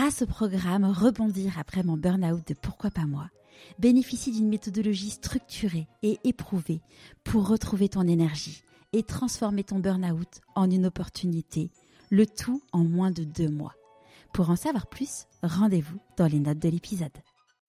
grâce au programme Rebondir après mon burn-out de Pourquoi pas moi, bénéficie d'une méthodologie structurée et éprouvée pour retrouver ton énergie et transformer ton burn-out en une opportunité, le tout en moins de deux mois. Pour en savoir plus, rendez-vous dans les notes de l'épisode.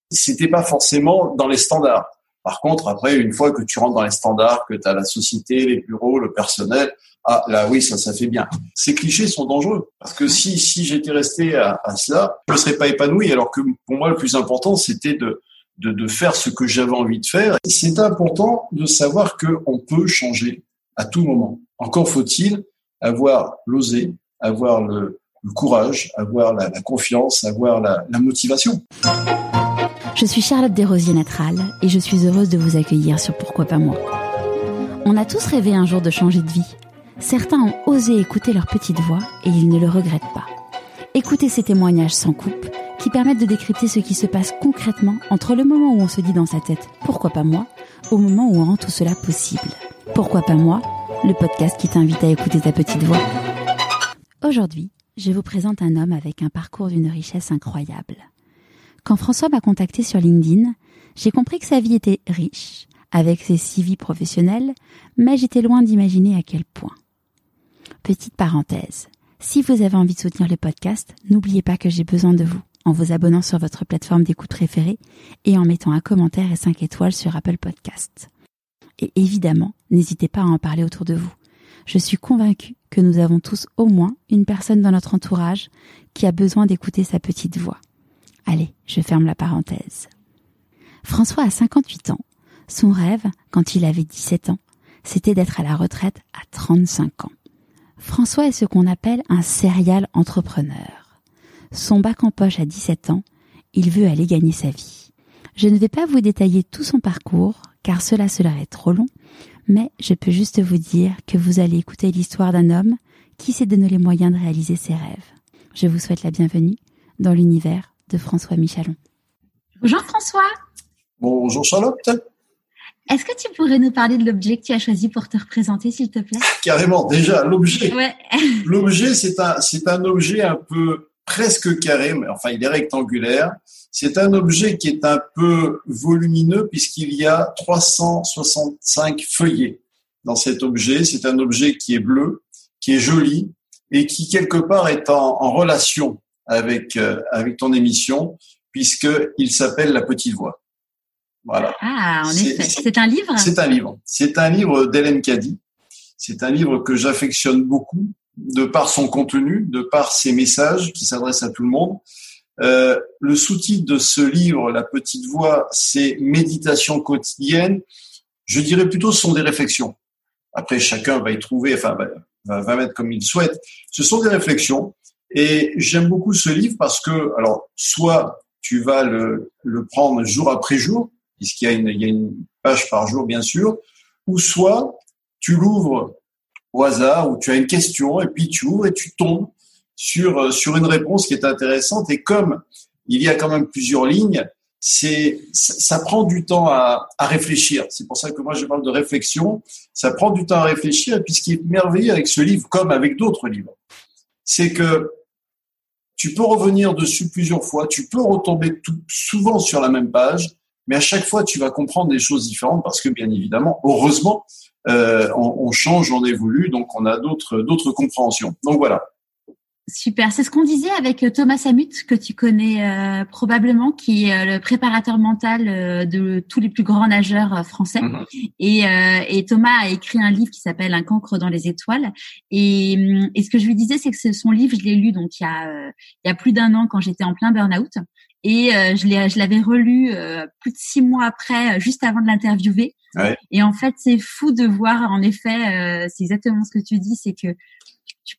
C'était pas forcément dans les standards. Par contre, après, une fois que tu rentres dans les standards, que tu as la société, les bureaux, le personnel, ah là oui, ça, ça fait bien. Ces clichés sont dangereux parce que si si j'étais resté à, à cela, je ne serais pas épanoui. Alors que pour moi, le plus important, c'était de de, de faire ce que j'avais envie de faire. C'est important de savoir que on peut changer à tout moment. Encore faut-il avoir l'oser, avoir le, le, courage, avoir la, la confiance, avoir la, la motivation. Je suis Charlotte Desrosiers Natral et je suis heureuse de vous accueillir sur Pourquoi pas moi. On a tous rêvé un jour de changer de vie. Certains ont osé écouter leur petite voix et ils ne le regrettent pas. Écoutez ces témoignages sans coupe qui permettent de décrypter ce qui se passe concrètement entre le moment où on se dit dans sa tête pourquoi pas moi au moment où on rend tout cela possible. Pourquoi pas moi Le podcast qui t'invite à écouter ta petite voix. Aujourd'hui, je vous présente un homme avec un parcours d'une richesse incroyable. Quand François m'a contacté sur LinkedIn, j'ai compris que sa vie était riche, avec ses six vies professionnelles, mais j'étais loin d'imaginer à quel point. Petite parenthèse. Si vous avez envie de soutenir le podcast, n'oubliez pas que j'ai besoin de vous en vous abonnant sur votre plateforme d'écoute préférée et en mettant un commentaire et 5 étoiles sur Apple Podcast. Et évidemment, n'hésitez pas à en parler autour de vous. Je suis convaincue que nous avons tous au moins une personne dans notre entourage qui a besoin d'écouter sa petite voix. Allez, je ferme la parenthèse. François a 58 ans. Son rêve, quand il avait 17 ans, c'était d'être à la retraite à 35 ans. François est ce qu'on appelle un serial entrepreneur. Son bac en poche à 17 ans, il veut aller gagner sa vie. Je ne vais pas vous détailler tout son parcours, car cela serait trop long, mais je peux juste vous dire que vous allez écouter l'histoire d'un homme qui s'est donné les moyens de réaliser ses rêves. Je vous souhaite la bienvenue dans l'univers de François Michalon. Bonjour François. Bonjour Charlotte. Est-ce que tu pourrais nous parler de l'objet que tu as choisi pour te représenter, s'il te plaît? Carrément, déjà, l'objet. Ouais. l'objet, c'est un, c'est un objet un peu presque carré, mais enfin, il est rectangulaire. C'est un objet qui est un peu volumineux puisqu'il y a 365 feuillets dans cet objet. C'est un objet qui est bleu, qui est joli et qui quelque part est en, en relation avec euh, avec ton émission puisque il s'appelle La Petite Voix. Voilà. Ah, en effet. C'est un livre? C'est un livre. C'est un livre d'Hélène Caddy. C'est un livre que j'affectionne beaucoup de par son contenu, de par ses messages qui s'adressent à tout le monde. Euh, le sous-titre de ce livre, La Petite Voix, c'est Méditation quotidienne. Je dirais plutôt ce sont des réflexions. Après, chacun va y trouver, enfin, va, va mettre comme il souhaite. Ce sont des réflexions. Et j'aime beaucoup ce livre parce que, alors, soit tu vas le, le prendre jour après jour, puisqu'il y a une, il y a une page par jour, bien sûr, ou soit tu l'ouvres au hasard, ou tu as une question, et puis tu ouvres et tu tombes sur, sur une réponse qui est intéressante. Et comme il y a quand même plusieurs lignes, c'est, ça prend du temps à, à réfléchir. C'est pour ça que moi je parle de réflexion. Ça prend du temps à réfléchir. Et puis ce qui est merveilleux avec ce livre, comme avec d'autres livres, c'est que tu peux revenir dessus plusieurs fois, tu peux retomber souvent sur la même page, mais à chaque fois, tu vas comprendre des choses différentes parce que, bien évidemment, heureusement, euh, on, on, change, on évolue, donc on a d'autres d'autres compréhensions. Donc voilà. Super, c'est ce qu'on disait avec Thomas Samut que tu connais euh, probablement, qui est euh, le préparateur mental euh, de tous les plus grands nageurs euh, français. Mmh. Et, et, Thomas a écrit un livre qui s'appelle Un cancre dans les étoiles. Et, hum, et, ce que je lui disais, c'est que son livre, je l'ai lu donc il y a, il y a plus d'un an quand j'étais en plein burn-out. Et euh, je l'avais relu euh, plus de six mois après, juste avant de l'interviewer. Ouais. Et en fait, c'est fou de voir. En effet, c'est exactement ce que tu dis, c'est que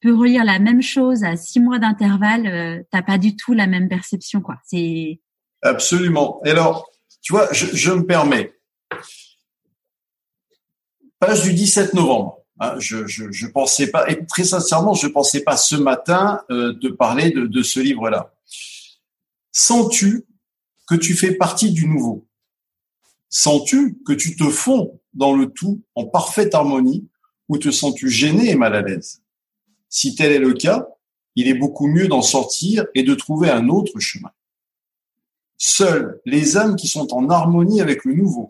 peux relire la même chose à six mois d'intervalle, euh, t'as pas du tout la même perception, quoi. C'est absolument. Et alors, tu vois, je, me permets. Page du 17 novembre. Hein, je, je, pensais pas, et très sincèrement, je pensais pas ce matin euh, te parler de, de ce livre-là. Sens-tu que tu fais partie du nouveau? Sens-tu que tu te fonds dans le tout en parfaite harmonie ou te sens-tu gêné et mal à l'aise? Si tel est le cas, il est beaucoup mieux d'en sortir et de trouver un autre chemin. Seuls les âmes qui sont en harmonie avec le nouveau,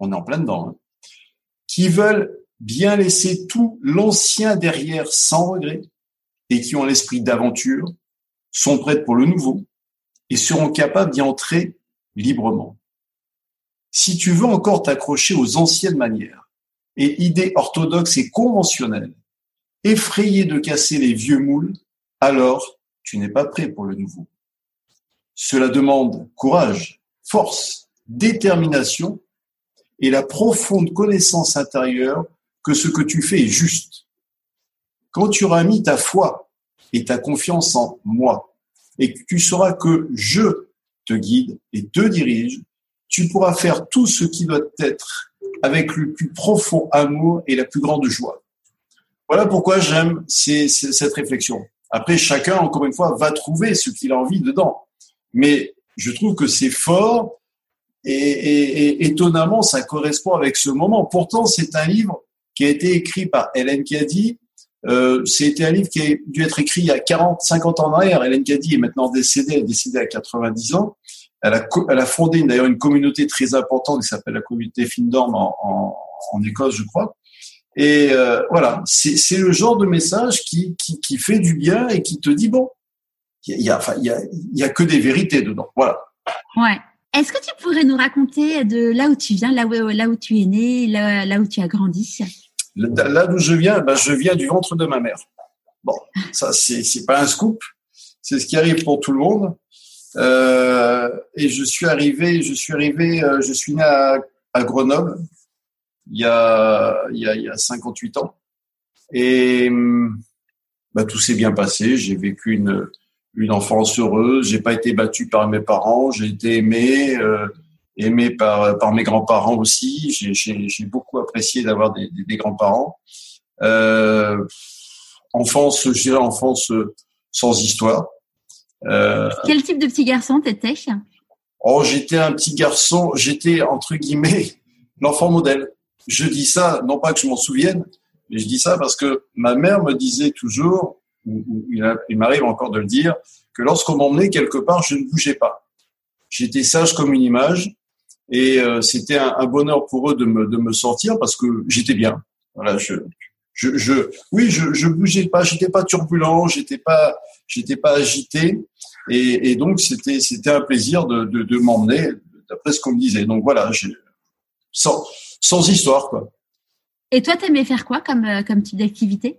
on est en plein dedans, hein, qui veulent bien laisser tout l'ancien derrière sans regret et qui ont l'esprit d'aventure, sont prêtes pour le nouveau et seront capables d'y entrer librement. Si tu veux encore t'accrocher aux anciennes manières et idées orthodoxes et conventionnelles, effrayé de casser les vieux moules, alors tu n'es pas prêt pour le nouveau. Cela demande courage, force, détermination et la profonde connaissance intérieure que ce que tu fais est juste. Quand tu auras mis ta foi et ta confiance en moi, et que tu sauras que je te guide et te dirige, tu pourras faire tout ce qui doit être avec le plus profond amour et la plus grande joie. Voilà pourquoi j'aime cette réflexion. Après, chacun, encore une fois, va trouver ce qu'il a envie dedans. Mais je trouve que c'est fort et, étonnamment, ça correspond avec ce moment. Pourtant, c'est un livre qui a été écrit par Hélène Caddy. Euh, c'était un livre qui a dû être écrit il y a 40, 50 ans en arrière. Hélène Caddy est maintenant décédée, elle est décédée à 90 ans. Elle a, elle a fondé d'ailleurs une communauté très importante qui s'appelle la communauté Findorm en, en Écosse, je crois. Et euh, voilà, c'est le genre de message qui, qui, qui, fait du bien et qui te dit bon, il y a, enfin, y a, y a que des vérités dedans. Voilà. Ouais. Est-ce que tu pourrais nous raconter de là où tu viens, là où, là où tu es né, là, là où tu as grandi? Là d'où je viens, ben, je viens du ventre de ma mère. Bon, ça c'est c'est pas un scoop, c'est ce qui arrive pour tout le monde. Euh, et je suis arrivé, je suis arrivé, euh, je suis né à, à Grenoble, il y a, il y a, il y a 58 ans. Et bah, tout s'est bien passé. J'ai vécu une, une enfance heureuse. J'ai pas été battu par mes parents. J'ai été aimé, euh, aimé par, par mes grands-parents aussi. J'ai beaucoup apprécié d'avoir des, des, grands-parents. Euh, enfance, je dirais enfance sans histoire. Euh, Quel type de petit garçon t'étais Oh, j'étais un petit garçon. J'étais entre guillemets l'enfant modèle je dis ça, non pas que je m'en souvienne, mais je dis ça parce que ma mère me disait toujours, il m'arrive encore de le dire, que lorsqu'on m'emmenait quelque part, je ne bougeais pas. J'étais sage comme une image et euh, c'était un, bonheur pour eux de me, de me sortir parce que j'étais bien. Voilà, je, je, oui, je, je bougeais pas, j'étais pas turbulent, j'étais pas, j'étais pas agité et, donc c'était, c'était un plaisir de, de, m'emmener d'après ce qu'on me disait. Donc voilà, sans, sans histoire, quoi. Et toi, t'aimais faire quoi comme, euh, comme type d'activité?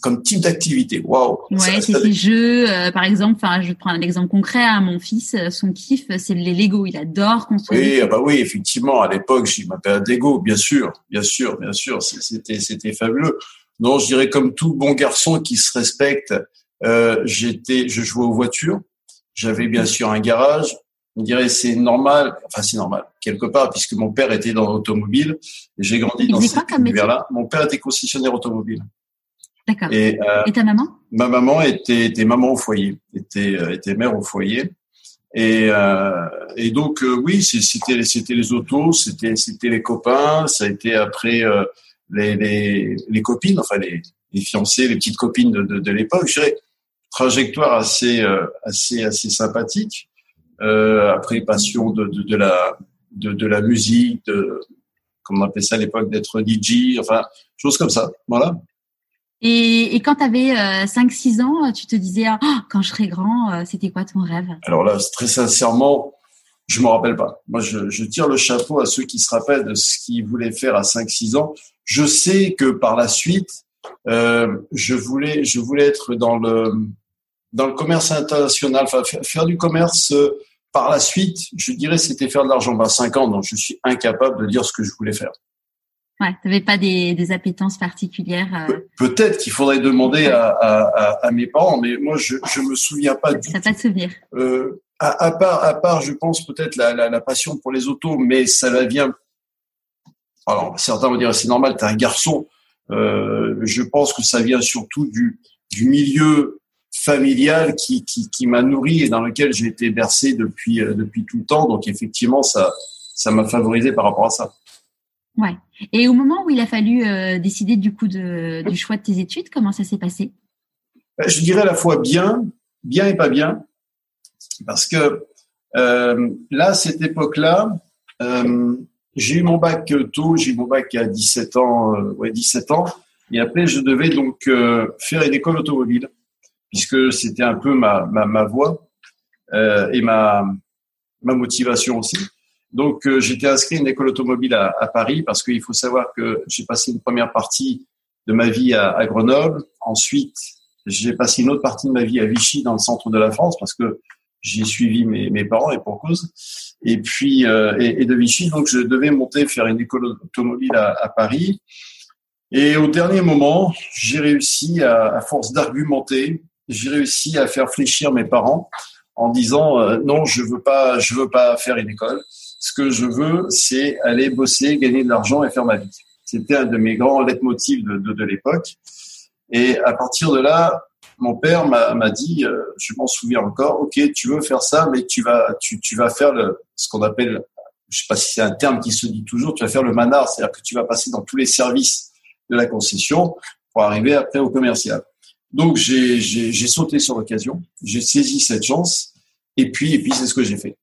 Comme type d'activité, waouh. Ouais, c'est ces jeux, euh, par exemple. Enfin, je prends un exemple concret. Hein, mon fils, euh, son kiff, c'est les Lego. Il adore construire. Oui, ah bah oui, effectivement. À l'époque, j'ai ma période Lego, bien sûr, bien sûr, bien sûr. C'était, c'était fabuleux. Non, je dirais comme tout bon garçon qui se respecte. Euh, j'étais, je jouais aux voitures. J'avais bien sûr un garage. On dirait c'est normal, enfin c'est normal quelque part puisque mon père était dans l'automobile j'ai grandi dans cet univers-là. Mon père était concessionnaire automobile. D'accord. Et, euh, et, ta maman? Ma maman était, était maman au foyer, était, euh, était mère au foyer. Et, euh, et donc euh, oui, c'était c'était les autos, c'était c'était les copains, ça a été après euh, les, les, les copines, enfin les, les fiancées, les petites copines de, de, de l'époque. Je dirais trajectoire assez assez assez sympathique euh, après passion de, de, de, la de, de la musique, de comment on appelait ça à l'époque d'être DJ, enfin choses comme ça. Voilà. Et, et quand tu avais euh, 5-6 ans, tu te disais oh, quand je serai grand, euh, c'était quoi ton rêve? Alors là, très sincèrement, je me rappelle pas. Moi, je, je, tire le chapeau à ceux qui se rappellent de ce qu'ils voulaient faire à 5-6 ans. Je sais que par la suite, euh, je voulais, je voulais être dans le dans le commerce international, enfin faire du commerce par la suite, je dirais c'était faire de l'argent. à 5 ans, donc je suis incapable de dire ce que je voulais faire. Ouais, tu n'avais pas des, des, appétences particulières. Euh... Peut-être qu'il faudrait demander à, à, à, mes parents, mais moi je ne me souviens pas du. Ça pas de souvenir? Euh, à, à, part, à part, je pense peut-être la, la, la, passion pour les autos, mais ça va vient. Alors certains vont dire c'est normal, tu es un garçon. Euh, je pense que ça vient surtout du, du milieu familial qui, qui, qui m'a nourri et dans lequel j'ai été bercé depuis, euh, depuis tout le temps. Donc effectivement, ça ça m'a favorisé par rapport à ça. Ouais. Et au moment où il a fallu euh, décider du coup de, du choix de tes études, comment ça s'est passé? Ben, Je dirais à la fois bien, bien et pas bien, parce que euh, là, à cette époque-là, euh, j'ai eu mon bac tôt, j'ai eu mon bac à 17 ans, euh, ouais 17 ans, et après je devais donc euh, faire une école automobile, puisque c'était un peu ma ma, ma voie euh, et ma ma motivation aussi. Donc j'étais inscrit à une école automobile à, Paris parce qu'il faut savoir que j'ai passé une première partie de ma vie à, à Grenoble, ensuite j'ai passé une autre partie de ma vie à Vichy dans le centre de la France parce que j'ai suivi mes, mes parents et pour cause. Et puis euh, et, de Vichy, donc je devais monter faire une école automobile à, à Paris. Et au dernier moment, j'ai réussi à, à force d'argumenter, j'ai réussi à faire fléchir mes parents en disant euh, non, je veux pas, je veux pas faire une école. Ce que je veux, c'est aller bosser, gagner de l'argent et faire ma vie. C'était un de mes grands leitmotivs de, de, de l'époque. Et à partir de là, mon père m'a dit, euh, je m'en souviens encore, ok, tu veux faire ça, mais tu vas, tu, tu vas faire ce qu'on appelle, je sais pas si c'est un terme qui se dit toujours, tu vas faire le manard, c'est-à-dire que tu vas passer dans tous les services de la concession pour arriver après au commercial. Donc j'ai sauté sur l'occasion, j'ai saisi cette chance, et puis et puis c'est ce que j'ai fait.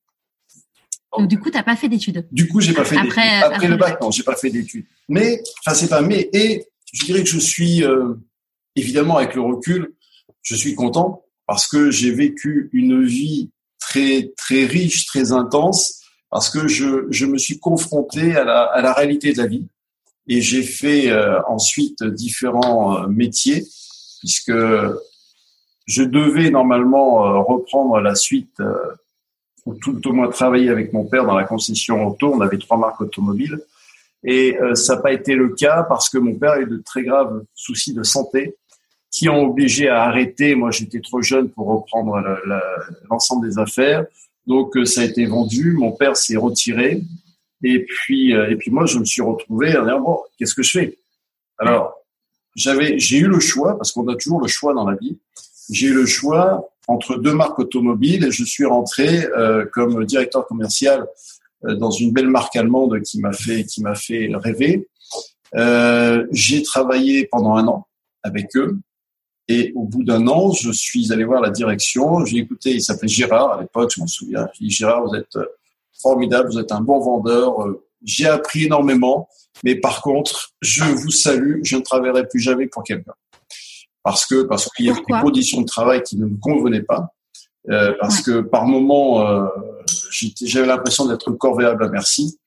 Donc, du coup, t'as pas fait d'études. Du coup, j'ai pas fait d'études. Après, après, le bac, non, j'ai pas fait d'études. Mais, enfin, c'est pas mais, et je dirais que je suis, euh, évidemment, avec le recul, je suis content parce que j'ai vécu une vie très très riche, très intense, parce que je, je me suis confronté à la, à la réalité de la vie et j'ai fait euh, ensuite différents euh, métiers puisque je devais normalement euh, reprendre la suite ou tout au moins travailler avec mon père dans la concession auto. On avait trois marques automobiles et ça n'a pas été le cas parce que mon père a eu de très graves soucis de santé qui ont obligé à arrêter. Moi, j'étais trop jeune pour reprendre l'ensemble des affaires. Donc, euh, ça a été vendu. Mon père s'est retiré. Et puis, euh, et puis moi, je me suis retrouvé en disant, bon, qu'est-ce que je fais? Alors, j'avais, j'ai eu le choix, parce qu'on a toujours le choix dans la vie. J'ai eu le choix entre deux marques automobiles et je suis rentré euh, comme directeur commercial dans une belle marque allemande qui m'a fait, qui m'a fait rêver. Euh, j'ai travaillé pendant un an avec eux. Et au bout d'un an, je suis allé voir la direction. J'ai écouté, il s'appelait Gérard à l'époque, je m'en souviens. J'ai dit Gérard, vous êtes euh, formidable, vous êtes un bon vendeur. J'ai appris énormément, mais par contre, je vous salue, je ne travaillerai plus jamais pour quelqu'un. Parce que parce qu'il y avait des conditions de travail qui ne me convenaient pas. Euh, parce que par moment, euh, j'avais l'impression d'être corvéable à merci.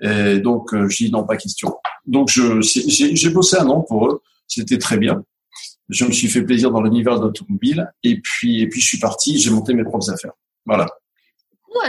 Et donc, euh, je dis non, pas question. Donc, j'ai bossé un an pour eux. C'était très bien je me suis fait plaisir dans l'univers de l'automobile et puis et puis je suis parti, j'ai monté mes propres affaires. Voilà.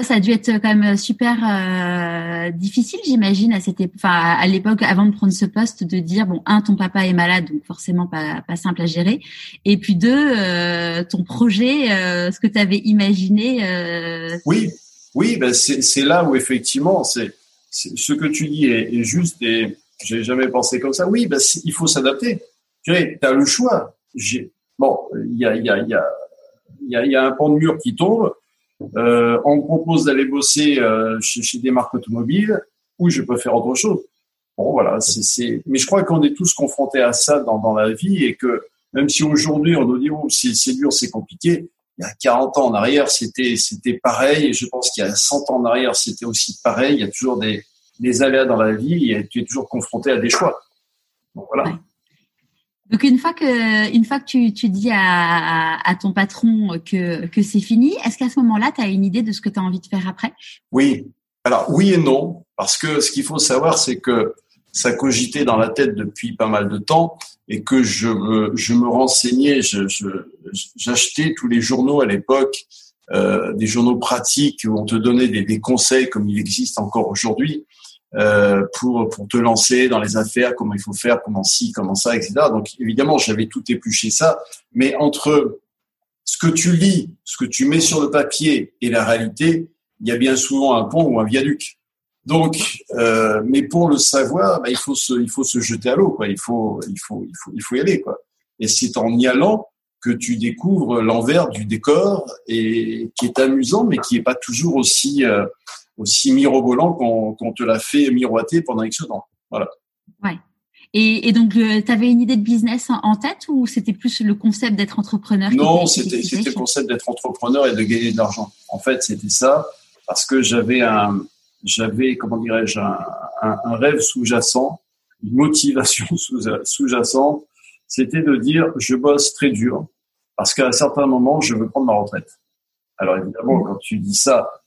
Ça a dû être quand même super euh, difficile, j'imagine, à cette enfin à l'époque, avant de prendre ce poste, de dire bon, un, ton papa est malade, donc forcément pas pas simple à gérer, et puis deux, euh, ton projet, euh, ce que tu avais imaginé. Euh, oui, oui, ben c'est là où effectivement, c'est ce que tu dis est, juste et j'ai jamais pensé comme ça. Oui, ben il faut s'adapter tu as le choix. Bon, il y a, y, a, y, a, y, a, y a un pont de mur qui tombe. Euh, on me propose d'aller bosser euh, chez, des marques automobiles ou je peux faire autre chose. Bon, voilà, c'est. Mais je crois qu'on est tous confrontés à ça dans, la vie et que même si aujourd'hui on nous dit oh, c'est dur, c'est compliqué, il y a 40 ans en arrière c'était pareil et je pense qu'il y a 100 ans en arrière c'était aussi pareil. Il y a toujours des, des aléas dans la vie et tu es toujours confronté à des choix. Voilà. Donc une fois que une fois que tu, tu dis à, à, ton patron que, que c'est fini, est-ce qu'à ce, moment-là, tu as une idée de ce que tu as envie de faire après? Oui. Alors oui et non, parce que ce qu'il faut savoir, c'est que ça cogitait dans la tête depuis pas mal de temps et que je, je me renseignais, je, j'achetais tous les journaux à l'époque, euh, des journaux pratiques où on te donnait des, des conseils comme il existe encore aujourd'hui. Euh, pour pour te lancer dans les affaires, comment il faut faire, comment ci, comment ça, etc. Donc évidemment, j'avais tout épluché ça, mais entre ce que tu lis, ce que tu mets sur le papier et la réalité, il y a bien souvent un pont ou un viaduc. Donc, euh, mais pour le savoir, bah, il faut se, il faut se jeter à l'eau, quoi. Il faut, il faut, il faut, il faut y aller, quoi. Et c'est en y allant que tu découvres l'envers du décor et qui est amusant, mais qui est pas toujours aussi euh, aussi mirobolant qu'on te l'a fait miroiter pendant X temps. Voilà. Ouais. Et, donc, tu avais une idée de business en, tête ou c'était plus le concept d'être entrepreneur Non, c'était le concept d'être entrepreneur et de gagner de l'argent. En fait, c'était ça parce que j'avais un, j'avais comment dirais-je un, un, rêve sous-jacent, une motivation sous-jacente, c'était de dire je bosse très dur parce qu'à un certain moment je veux prendre ma retraite. Alors évidemment, quand tu dis ça, euh,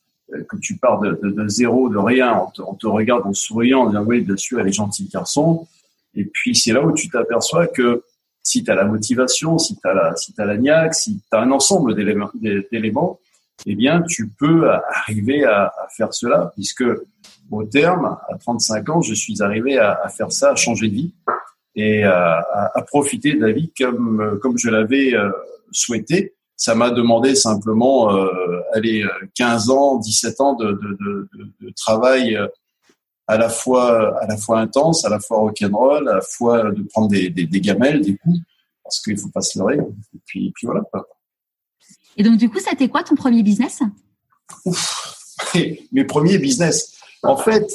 que tu pars de, zéro, de rien, on te, on regarde en souriant, en disant oui, bien sûr, elle est gentille garçon. Et puis c'est là où tu t'aperçois que si tu as la motivation, si tu as la, si la niaque, si tu as un ensemble d'éléments, eh bien, tu peux arriver à, faire cela, puisque au terme, à 35 ans, je suis arrivé à, faire ça, à changer de vie et à, à profiter de la vie comme, comme je l'avais euh, souhaité. Ça m'a demandé simplement, euh, allez, 15 ans, 17 ans de, de, de, de, travail euh, à la fois à la fois intense, à la fois rock'n'roll, à la fois de prendre des, des, des gamelles, des coups, parce qu'il faut pas se leurrer. Et puis, puis voilà. Et donc du coup, ça c'était quoi ton premier business? Ouf, Mes premiers business. En fait,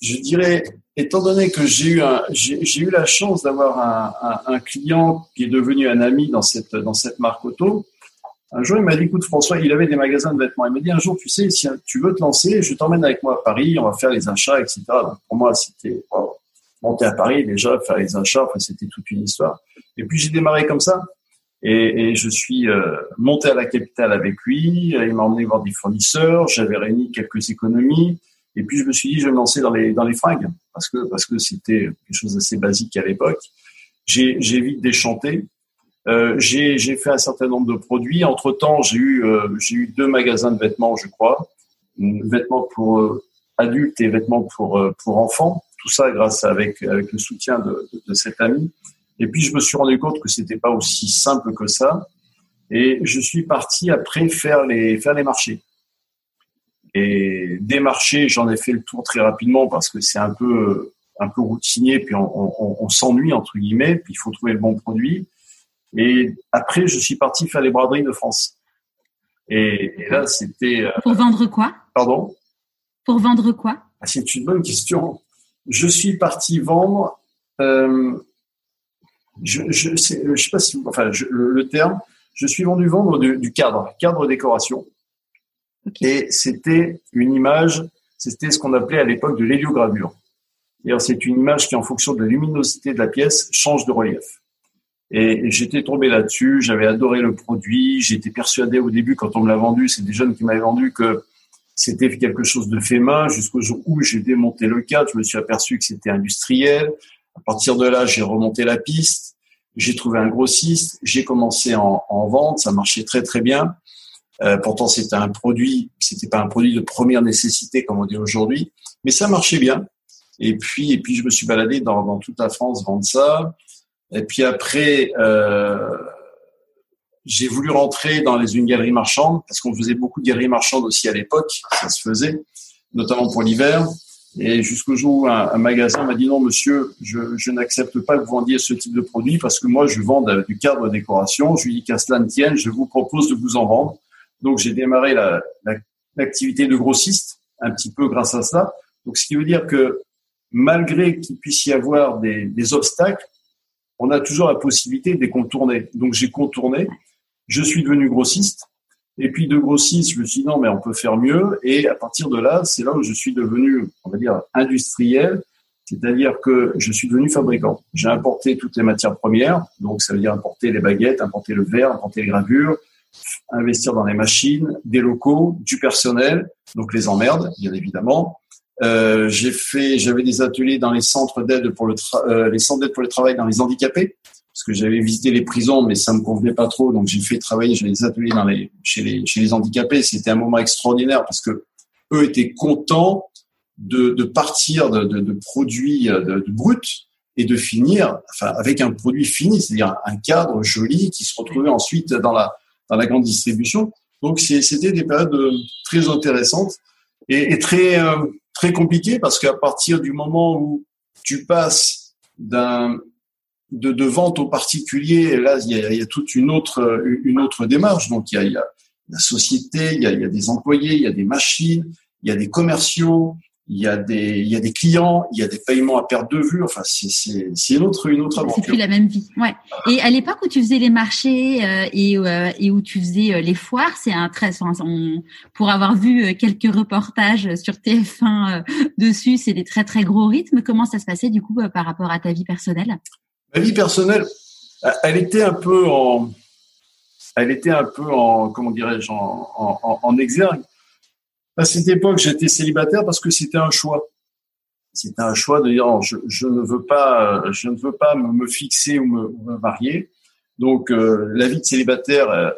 je dirais, étant donné que j'ai eu un, j'ai eu la chance d'avoir un, un, un, client qui est devenu un ami dans cette dans cette marque auto. Un jour, il m'a dit, écoute François, il avait des magasins de vêtements. Il m'a dit un jour, tu sais, si tu veux te lancer, je t'emmène avec moi à Paris, on va faire les achats, etc. Pour moi, c'était monter à Paris déjà, faire les achats, enfin, c'était toute une histoire. Et puis j'ai démarré comme ça. Et, et je suis euh, monté à la capitale avec lui. Il m'a emmené voir des fournisseurs. J'avais réuni quelques économies. Et puis je me suis dit, je vais me lancer dans les dans les fringues parce que parce que c'était quelque chose d'assez basique à l'époque. J'ai vite déchanté. Euh, j'ai fait un certain nombre de produits. Entre temps, j'ai eu euh, eu deux magasins de vêtements, je crois, vêtements pour euh, adultes et vêtements pour euh, pour enfants. Tout ça grâce avec avec le soutien de, de, de cet ami. Et puis je me suis rendu compte que c'était pas aussi simple que ça. Et je suis parti après faire les faire les marchés. Et des marchés, j'en ai fait le tour très rapidement parce que c'est un peu un peu routinier, puis on, on, on s'ennuie entre guillemets, puis il faut trouver le bon produit. Et après, je suis parti faire les braderies de France. Et, et là, c'était euh, pour vendre quoi? Pardon? Pour vendre quoi? Ah, C'est une bonne question. Je suis parti vendre. Euh, je, je, sais, je sais pas si, enfin, je, le, terme. Je suis vendu vendre du cadre, cadre décoration. Et c'était une image, c'était ce qu'on appelait à l'époque de l'héliogravure. C'est une image qui, en fonction de la luminosité de la pièce, change de relief. Et j'étais tombé là-dessus, j'avais adoré le produit, j'étais persuadé au début, quand on me l'a vendu, c'est des jeunes qui m'avaient vendu que c'était quelque chose de fait main, jusqu'au jour où j'ai démonté le cadre, je me suis aperçu que c'était industriel. À partir de là, j'ai remonté la piste, j'ai trouvé un grossiste, j'ai commencé en, en vente, ça marchait très très bien. Euh, pourtant, c'était un produit, c'était pas un produit de première nécessité comme on dit aujourd'hui, mais ça marchait bien. Et puis, et puis, je me suis baladé dans, dans toute la France vendre ça. Et puis après, euh, j'ai voulu rentrer dans les une galerie marchande parce qu'on faisait beaucoup de galeries marchandes aussi à l'époque, ça se faisait, notamment pour l'hiver. Et jusqu'au jour où un, magasin m'a dit non, monsieur, je, n'accepte pas que vous vendiez ce type de produit parce que moi, je vends du cadre décoration. Je lui dis qu'à cela ne tienne, je vous propose de vous en vendre. Donc j'ai démarré l'activité la, de grossiste un petit peu grâce à ça. Donc ce qui veut dire que malgré qu'il puisse y avoir des, obstacles, on a toujours la possibilité de les contourner. Donc j'ai contourné, je suis devenu grossiste. Et puis de grossiste, je me suis dit non, mais on peut faire mieux. Et à partir de là, c'est là où je suis devenu, on va dire, industriel. C'est-à-dire que je suis devenu fabricant. J'ai importé toutes les matières premières. Donc ça veut dire importer les baguettes, importer le verre, importer les gravures, investir dans les machines, des locaux, du personnel, donc les emmerdes, bien évidemment. Euh, j'ai fait, j'avais des ateliers dans les centres d'aide pour le euh, les centres d'aide pour le travail dans les handicapés, parce que j'avais visité les prisons, mais ça me convenait pas trop, donc j'ai fait travailler, j'ai des ateliers dans les chez les chez les handicapés. C'était un moment extraordinaire parce que eux étaient contents de, de partir de, de, de produits euh, de, de bruts et de finir enfin avec un produit fini, c'est-à-dire un cadre joli qui se retrouvait ensuite dans la dans la grande distribution. Donc c'était des périodes euh, très intéressantes et, et très euh, très compliquées parce qu'à partir du moment où tu passes d'un de, de, vente au particulier, là il y, a, toute une autre une autre démarche. Donc il y a, la société, il y a des employés, il y a des machines, il y a des commerciaux, il y a des il y a des clients, il y a des paiements à perte de vue. Enfin, c'est c'est c'est une autre une autre aventure. C'est plus la même vie. Ouais. Et à l'époque où tu faisais les marchés euh, et euh, et où tu faisais euh, les foires, c'est un très on, pour avoir vu quelques reportages sur TF1 dessus, c'est des très très gros rythmes. Comment ça se passait du coup par rapport à ta vie personnelle? Ma vie personnelle, elle était un peu en elle était un peu en comment dirais-je en, en, en exergue à cette époque, j'étais célibataire parce que c'était un choix. C'était un choix de dire je, je, ne veux pas, je ne veux pas me, fixer ou me, marier. Donc euh, la vie de célibataire, euh,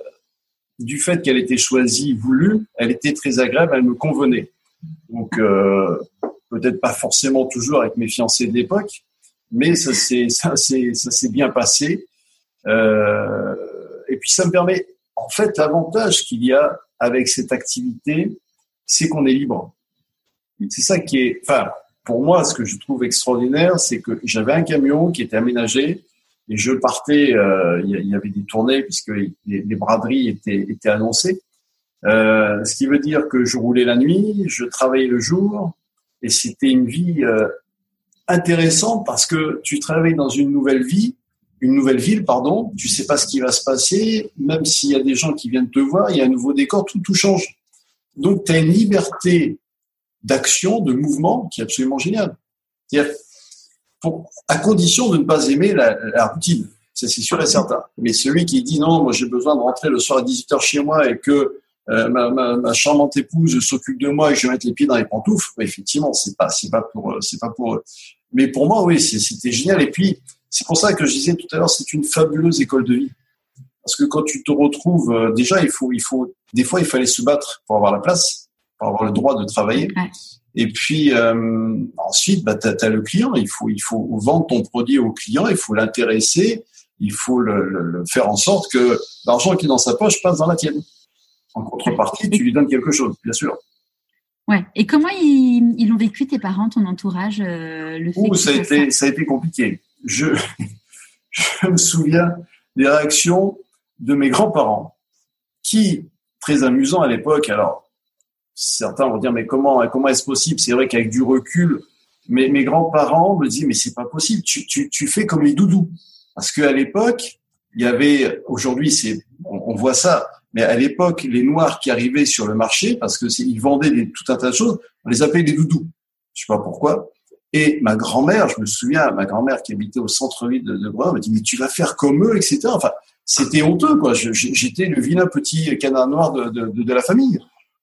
du fait qu'elle était choisie, voulue, elle était très agréable, elle me convenait. Donc euh, peut-être pas forcément toujours avec mes fiancés de l'époque, mais ça s'est ça s'est ça s'est bien passé. et puis ça me permet, en fait, l'avantage qu'il y a avec cette activité, c'est qu'on est libre. C'est ça qui est, enfin, pour moi, ce que je trouve extraordinaire, c'est que j'avais un camion qui était aménagé et je partais. Euh, il y avait des tournées puisque les, braderies étaient, étaient annoncées. Euh, ce qui veut dire que je roulais la nuit, je travaillais le jour et c'était une vie euh, intéressante parce que tu travailles dans une nouvelle vie, une nouvelle ville, pardon. Tu sais pas ce qui va se passer, même s'il y a des gens qui viennent te voir, il y a un nouveau décor, tout tout change. Donc, tu as une liberté d'action, de mouvement qui est absolument géniale. C'est-à-dire, à condition de ne pas aimer la, routine. c'est sûr et certain. Mais celui qui dit non, moi j'ai besoin de rentrer le soir à 18h chez moi et que euh, ma, ma, charmante épouse s'occupe de moi et que je vais mettre les pieds dans les pantoufles, effectivement, c'est pas, pas pour, c'est pas pour. Mais pour moi, oui, c'était génial. Et puis, c'est pour ça que je disais tout à l'heure, c'est une fabuleuse école de vie. Parce que quand tu te retrouves, euh, déjà, il faut, il faut, des fois, il fallait se battre pour avoir la place, pour avoir le droit de travailler. Et puis euh, ensuite, bah, tu as, le client. Il faut, il faut vendre ton produit au client. Il faut l'intéresser. Il faut le, faire en sorte que l'argent qui est dans sa poche passe dans la tienne. En contrepartie, tu lui donnes quelque chose, bien sûr. Ouais. Et comment ils, ils ont vécu tes parents, ton entourage, euh, le fait ça a été, ça a été compliqué. Je, je me souviens des réactions de mes grands-parents, qui, très amusant à l'époque, alors certains vont dire mais comment comment est-ce possible? C'est vrai qu'avec du recul, mais mes grands-parents me disent mais c'est pas possible, tu, tu, tu fais comme les doudous, parce qu'à l'époque il y avait aujourd'hui c'est on, voit ça, mais à l'époque les noirs qui arrivaient sur le marché parce que ils vendaient des, tout un tas de choses, on les appelait des doudous. Je sais pas pourquoi. Et ma grand-mère, je me souviens, ma grand-mère qui habitait au centre-ville de, de Grenoble, me dit mais tu vas faire comme eux, etc. Enfin, c'était honteux, quoi. J'étais le vilain petit canard noir de, de, de, la famille.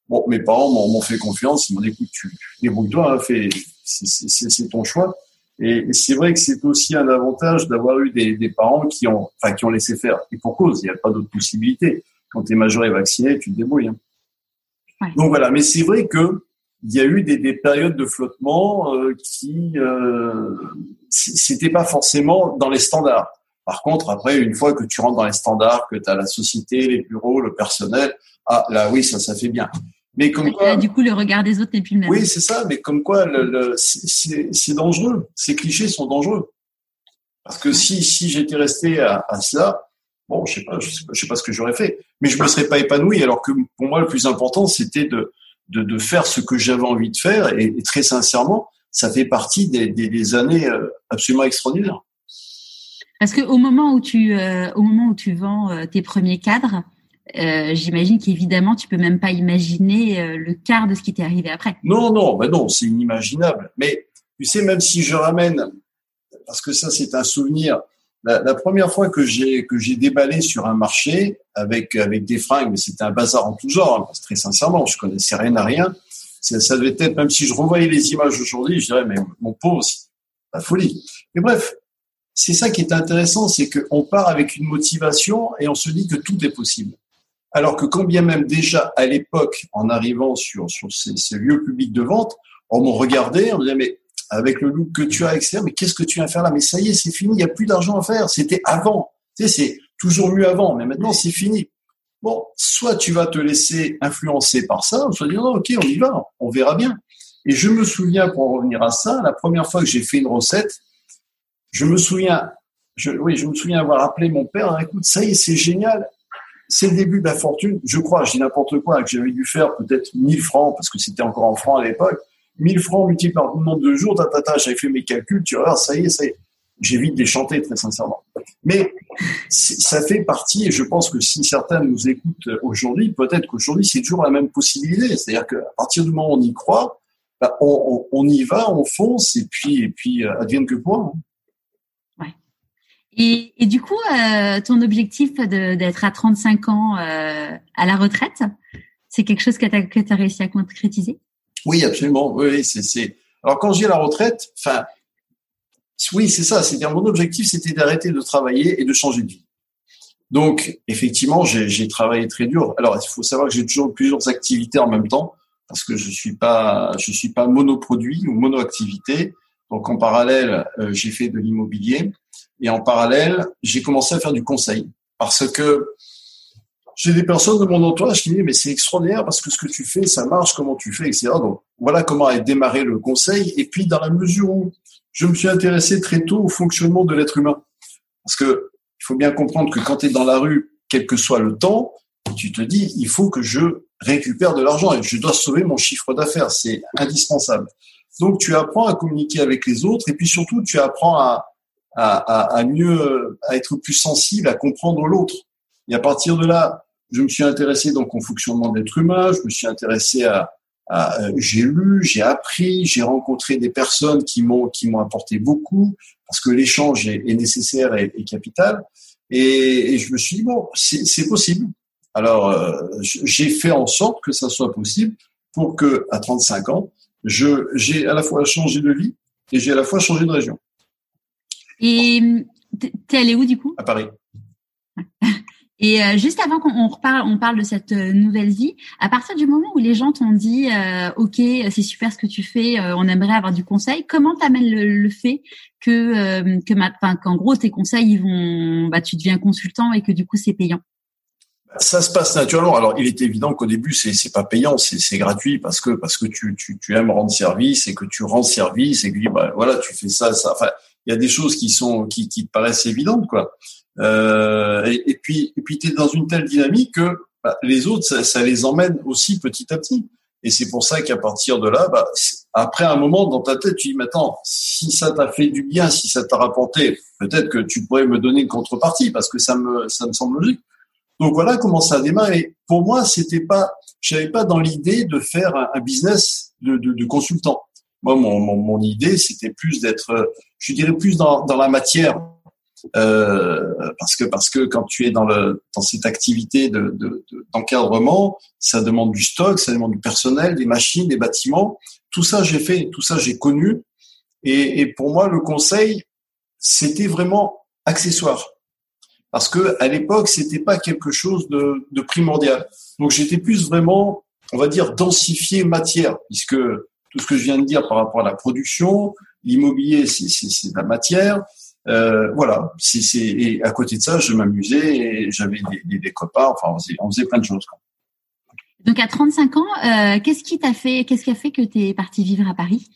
Bon, mes parents m'ont fait confiance, ils m'ont dit, écoute, tu débrouille-toi, hein, c'est ton choix. Et, c'est vrai que c'est aussi un avantage d'avoir eu des, des, parents qui ont, enfin, qui ont laissé faire. Et pour cause, il n'y a pas d'autre possibilité. Quand tu es majeur et vacciné, tu te débrouilles. Hein. Donc voilà, mais c'est vrai que il y a eu des, des périodes de flottement euh, qui, euh, c'était pas forcément dans les standards. Par contre, après, une fois que tu rentres dans les standards, que tu as la société, les bureaux, le personnel, ah là oui, ça, ça fait bien. Mais comme quoi, du coup, le regard des autres n'est plus le même. Oui, c'est ça. Mais comme quoi, le, le c'est dangereux. Ces clichés sont dangereux. Parce que si si j'étais resté à, à cela, bon, je sais pas, je sais pas, ce que j'aurais fait. Mais je me serais pas épanoui. Alors que pour moi, le plus important, c'était de, de, de faire ce que j'avais envie de faire. Et, très sincèrement, ça fait partie des, des, des années euh, absolument extraordinaires. Parce que au moment où tu, euh, au moment où tu vends euh, tes premiers cadres, euh, j'imagine qu'évidemment tu peux même pas imaginer le quart de ce qui t'est arrivé après. Non, non, ben non, c'est inimaginable. Mais tu sais, même si je ramène, parce que ça c'est un souvenir, la, première fois que j'ai que j'ai déballé sur un marché avec avec des fringues, mais c'était un bazar en tout genre, hein, très sincèrement, je connaissais rien à rien. Ça, ça devait être, même si je revoyais les images aujourd'hui, je dirais, mais mon pauvre, la folie. Mais bref, c'est ça qui est intéressant, c'est qu'on part avec une motivation et on se dit que tout est possible. Alors que quand bien même déjà à l'époque, en arrivant sur, sur ces, lieux publics de vente, on me regardait, on me disait mais avec le look que tu as, etc., mais qu'est-ce que tu viens faire là? Mais ça y est, c'est fini, il n'y a plus d'argent à faire. C'était avant. Tu sais, c'est toujours mieux avant, mais maintenant c'est fini. Bon, soit tu vas te laisser influencer par ça, soit dire non, ok, on y va, on verra bien. Et je me souviens, pour en revenir à ça, la première fois que j'ai fait une recette, je me souviens, oui, je me souviens avoir appelé mon père, écoute, ça y est, c'est génial, c'est le début de la fortune. Je crois, je dis n'importe quoi, que j'avais dû faire peut-être 1000 francs, parce que c'était encore en francs à l'époque. 1000 francs multiplié par le nombre de jours, tata, j'avais fait mes calculs, tu vois, ça y est, ça y est. J'ai vite déchanté, très sincèrement. Mais ça fait partie, et je pense que si certains nous écoutent aujourd'hui, peut-être qu'aujourd'hui, c'est toujours la même possibilité. C'est-à-dire qu'à partir du moment où on y croit, bah, on, y va, on fonce, et puis, et puis euh, advienne que quoi. Hein. Et, et, du coup, euh, ton objectif d'être à 35 ans euh, à la retraite, c'est quelque chose que tu as, réussi à concrétiser? Oui, absolument. Oui, c'est. Alors quand j'ai la retraite, enfin, oui, c'est ça. C'est-à-dire mon objectif, c'était d'arrêter de travailler et de changer de vie. Donc, effectivement, j'ai travaillé très dur. Alors, il faut savoir que j'ai toujours plusieurs activités en même temps parce que je suis pas, je suis pas monoproduit ou monoactivité. Donc, en parallèle, euh, j'ai fait de l'immobilier et en parallèle, j'ai commencé à faire du conseil parce que j'ai des personnes de mon entourage qui me disent mais c'est extraordinaire parce que ce que tu fais, ça marche, comment tu fais, etc. Donc, voilà comment a démarré le conseil. Et puis, dans la mesure où je me suis intéressé très tôt au fonctionnement de l'être humain. Parce que il faut bien comprendre que quand tu es dans la rue, quel que soit le temps, tu te dis, il faut que je récupère de l'argent et je dois sauver mon chiffre d'affaires. C'est indispensable. Donc, tu apprends à communiquer avec les autres et puis surtout, tu apprends à, à, mieux, à être plus sensible, à comprendre l'autre. Et à partir de là, je me suis intéressé donc au fonctionnement de l'être humain, je me suis intéressé à, euh, j'ai lu, j'ai appris, j'ai rencontré des personnes qui m'ont qui m'ont apporté beaucoup parce que l'échange est, nécessaire et, capital. Et, je me suis dit bon, c'est possible. Alors euh, j'ai fait en sorte que ça soit possible pour que à 35 ans, je j'ai à la fois changé de vie et j'ai à la fois changé de région. Et t'es allé où du coup? À Paris. Et euh, juste avant qu'on reparle, on parle de cette euh, nouvelle vie, à partir du moment où les gens t'ont dit euh, OK, c'est super ce que tu fais, on aimerait avoir du conseil, comment t'amènes le, le fait que que enfin qu'en gros tes conseils ils vont bah tu deviens consultant et que du coup c'est payant? Ça se passe naturellement. Alors, il est évident qu'au début, c'est c'est pas payant, c'est c'est gratuit parce que parce que tu, tu tu aimes rendre service et que tu rends service et que bah, voilà, tu fais ça, ça. Enfin, il y a des choses qui sont qui qui te paraissent évidentes, quoi. Euh, et, puis, et puis tu es dans une telle dynamique que bah, les autres, ça, ça, les emmène aussi petit à petit. Et c'est pour ça qu'à partir de là, bah, après un moment dans ta tête, tu dis, maintenant, si ça t'a fait du bien, si ça t'a rapporté, peut-être que tu pourrais me donner une contrepartie parce que ça me, ça me semble logique. Donc voilà comment ça démarre. Et pour moi, c'était pas, j'avais pas dans l'idée de faire un, business de, de, de, consultant. Moi, mon, mon, mon idée, c'était plus d'être, je dirais plus dans, dans la matière, euh, parce que parce que quand tu es dans le dans cette activité de, d'encadrement, ça demande du stock, ça demande du personnel, des machines, des bâtiments. Tout ça j'ai fait, tout ça j'ai connu. Et, et pour moi le conseil c'était vraiment accessoire parce que à l'époque c'était pas quelque chose de, de primordial. Donc j'étais plus vraiment on va dire densifié matière puisque tout ce que je viens de dire par rapport à la production, l'immobilier c'est, de la matière, euh, voilà, c'est, et à côté de ça, je m'amusais et j'avais des, des, copains. Enfin, on faisait, plein de choses. Donc à 35 ans, euh, qu'est-ce qui t'a fait, qu'est-ce qui a fait que tu es parti vivre à Paris?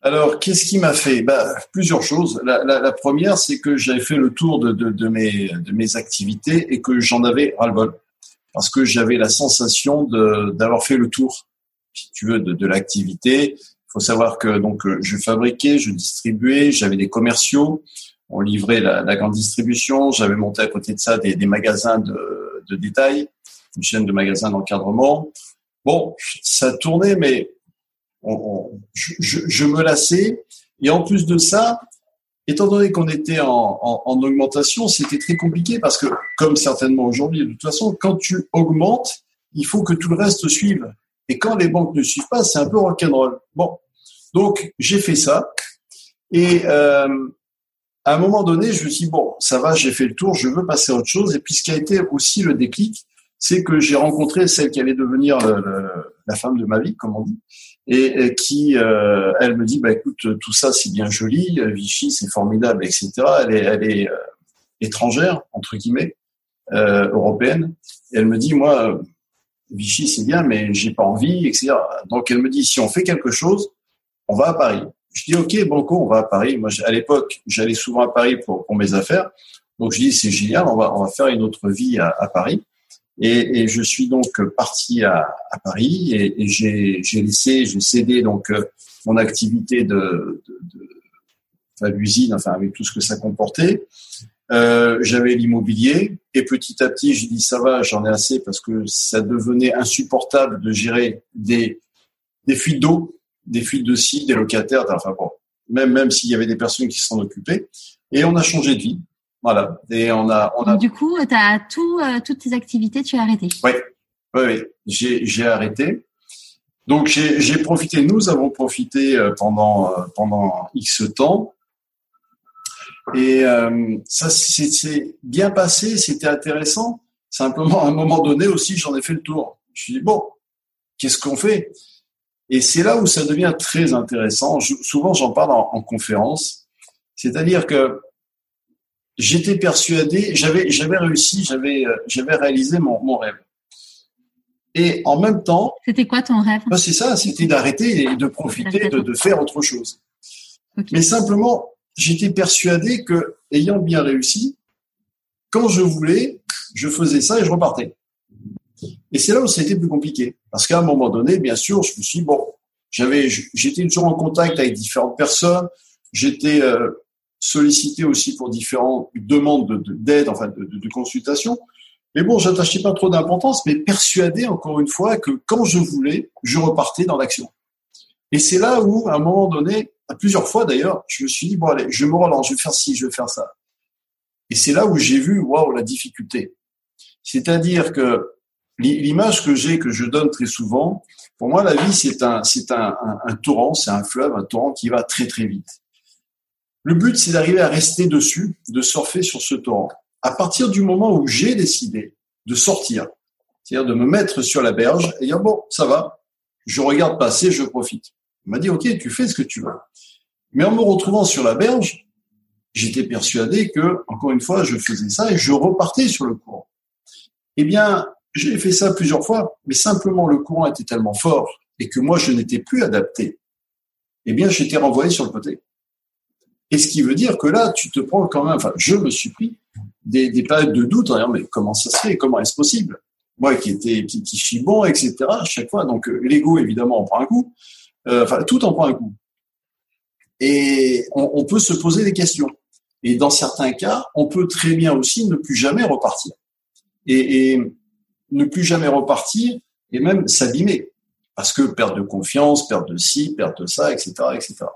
Alors, qu'est-ce qui m'a fait? Bah, Plusieurs choses. La, la, la première, c'est que j'avais fait le tour de, de, de, mes, de mes activités et que j'en avais ras-le-bol. Parce que j'avais la sensation d'avoir fait le tour, si tu veux, de, de l'activité faut savoir que donc euh, je fabriquais, je distribuais, j'avais des commerciaux, on livrait la, grande distribution, j'avais monté à côté de ça des, magasins de, détail, une chaîne de magasins d'encadrement. Bon, ça tournait, mais je, me lassais. Et en plus de ça, étant donné qu'on était en, en augmentation, c'était très compliqué parce que, comme certainement aujourd'hui, de toute façon, quand tu augmentes, il faut que tout le reste suive. Et quand les banques ne suivent pas, c'est un peu rock'n'roll. Bon, donc j'ai fait ça. Et euh, à un moment donné, je me suis dit, bon, ça va, j'ai fait le tour, je veux passer à autre chose. Et puis ce qui a été aussi le déclic, c'est que j'ai rencontré celle qui allait devenir la femme de ma vie, comme on dit, et, qui, euh, elle me dit, bah écoute, tout ça c'est bien joli, Vichy c'est formidable, etc. Elle est, elle est euh, étrangère entre guillemets, européenne. Et elle me dit, moi, Vichy, c'est bien, mais j'ai pas envie, etc. Donc elle me dit, si on fait quelque chose, on va à Paris. Je dis, ok, banco, on va à Paris. Moi, à l'époque, j'allais souvent à Paris pour, mes affaires. Donc je dis, c'est génial, on va, faire une autre vie à, Paris. Et, je suis donc parti à, Paris et, j'ai laissé, j'ai cédé donc euh, mon activité de, de, l'usine, enfin avec tout ce que ça comportait. Euh, j'avais l'immobilier et petit à petit, je dis ça va, j'en ai assez parce que ça devenait insupportable de gérer des des fuites d'eau, des fuites de site, des locataires, enfin bon, même même s'il y avait des personnes qui s'en occupaient. Et on a changé de vie. Voilà. Et on a, on a. Du coup, tu as tout, euh, toutes tes activités, tu as arrêté. Oui, oui, oui. J'ai, j'ai arrêté. Donc j'ai, j'ai profité. Nous avons profité euh, pendant pendant X temps. Et euh, ça, c'est, c'est bien passé. C'était intéressant. Simplement, à un moment donné aussi, j'en ai fait le tour. Je me suis dit bon, qu'est-ce qu'on fait? Et c'est là où ça devient très intéressant. Je, souvent, j'en parle en, en conférence. C'est-à-dire que j'étais persuadé, j'avais j'avais réussi, j'avais euh, j'avais réalisé mon, mon rêve. Et en même temps, c'était quoi ton rêve? Bah C'est ça, c'était d'arrêter et de profiter, de, de, faire autre chose. Okay. Mais simplement, j'étais persuadé que, ayant bien réussi, quand je voulais, je faisais ça et je repartais. Et c'est là où ça a été plus compliqué, parce qu'à un moment donné, bien sûr, je me suis dit, bon, j'avais, j'étais toujours en contact avec différentes personnes, j'étais euh, sollicité aussi pour différentes demandes d'aide, de, enfin de, de, consultation. Mais bon, j'attachais pas trop d'importance, mais persuadé encore une fois que quand je voulais, je repartais dans l'action. Et c'est là où, à un moment donné, à plusieurs fois d'ailleurs, je me suis dit bon allez, je me relance, je vais faire ci, je vais faire ça. Et c'est là où j'ai vu waouh la difficulté. C'est-à-dire que l'image que j'ai, que je donne très souvent, pour moi la vie c'est un c'est un, torrent, c'est un fleuve, un torrent qui va très très vite. Le but, c'est d'arriver à rester dessus, de surfer sur ce torrent. À partir du moment où j'ai décidé de sortir, c'est-à-dire de me mettre sur la berge et dire bon, ça va, je regarde passer, je profite. Il m'a dit ok, tu fais ce que tu veux. Mais en me retrouvant sur la berge, j'étais persuadé que, encore une fois, je faisais ça et je repartais sur le courant. Eh bien, j'ai fait ça plusieurs fois, mais simplement le courant était tellement fort et que moi je n'étais plus adapté. Eh bien, j'étais renvoyé sur le côté. Et ce qui veut dire que là, tu te prends quand même, enfin, je me suis pris des, des périodes de doute en disant, mais comment ça se fait? Comment est-ce possible? Moi qui était, qui, qui suis bon, etc., à chaque fois. Donc, euh, l'ego, évidemment, en prend un coup. Euh, enfin, tout en prend un coup. Et on, peut se poser des questions. Et dans certains cas, on peut très bien aussi ne plus jamais repartir. Et, ne plus jamais repartir et même s'abîmer. Parce que perte de confiance, perte de ci, perte de ça, etc., etc.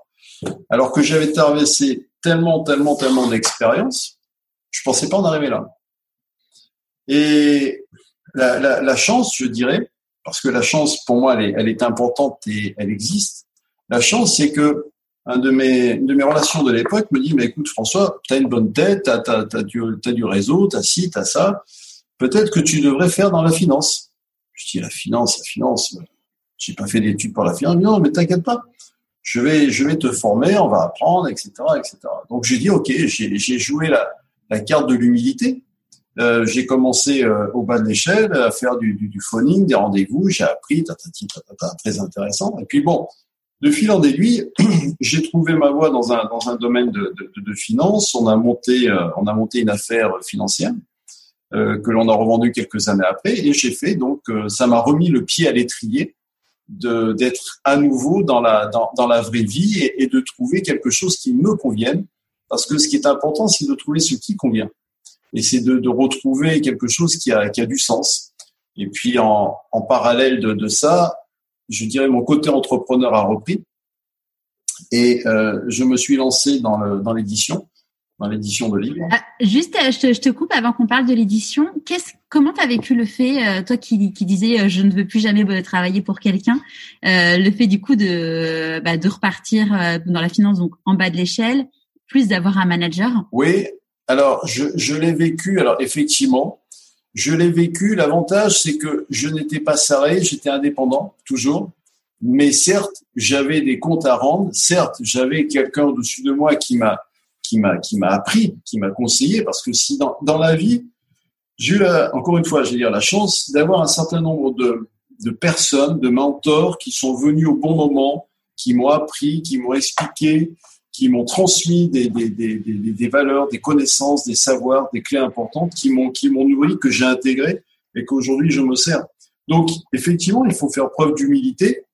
Alors que j'avais traversé tellement, tellement, tellement d'expériences, je pensais pas en arriver là. Et la, chance, je dirais, parce que la chance, pour moi, elle est, importante et elle existe. La chance, c'est que de mes, de mes relations de l'époque me dit, mais écoute, François, tu as une bonne tête, tu as, du, réseau, tu as ci, tu as ça. Peut-être que tu devrais faire dans la finance. Je dis, la finance, la finance, j'ai pas fait d'études pour la finance. Non, mais t'inquiète pas je vais, te former, on va apprendre, etc., etc. Donc j'ai dit ok, j'ai joué la carte de l'humilité. Euh, j'ai commencé euh, au bas de l'échelle à faire du, du, du phoning, des rendez-vous, j'ai appris, tatati, tatata, très intéressant. Et puis bon, de fil en aiguille, j'ai trouvé ma voie dans un dans un domaine de, de, de finance. On a monté euh, on a monté une affaire financière euh, que l'on a revendue quelques années après, et j'ai fait donc euh, ça m'a remis le pied à l'étrier d'être à nouveau dans la dans, la vraie vie et, de trouver quelque chose qui me convienne parce que ce qui est important c'est de trouver ce qui convient et c'est de, de, retrouver quelque chose qui a, qui a du sens et puis en, en parallèle de, de, ça je dirais mon côté entrepreneur a repris et euh, je me suis lancé dans le, dans l'édition dans l'édition de livres. Ah, juste, je te, je te, coupe avant qu'on parle de l'édition. Qu'est-ce, comment tu as vécu le fait, euh, toi qui, qui disais euh, je ne veux plus jamais travailler pour quelqu'un, euh, le fait du coup de, bah, de repartir dans la finance donc en bas de l'échelle, plus d'avoir un manager? Oui, alors je, je l'ai vécu. Alors effectivement, je l'ai vécu. L'avantage, c'est que je n'étais pas salarié, j'étais indépendant toujours. Mais certes, j'avais des comptes à rendre. Certes, j'avais quelqu'un au-dessus de moi qui m'a qui m'a qui m'a appris, qui m'a conseillé, parce que si dans, dans la vie, j'ai eu la, encore une fois, je vais dire la chance d'avoir un certain nombre de, de personnes, de mentors qui sont venus au bon moment, qui m'ont appris, qui m'ont expliqué, qui m'ont transmis des, des, des, des, valeurs, des connaissances, des savoirs, des clés importantes, qui m'ont qui m'ont nourri, que j'ai intégré et qu'aujourd'hui je me sers. Donc, effectivement, il faut faire preuve d'humilité,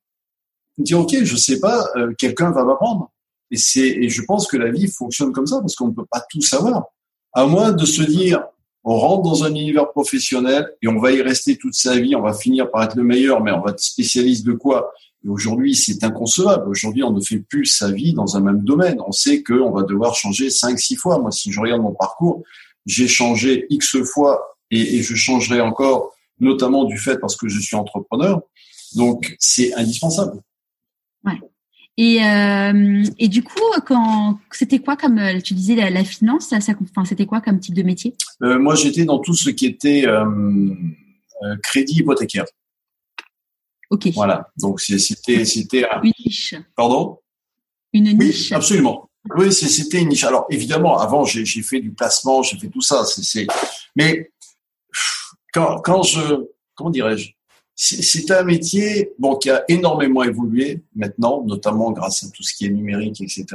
dire ok, je sais pas, euh, quelqu'un va m'apprendre. Et c'est, et je pense que la vie fonctionne comme ça parce qu'on ne peut pas tout savoir. À moins de se dire, on rentre dans un univers professionnel et on va y rester toute sa vie, on va finir par être le meilleur, mais on va être spécialiste de quoi? Aujourd'hui, c'est inconcevable. Aujourd'hui, on ne fait plus sa vie dans un même domaine. On sait qu'on va devoir changer cinq, six fois. Moi, si je regarde mon parcours, j'ai changé X fois et, et je changerai encore, notamment du fait parce que je suis entrepreneur. Donc, c'est indispensable. Ouais. Et, euh, et du coup, quand c'était quoi comme euh, tu disais la, la finance, ça, ça enfin, c'était quoi comme type de métier? Euh, Moi, j'étais dans tout ce qui était euh, euh crédit hypothécaire. Ok. Voilà. Donc c'était c'était une niche. Pardon? Une niche. Oui, absolument. Oui, c'était une niche. Alors évidemment, avant j'ai fait du placement, j'ai fait tout ça. C'est mais quand quand je comment dirais-je? C'est un métier bon qui a énormément évolué maintenant, notamment grâce à tout ce qui est numérique, etc.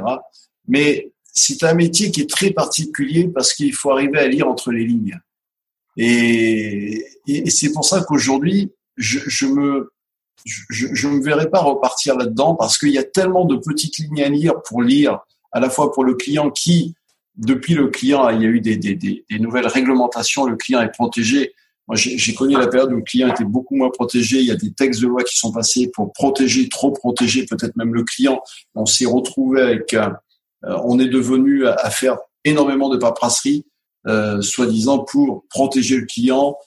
Mais c'est un métier qui est très particulier parce qu'il faut arriver à lire entre les lignes. Et, et c'est pour ça qu'aujourd'hui, je, je, me je ne me verrai pas repartir là-dedans parce qu'il y a tellement de petites lignes à lire pour lire, à la fois pour le client qui, depuis le client, il y a eu des, nouvelles réglementations, le client est protégé moi, j'ai connu la période où le client était beaucoup moins protégé. Il y a des textes de loi qui sont passés pour protéger, trop protéger, peut-être même le client. On s'est retrouvé avec, euh, on est devenu à, faire énormément de paperasserie, euh, soi-disant pour protéger le client, euh,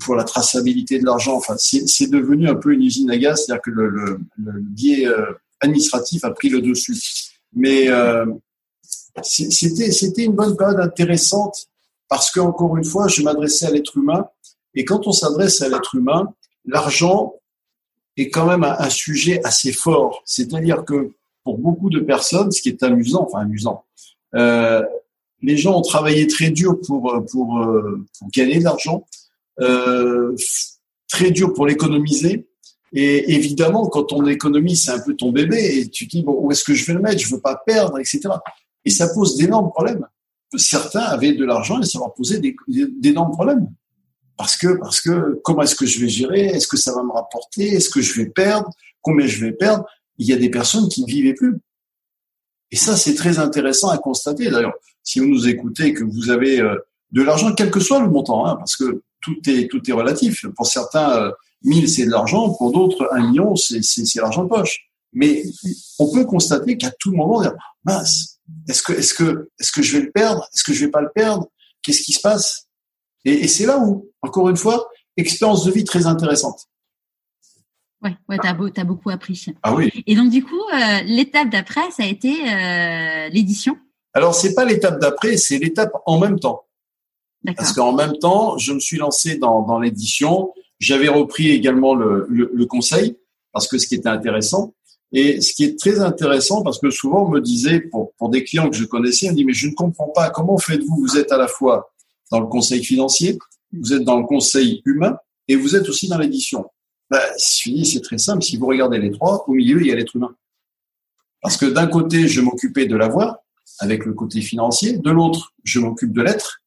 pour la traçabilité de l'argent. Enfin, c'est devenu un peu une usine à gaz, c'est-à-dire que le, le, le biais euh, administratif a pris le dessus. Mais euh, c'était c'était une bonne période intéressante parce que encore une fois, je m'adressais à l'être humain et quand on s'adresse à l'être humain, l'argent est quand même un, sujet assez fort. C'est-à-dire que pour beaucoup de personnes, ce qui est amusant, enfin amusant, euh, les gens ont travaillé très dur pour, pour, euh, pour gagner de l'argent, euh, très dur pour l'économiser. Et évidemment, quand on économise, c'est un peu ton bébé et tu te dis, bon, où est-ce que je vais le mettre? Je veux pas perdre, etc. Et ça pose d'énormes problèmes. Certains avaient de l'argent et ça leur posait d'énormes problèmes. Parce que, parce que, comment est-ce que je vais gérer? Est-ce que ça va me rapporter? Est-ce que je vais perdre? Combien je vais perdre? Il y a des personnes qui ne vivaient plus. Et ça, c'est très intéressant à constater. D'ailleurs, si vous nous écoutez, que vous avez euh, de l'argent, quel que soit le montant, hein, parce que tout est tout est relatif. Pour certains, 1000 euh, c'est de l'argent, pour d'autres, un million c'est c'est l'argent de poche. Mais on peut constater qu'à tout moment, mince, est-ce que est-ce que est-ce que je vais le perdre? Est-ce que je vais pas le perdre? Qu'est-ce qui se passe? Et, et c'est là où, encore une fois, expérience de vie très intéressante. Ouais, ouais, beau, as beaucoup appris. Ah oui. Et donc du coup, euh, l'étape d'après, ça a été euh, l'édition? Alors c'est pas l'étape d'après, c'est l'étape en même temps. Parce qu'en même temps, je me suis lancé dans, dans l'édition. J'avais repris également le, le, le, conseil parce que ce qui était intéressant et ce qui est très intéressant parce que souvent on me disait pour, pour des clients que je connaissais, on me dit mais je ne comprends pas comment faites-vous? Vous êtes à la fois dans le conseil financier, vous êtes dans le conseil humain et vous êtes aussi dans l'édition. Ben, c'est très simple. Si vous regardez les trois, au milieu, il y a l'être humain. Parce que d'un côté, je m'occupais de la voix avec le côté financier. De l'autre, je m'occupe de l'être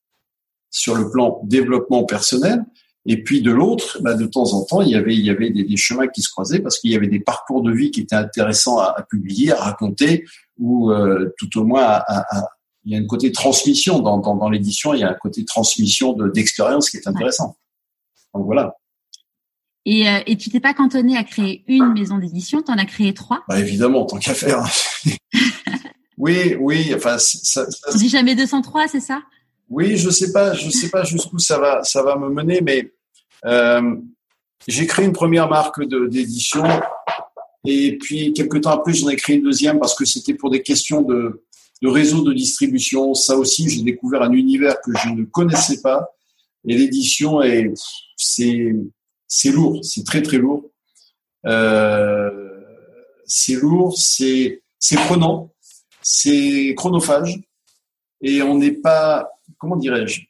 sur le plan développement personnel. Et puis de l'autre, ben, de temps en temps, il y avait, il y avait des, chemins qui se croisaient parce qu'il y avait des parcours de vie qui étaient intéressants à, publier, à raconter, ou euh, tout au moins à, il y a un côté transmission dans, dans, dans l'édition, il y a un côté transmission d'expérience qui est intéressant. Donc voilà. Et, euh, et tu t'es pas cantonné à créer une maison d'édition, tu en as créé trois? Bah Évidemment, tant qu'à faire. oui, oui. Enfin, ça, ça, dis jamais 203, c'est ça? Oui, je sais pas, je sais pas jusqu'où ça va, ça va me mener, mais euh, j'ai créé une première marque d'édition et puis quelques temps après, j'en ai créé une deuxième parce que c'était pour des questions de réseau de distribution. Ça aussi, j'ai découvert un univers que je ne connaissais pas. Et l'édition est, c'est, c'est lourd, c'est très très lourd. Euh, c'est lourd, c'est, c'est prenant, c'est chronophage, et on n'est pas, comment dirais-je,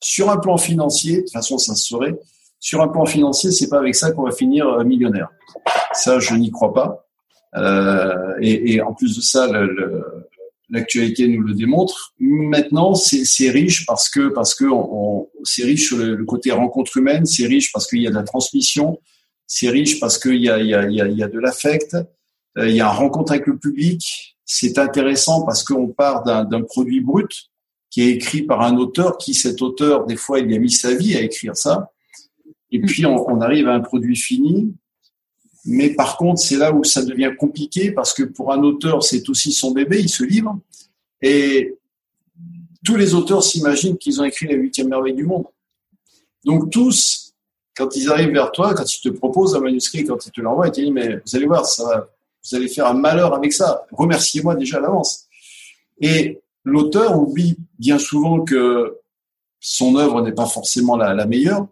sur un plan financier. De toute façon, ça se saurait. Sur un plan financier, c'est pas avec ça qu'on va finir euh, millionnaire. Ça, je n'y crois pas. Euh, et, en plus de ça, l'actualité nous le démontre. Maintenant, c'est riche parce que parce que c'est riche sur le, côté rencontre humaine, c'est riche parce qu'il y a de la transmission, c'est riche parce qu'il y a, de l'affect, euh, il y a un rencontre avec le public. C'est intéressant parce qu'on part d'un produit brut qui est écrit par un auteur qui, cet auteur, des fois, il a mis sa vie à écrire ça. Et puis, on, on arrive à un produit fini mais par contre, c'est là où ça devient compliqué parce que pour un auteur, c'est aussi son bébé, il se livre. Et tous les auteurs s'imaginent qu'ils ont écrit la huitième merveille du monde. Donc tous, quand ils arrivent vers toi, quand ils te proposent un manuscrit, quand ils te l'envoient, ils te disent, mais vous allez voir, ça vous allez faire un malheur avec ça. Remerciez-moi déjà à l'avance. Et l'auteur oublie bien souvent que son œuvre n'est pas forcément la, meilleure.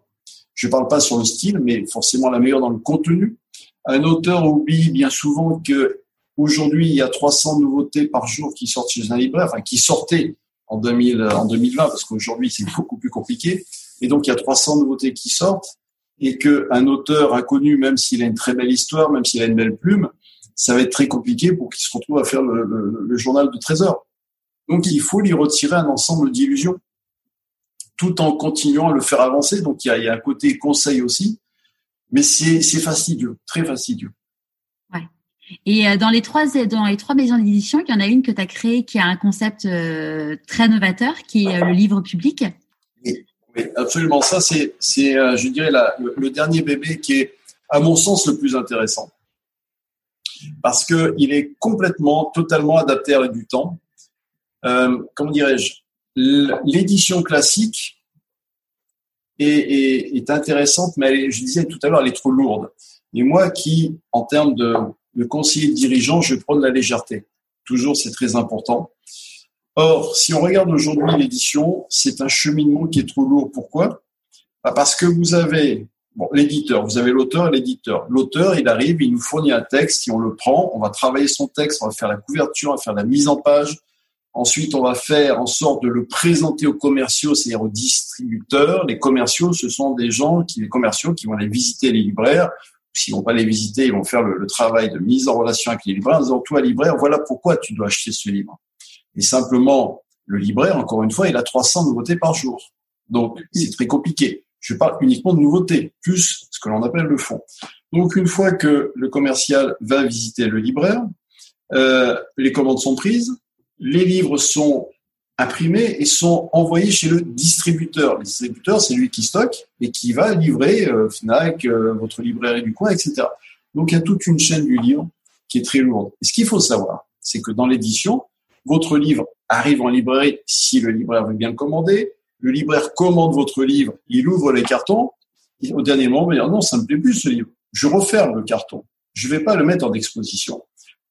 Je ne parle pas sur le style, mais forcément la meilleure dans le contenu. Un auteur oublie bien souvent que aujourd'hui il y a 300 nouveautés par jour qui sortent chez un libraire, enfin qui sortaient en, 2000, en 2020 parce qu'aujourd'hui c'est beaucoup plus compliqué. Et donc il y a 300 nouveautés qui sortent et qu'un auteur inconnu, même s'il a une très belle histoire, même s'il a une belle plume, ça va être très compliqué pour qu'il se retrouve à faire le, le journal de trésor. Donc il faut lui retirer un ensemble d'illusions tout en continuant à le faire avancer. Donc il y a, il y a un côté conseil aussi mais c'est fastidieux, très fastidieux. Ouais. Et euh, dans les trois dans les trois maisons d'édition, il y en a une que tu as créée qui a un concept euh, très novateur, qui est euh, le livre public. Oui, absolument. Ça, c'est, je dirais, la, le, dernier bébé qui est, à mon sens, le plus intéressant. Parce que il est complètement, totalement adapté à du temps. Euh, comment dirais-je L'édition classique, est, intéressante, mais je disais tout à l'heure, elle est trop lourde. Et moi qui, en termes de, de conseiller dirigeant, je prends de la légèreté. Toujours, c'est très important. Or, si on regarde aujourd'hui l'édition, c'est un cheminement qui est trop lourd. Pourquoi? Bah, Parce que vous avez bon, l'éditeur, vous avez l'auteur et l'éditeur. L'auteur, il arrive, il nous fournit un texte, si on le prend, on va travailler son texte, on va faire la couverture, on va faire la mise en page, Ensuite, on va faire en sorte de le présenter aux commerciaux, c'est-à-dire aux distributeurs. Les commerciaux, ce sont des gens qui, les commerciaux, qui vont aller visiter les libraires. S'ils vont pas les visiter, ils vont faire le, travail de mise en relation avec les libraires en disant, toi, libraire, voilà pourquoi tu dois acheter ce livre. Et simplement, le libraire, encore une fois, il a 300 nouveautés par jour. Donc, c'est très compliqué. Je parle uniquement de nouveautés, plus ce que l'on appelle le fond. Donc, une fois que le commercial va visiter le libraire, euh, les commandes sont prises, les livres sont imprimés et sont envoyés chez le distributeur. Le distributeur, c'est lui qui stocke et qui va livrer euh, Fnac, euh, votre librairie du coin, etc. Donc il y a toute une chaîne du livre qui est très lourde. Et ce qu'il faut savoir, c'est que dans l'édition, votre livre arrive en librairie si le libraire veut bien le commander. Le libraire commande votre livre, il ouvre les cartons. Au dernier moment, il va dire non, ça me plaît plus ce livre. Je referme le carton. Je ne vais pas le mettre en exposition.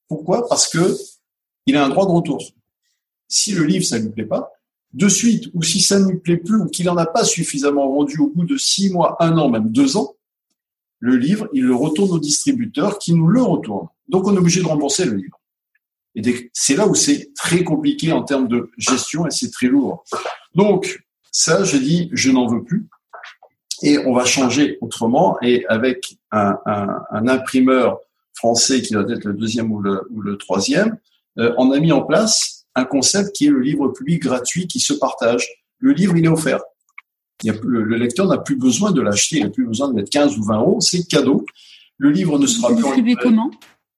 Pourquoi? Parce que il a un droit de retour. Si le livre, ça ne lui plaît pas, de suite, ou si ça ne lui plaît plus, ou qu'il n'en a pas suffisamment vendu au bout de six mois, un an, même deux ans, le livre, il le retourne au distributeur qui nous le retourne. Donc, on est obligé de rembourser le livre. Et c'est là où c'est très compliqué en termes de gestion et c'est très lourd. Donc, ça, j'ai dit, je n'en veux plus. Et on va changer autrement. Et avec un, imprimeur français qui doit être le deuxième ou le troisième, euh, on a mis en place un concept qui est le livre public gratuit qui se partage. Le livre, il est offert. Il y a, le, lecteur n'a plus besoin de l'acheter, il n'a plus besoin de mettre 15 ou 20 euros, c'est cadeau. Le livre ne sera plus distribué comment?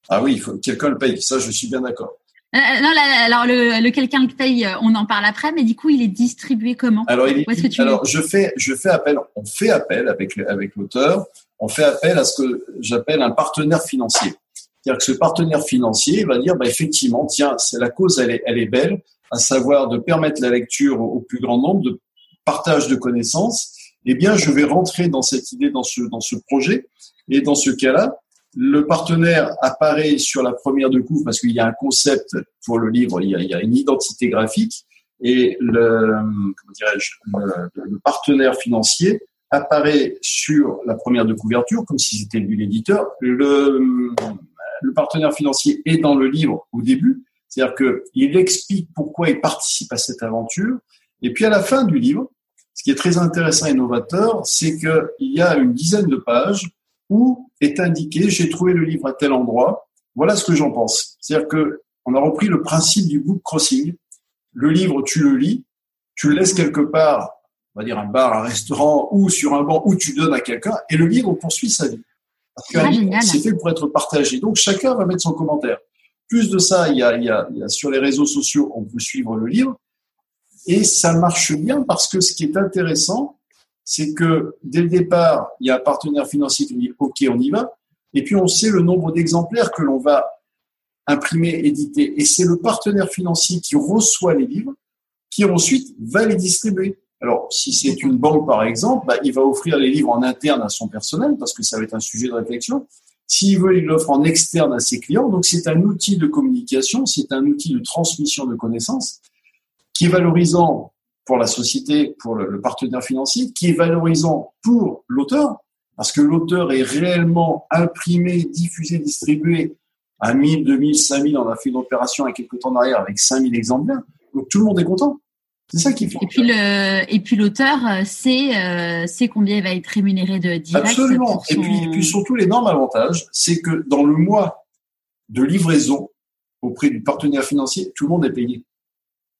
Ah oui, il faut quelqu'un le paye, ça je suis bien d'accord. Euh, euh non, alors le, le quelqu'un le paye, euh, on en parle après, mais du coup, il est distribué comment? Alors, il alors je fais, je fais appel, on fait appel avec avec l'auteur, on fait appel à ce que j'appelle un partenaire financier. C'est-à-dire que ce partenaire financier va dire, bah, effectivement, tiens, c'est la cause, elle est, elle est belle, à savoir de permettre la lecture au, plus grand nombre, de partage de connaissances. Eh bien, je vais rentrer dans cette idée, dans ce, dans ce projet. Et dans ce cas-là, le partenaire apparaît sur la première de couve parce qu'il y a un concept pour le livre, il y a, il y a une identité graphique et le, comment dirais-je, le, le, partenaire financier apparaît sur la première de couverture comme si c'était lui l'éditeur. Le, le partenaire financier est dans le livre au début, c'est-à-dire qu'il explique pourquoi il participe à cette aventure. Et puis à la fin du livre, ce qui est très intéressant et novateur, c'est qu'il y a une dizaine de pages où est indiqué j'ai trouvé le livre à tel endroit, voilà ce que j'en pense. C'est-à-dire que on a repris le principe du book crossing. Le livre, tu le lis, tu le laisses quelque part, on va dire un bar, un restaurant ou sur un banc où tu donnes à quelqu'un et le livre poursuit sa vie. Ah, c'est fait pour être partagé. Donc chacun va mettre son commentaire. Plus de ça, il y a, il y a, il y a sur les réseaux sociaux, on peut suivre le livre. Et ça marche bien parce que ce qui est intéressant, c'est que dès le départ, il y a un partenaire financier qui dit OK, on y va. Et puis on sait le nombre d'exemplaires que l'on va imprimer, éditer. Et c'est le partenaire financier qui reçoit les livres, qui ensuite va les distribuer. Alors, si c'est une banque, par exemple, bah, il va offrir les livres en interne à son personnel, parce que ça va être un sujet de réflexion. S'il veut, il l'offre en externe à ses clients. Donc, c'est un outil de communication, c'est un outil de transmission de connaissances qui est valorisant pour la société, pour le, partenaire financier, qui est valorisant pour l'auteur, parce que l'auteur est réellement imprimé, diffusé, distribué à 1000, 2000, 5000. On a fait une opération il y a quelques temps derrière avec 5000 exemplaires. Donc tout le monde est content. C'est ça qui fait. Et puis le et puis l'auteur euh, sait euh, sait combien il va être rémunéré de direct. Absolument. Et puis et puis surtout l'énorme avantage, c'est que dans le mois de livraison auprès du partenaire financier, tout le monde est payé.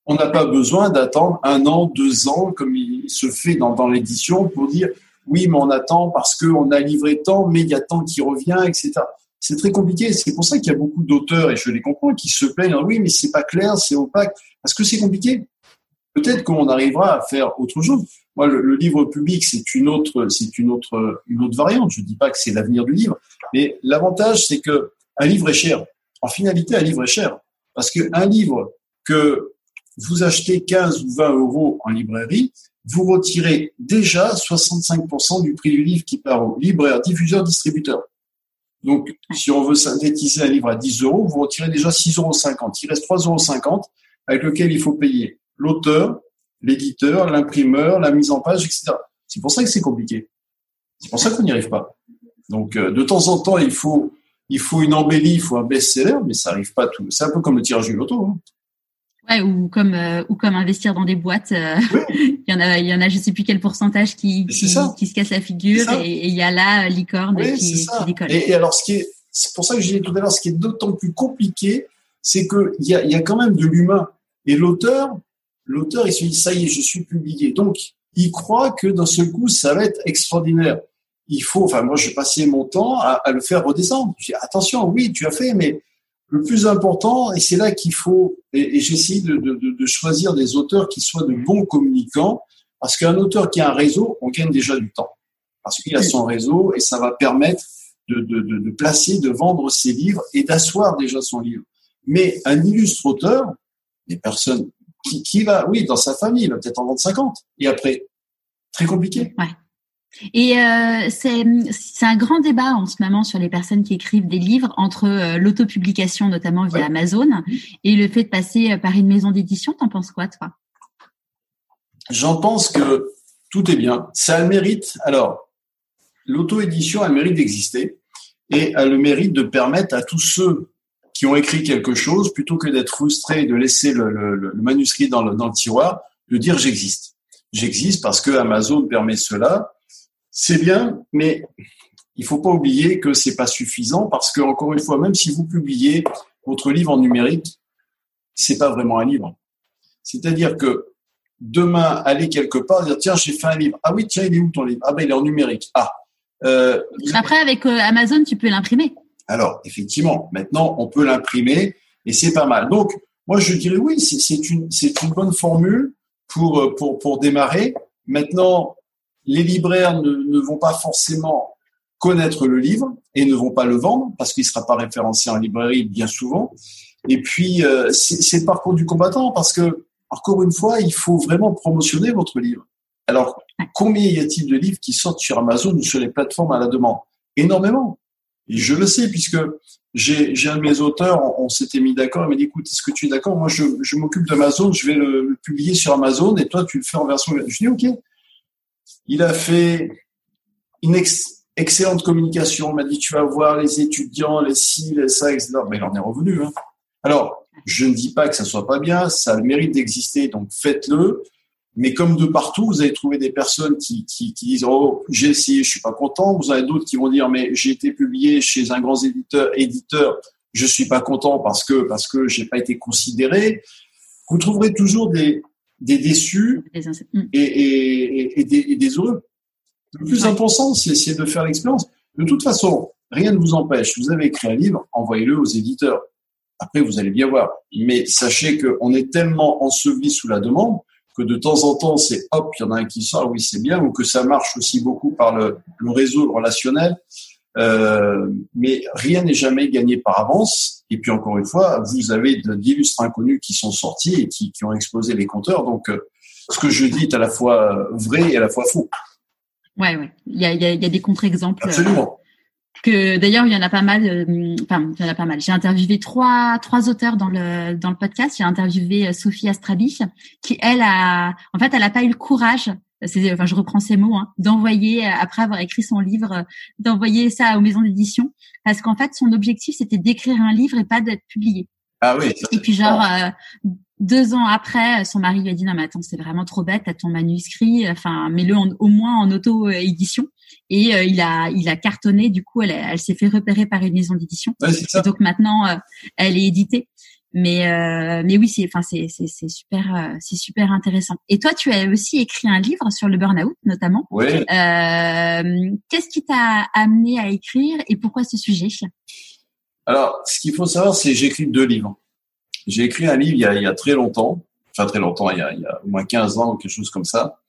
On n'a pas besoin d'attendre un an, deux ans, comme il se fait dans, dans l'édition, pour dire oui, mais on attend parce qu'on a livré tant, mais il y a tant qui revient, etc. C'est très compliqué. C'est pour ça qu'il y a beaucoup d'auteurs, et je les comprends, qui se plaignent. Oui, mais c'est pas clair, c'est opaque. Parce que c'est compliqué. Peut-être qu'on arrivera à faire autre chose. Moi, le, livre public, c'est une autre, c'est une autre, une autre variante. Je dis pas que c'est l'avenir du livre, mais l'avantage, c'est que un livre est cher. En finalité, un livre est cher parce qu'un livre que vous achetez 15 ou 20 euros en librairie, vous retirez déjà 65% du prix du livre qui part au libraire, diffuseur, distributeur. Donc, si on veut synthétiser un livre à 10 euros, vous retirez déjà 6,50 euros. Il reste 3,50 euros avec lequel il faut payer l'auteur, l'éditeur, l'imprimeur, la mise en page, etc. C'est pour ça que c'est compliqué. C'est pour ça qu'on n'y arrive pas. Donc, euh, de temps en temps, il faut, il faut une embellie, il faut un best-seller, mais ça n'arrive pas tout. C'est un peu comme le tirage du loto. Hein ou comme euh, ou comme investir dans des boîtes. Euh, il y en a, il y en a, je sais plus quel pourcentage qui qui, se casse la figure et, il y a là euh, licorne qui, qui, décolle. Et, alors ce qui est, c'est pour ça que je disais tout à l'heure, ce qui est d'autant plus compliqué, c'est que il y a, y a quand même de l'humain et l'auteur, l'auteur il se dit ça y est, je suis publié, donc il croit que d'un seul coup ça va être extraordinaire. Il faut, enfin moi je passé mon temps à, à le faire redescendre. Je dis, attention, oui tu as fait, mais le plus important, et c'est là qu'il faut, et, j'essaie de, de, de, choisir des auteurs qui soient de bons communicants, parce qu'un auteur qui a un réseau, on gagne déjà du temps, parce qu'il a son réseau et ça va permettre de, de placer, de vendre ses livres et d'asseoir déjà son livre. Mais un illustre auteur, des personnes qui, qui va, oui, dans sa famille, il va peut-être en vendre 50, et après, très compliqué. Ouais. Et euh, c'est un grand débat en ce moment sur les personnes qui écrivent des livres entre euh, l'autopublication, notamment via Amazon, et le fait de passer euh, par une maison d'édition. T'en penses quoi, toi? J'en pense que tout est bien. Ça a le mérite. Alors, l'auto-édition a le mérite d'exister et a le mérite de permettre à tous ceux qui ont écrit quelque chose, plutôt que d'être frustrés et de laisser le, manuscrit dans le, dans le tiroir, de dire j'existe. J'existe parce que Amazon permet cela c'est bien, mais il faut pas oublier que c'est pas suffisant parce que encore une fois, même si vous publiez votre livre en numérique, c'est pas vraiment un livre. C'est-à-dire que demain, aller quelque part, dire tiens, j'ai fait un livre. Ah oui, tiens, il est où ton livre? Ah ben, il est en numérique. Ah. Euh, Après, avec euh, Amazon, tu peux l'imprimer. Alors, effectivement, maintenant, on peut l'imprimer et c'est pas mal. Donc, moi, je dirais oui, c'est une, une bonne formule pour, euh, pour, pour démarrer. Maintenant, les libraires ne, vont pas forcément connaître le livre et ne vont pas le vendre parce qu'il ne sera pas référencé en librairie bien souvent. Et puis, euh, c'est le parcours du combattant parce que, encore une fois, il faut vraiment promotionner votre livre. Alors, combien y a-t-il de livres qui sortent sur Amazon ou sur les plateformes à la demande? Énormément. Et je le sais puisque j'ai un de mes auteurs, on, s'était mis d'accord, il m'a dit, écoute, est-ce que tu es d'accord? Moi, je, je m'occupe d'Amazon, je vais le, publier sur Amazon et toi, tu le fais en version... Je dis, OK. Il a fait une excellente communication. Il m'a dit, tu vas voir les étudiants, les ci, les ça, etc. Mais il en est revenu. Hein. Alors, je ne dis pas que ça soit pas bien, ça a le mérite d'exister, donc faites-le. Mais comme de partout, vous allez trouver des personnes qui, qui, qui disent oh j'ai essayé, je suis pas content. Vous avez d'autres qui vont dire mais j'ai été publié chez un grand éditeur, éditeur, je suis pas content parce que parce que j'ai pas été considéré. Vous trouverez toujours des des déçus mm. et, et, et, des, et, des, heureux. Le plus important, c'est de faire l'expérience. De toute façon, rien ne vous empêche. Vous avez écrit un livre, envoyez-le aux éditeurs. Après, vous allez bien voir. Mais sachez qu'on est tellement enseveli sous la demande que de temps en temps, c'est hop, il y en a un qui sort, oui, c'est bien, ou que ça marche aussi beaucoup par le, le réseau relationnel. Euh, mais rien n'est jamais gagné par avance. Et puis encore une fois, vous avez d'illustres inconnus qui sont sortis et qui, qui ont explosé les compteurs. Donc, euh, ce que je dis est à la fois vrai et à la fois faux. Ouais, ouais. Il y a, il y a, il y a des contre-exemples. Absolument que d'ailleurs il y en a pas mal euh, enfin il y en a pas mal. J'ai interviewé trois trois auteurs dans le dans le podcast. J'ai interviewé euh, Sophie Astrabi qui elle a en fait elle a pas eu le courage c'est enfin je reprends ses mots hein, d'envoyer euh, après avoir écrit son livre d'envoyer ça aux maisons d'édition. Parce qu'en fait son objectif c'était d'écrire un livre et pas d'être publié. Ah oui et puis genre deux ans après, son mari lui a dit non mais attends c'est vraiment trop bête, t'as ton manuscrit, enfin mets-le au moins en auto édition. Et euh, il a il a cartonné. Du coup, elle, elle s'est fait repérer par une maison d'édition. Ouais, donc maintenant, euh, elle est éditée. Mais euh, mais oui, c'est enfin c'est c'est c'est super c'est super intéressant. Et toi, tu as aussi écrit un livre sur le burn-out notamment. Oui. Qu'est-ce qui t'a amené à écrire et pourquoi ce sujet? Alors, ce qu'il faut savoir, c'est j'ai écrit deux livres. J'ai écrit un livre il y a il y a très longtemps, enfin très longtemps, il y a il y a au moins 15 ans quelque chose comme ça.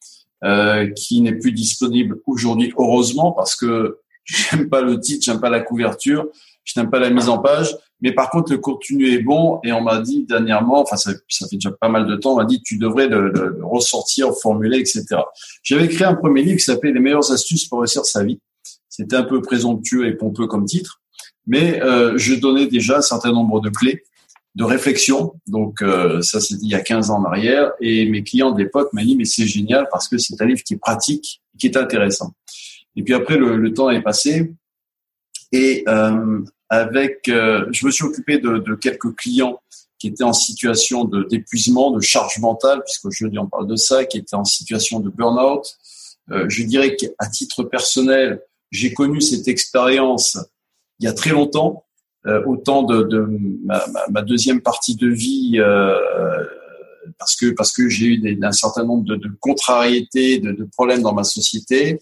Euh, qui n'est plus disponible aujourd'hui, heureusement, parce que j'aime pas le titre, j'aime pas la couverture, je n'aime pas la mise en page. Mais par contre, le contenu est bon et on m'a dit dernièrement, enfin ça, fait déjà pas mal de temps, on m'a dit tu devrais le, le, ressortir, formuler, etc. J'avais écrit un premier livre qui s'appelait Les meilleures astuces pour réussir sa vie. C'était un peu présomptueux et pompeux comme titre, mais euh, je donnais déjà un certain nombre de clés de réflexion. Donc euh, ça, c'était il y a 15 ans en arrière. Et mes clients de l'époque m'ont dit, mais c'est génial parce que c'est un livre qui est pratique, qui est intéressant. Et puis après, le, le temps est passé. Et euh, avec, euh, je me suis occupé de, de, quelques clients qui étaient en situation de d'épuisement, de charge mentale, puisque je on parle de ça, qui étaient en situation de burn-out. Euh, je dirais qu'à titre personnel, j'ai connu cette expérience il y a très longtemps, autant de, de ma, ma, deuxième partie de vie euh, parce que parce que j'ai eu des, un certain nombre de, de contrariétés, de, de, problèmes dans ma société.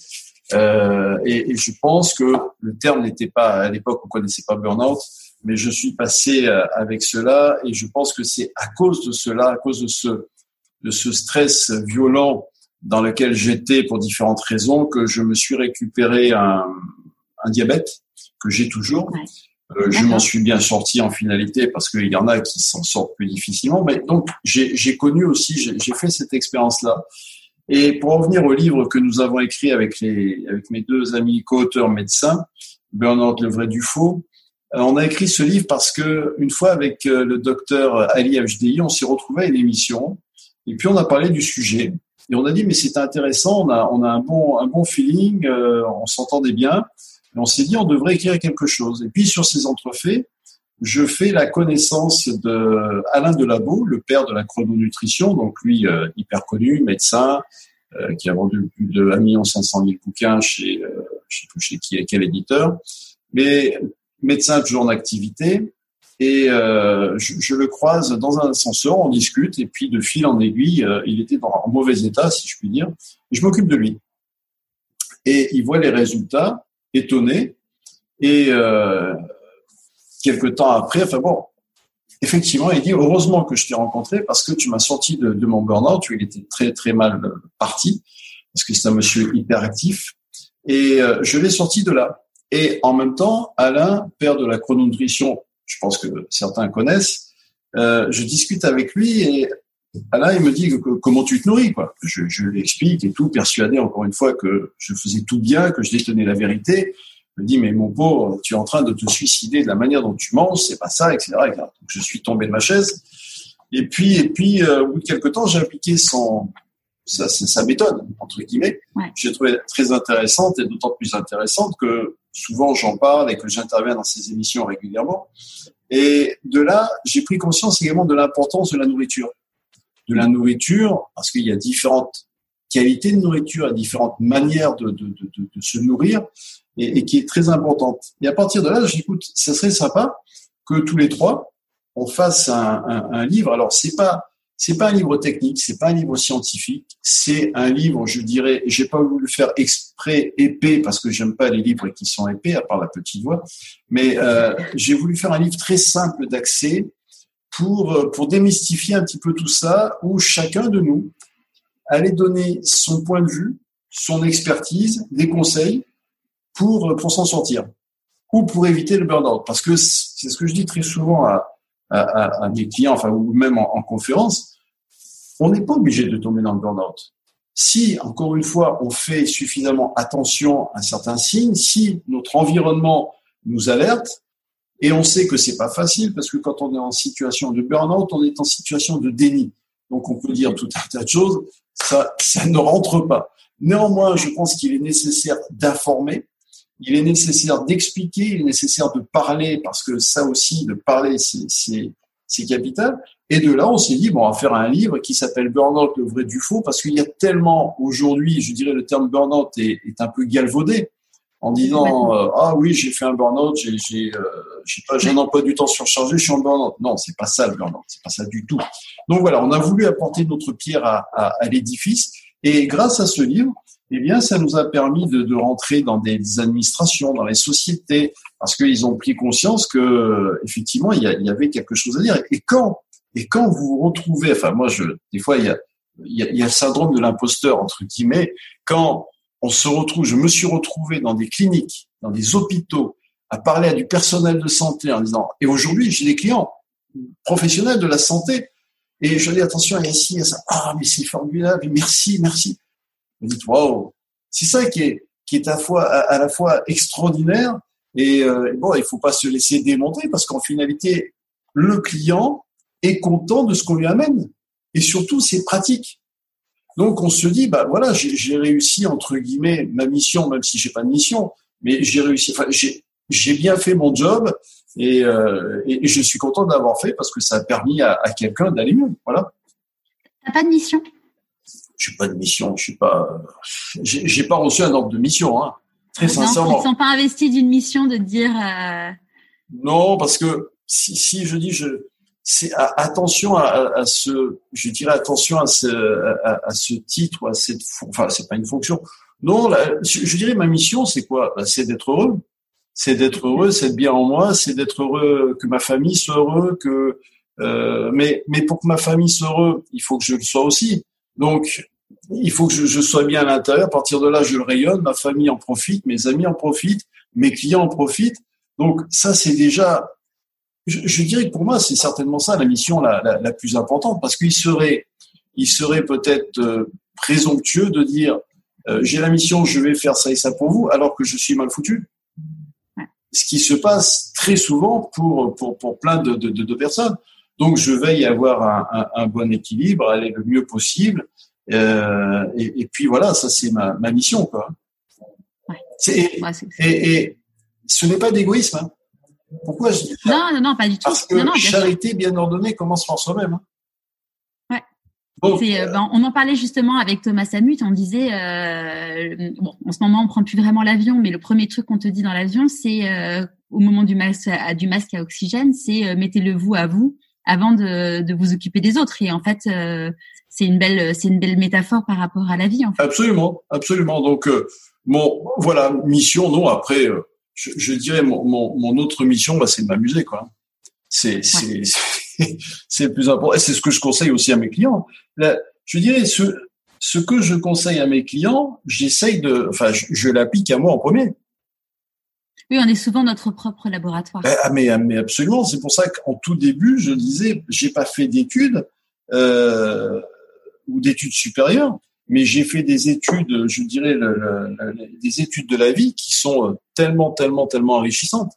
Euh, et, et, je pense que le terme n'était pas à l'époque on connaissait pas burn-out, mais je suis passé euh, avec cela et je pense que c'est à cause de cela, à cause de ce de ce stress violent dans lequel j'étais pour différentes raisons que je me suis récupéré un, un diabète que j'ai toujours. Euh, je m'en suis bien sorti en finalité parce qu'il y en a qui s'en sortent plus difficilement. Mais donc j'ai connu aussi, j'ai fait cette expérience-là. Et pour en venir au livre que nous avons écrit avec les avec mes deux amis co-auteurs médecins, Bernard Le Vrai du Faux, euh, on a écrit ce livre parce que une fois avec euh, le docteur Ali HDI, on s'est retrouvé à une émission et puis on a parlé du sujet et on a dit mais c'est intéressant, on a on a un bon un bon feeling, on s'entendait bien on s'est dit, on devrait écrire quelque chose. Et puis, sur ces entrefaits, je fais la connaissance de Alain Delabo, le père de la chrononutrition, donc lui, euh, hyper connu, médecin, euh, qui a vendu plus de 1 500 000 bouquins chez, euh, je sais plus chez qui, quel éditeur, mais médecin toujours en activité. Et euh, je, le croise dans un ascenseur, on discute, et puis de fil en aiguille, il était en mauvais état, si je puis dire, et je m'occupe de lui. Et il voit les résultats, étonné. Et euh, quelques temps après, enfin bon, effectivement, il dit heureusement que je t'ai rencontré parce que tu m'as sorti de, mon burn-out. Il était très très mal parti parce que c'est un monsieur hyperactif et euh, je l'ai sorti de là. Et en même temps, Alain, père de la chrononutrition, je pense que certains connaissent, euh, je discute avec lui et Alain, il me dit comment tu te nourris, quoi. Je, je lui explique et tout, persuadé encore une fois que je faisais tout bien, que je détenais la vérité. Il me dit, mais mon pauvre, tu es en train de te suicider de la manière dont tu manges, c'est pas ça, etc., etc. Donc, je suis tombé de ma chaise. Et puis, et puis, euh, au bout de quelques temps, j'ai appliqué son, sa, sa, méthode, entre guillemets. Ouais. J'ai trouvé très intéressante et d'autant plus intéressante que souvent j'en parle et que j'interviens dans ces émissions régulièrement. Et de là, j'ai pris conscience également de l'importance de la nourriture de la nourriture, parce qu'il y a différentes qualités de nourriture, et différentes manières de, de, de, de se nourrir, et, et, qui est très importante. Et à partir de là, j'écoute, ça serait sympa que tous les trois, on fasse un, un, un livre. Alors, c'est pas c'est pas un livre technique, c'est pas un livre scientifique, c'est un livre, je dirais, j'ai pas voulu le faire exprès épais parce que j'aime pas les livres qui sont épais, à part la petite voix, mais euh, j'ai voulu faire un livre très simple d'accès pour euh, pour démystifier un petit peu tout ça, où chacun de nous allait donner son point de vue, son expertise, des conseils pour pour s'en sortir ou pour éviter le burn-out, parce que c'est ce que je dis très souvent à à, à, mes clients, enfin ou même en, conférence, on n'est pas obligé de tomber dans le burn-out. Si, encore une fois, on fait suffisamment attention à certains signes, si notre environnement nous alerte, et on sait que c'est pas facile parce que quand on est en situation de burn-out, on est en situation de déni. Donc on peut dire tout un tas de choses, ça, ça ne rentre pas. Néanmoins, je pense qu'il est nécessaire d'informer, il est nécessaire d'expliquer, il est nécessaire de parler, parce que ça aussi, de parler, c'est capital. Et de là, on s'est dit, bon, on va faire un livre qui s'appelle Burnout, le vrai du faux, parce qu'il y a tellement, aujourd'hui, je dirais, le terme burnout est, est un peu galvaudé, en disant, euh, ah oui, j'ai fait un burnout, j'ai, j'ai, euh, j'ai un emploi du temps surchargé, je suis en burnout. Non, c'est pas ça le burnout, c'est pas ça du tout. Donc voilà, on a voulu apporter notre pierre à, à, à l'édifice, et grâce à ce livre, eh bien, ça nous a permis de, de, rentrer dans des administrations, dans les sociétés, parce qu'ils ont pris conscience que effectivement, il y, il y, avait quelque chose à dire. Et quand, et quand vous vous retrouvez, enfin moi, je, des fois, il y a, il y a, il y a le syndrome de l'imposteur entre guillemets. Quand on se retrouve, je me suis retrouvé dans des cliniques, dans des hôpitaux, à parler à du personnel de santé en disant, et aujourd'hui, j'ai des clients professionnels de la santé, et je dis attention, il y a ci, il y a ça. Ah, mais c'est formidable, merci, merci. Vous dites, waouh, c'est ça qui est, qui est à, la fois, à, la fois extraordinaire et euh, bon, il faut pas se laisser démontrer parce qu'en finalité, le client est content de ce qu'on lui amène et surtout c'est pratique. Donc on se dit bah voilà j'ai réussi entre guillemets ma mission même si j'ai pas de mission mais j'ai réussi enfin j'ai bien fait mon job et, euh, et, je suis content d'avoir fait parce que ça a permis à, à quelqu'un d'aller mieux voilà. T'as pas de mission? Je suis pas de mission, je suis pas, j'ai pas reçu un ordre de mission, hein. Très sincèrement. Ils sont pas investis d'une mission de dire. Euh... Non, parce que si, si je dis, je, c'est attention à, à, ce, je dirais attention à ce, à, à ce titre, à cette, enfin, c'est pas une fonction. Non, je, je, dirais ma mission, c'est quoi? Bah, C'est d'être heureux. C'est d'être heureux, c'est bien en moi, c'est d'être heureux, que ma famille soit heureux, que euh, mais mais pour que ma famille soit heureux, il faut que je le sois aussi. Donc, il faut que je, sois bien à l'intérieur. À partir de là, je rayonne, ma famille en profite, mes amis en profitent, mes clients en profitent. Donc, ça, c'est déjà, je, dirais que pour moi, c'est certainement ça la mission la, la, plus importante, parce qu'il serait, il serait peut-être euh, présomptueux de dire, euh, j'ai la mission, je vais faire ça et ça pour vous, alors que je suis mal foutu. Ce qui se passe très souvent pour, pour, pour plein de, de, de personnes. Donc, je veille à avoir un, un, un bon équilibre, aller le mieux possible. Euh, et, et, puis voilà, ça c'est ma, ma, mission, quoi. Ouais. Et, et, et, ce n'est pas d'égoïsme. Hein. Pourquoi je dis ça Non, non, non, pas du tout. Parce que non, non, charité bien ordonnée commence par soi-même. Hein. Ouais. Donc, euh, ben, on en parlait justement avec Thomas Samut. On disait, euh, bon, en ce moment, on prend plus vraiment l'avion, mais le premier truc qu'on te dit dans l'avion, c'est euh, au moment du masque, à, du masque à oxygène, c'est mettez-le vous à vous avant de, de, vous occuper des autres. Et en fait, c'est une belle, c'est une belle métaphore par rapport à la vie. En fait. Absolument, absolument. Donc, bon, voilà, mission. Non, après, je, je, dirais mon, mon, mon, autre mission, bah, c'est de m'amuser, quoi. C'est, le plus important. Et c'est ce que je conseille aussi à mes clients. Là, je dirais ce, ce que je conseille à mes clients, j'essaye de, enfin, je, je l'applique à moi en premier. Oui, on est souvent notre propre laboratoire. Ben, ah, mais, mais absolument. C'est pour ça qu'en tout début, je disais, j'ai pas fait d'études euh, ou d'études supérieures, mais j'ai fait des études, je dirais, le, le, des études de la vie qui sont euh, tellement, tellement, tellement enrichissantes.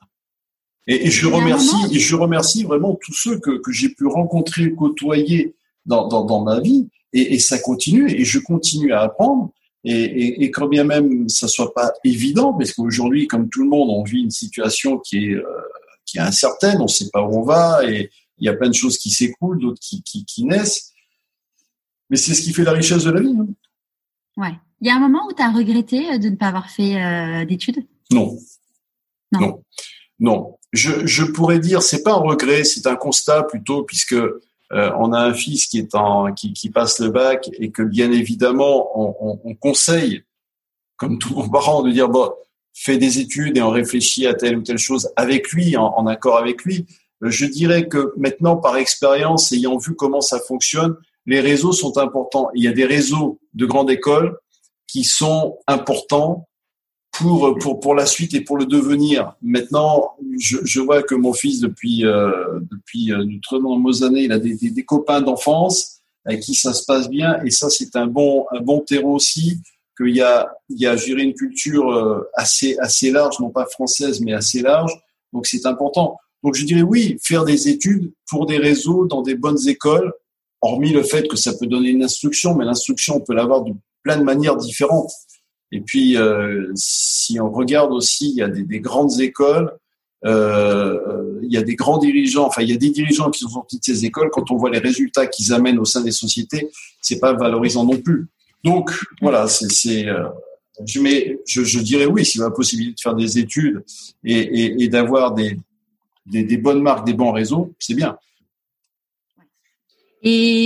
Et, et je remercie, et je remercie vraiment tous ceux que, que j'ai pu rencontrer, côtoyer dans, dans, dans ma vie, et, et ça continue, et je continue à apprendre. Et, et, et, quand bien même ça soit pas évident, parce qu'aujourd'hui, comme tout le monde, on vit une situation qui est euh, qui est incertaine, on ne sait pas où on va, et il y a plein de choses qui s'écoulent, d'autres qui, qui, qui, naissent. Mais c'est ce qui fait la richesse de la vie. Hein. Ouais. Il y a un moment où tu as regretté euh, de ne pas avoir fait euh, d'études? Non. non. non. Non. je, je pourrais dire, c'est pas un regret, c'est un constat plutôt, puisque euh, on a un fils qui est en qui, qui, passe le bac et que bien évidemment on, on, on conseille, comme tout bon parent, de dire bon, fais des études et on réfléchit à telle ou telle chose avec lui, en, en accord avec lui. Je dirais que maintenant, par expérience, ayant vu comment ça fonctionne, les réseaux sont importants. Il y a des réseaux de grandes écoles qui sont importants pour pour pour la suite et pour le devenir. Maintenant, je, je vois que mon fils depuis euh, depuis euh, de très nombreuses années, il a des, des, des copains d'enfance avec qui ça se passe bien et ça c'est un bon un bon terreau aussi qu'il y a il y a géré une culture euh, assez assez large, non pas française mais assez large. Donc c'est important. Donc je dirais oui, faire des études pour des réseaux dans des bonnes écoles, hormis le fait que ça peut donner une instruction, mais l'instruction on peut l'avoir de plein de manières différentes. Et puis, euh, si on regarde aussi, il y a des, des grandes écoles, euh, il y a des grands dirigeants, enfin, il y a des dirigeants qui sont sortis de ces écoles. Quand on voit les résultats qu'ils amènent au sein des sociétés, c'est pas valorisant non plus. Donc, voilà, c'est, euh, je, je, je, dirais oui, s'il y a la possibilité de faire des études et, et, et d'avoir des, des, des bonnes marques, des bons réseaux, c'est bien. Et,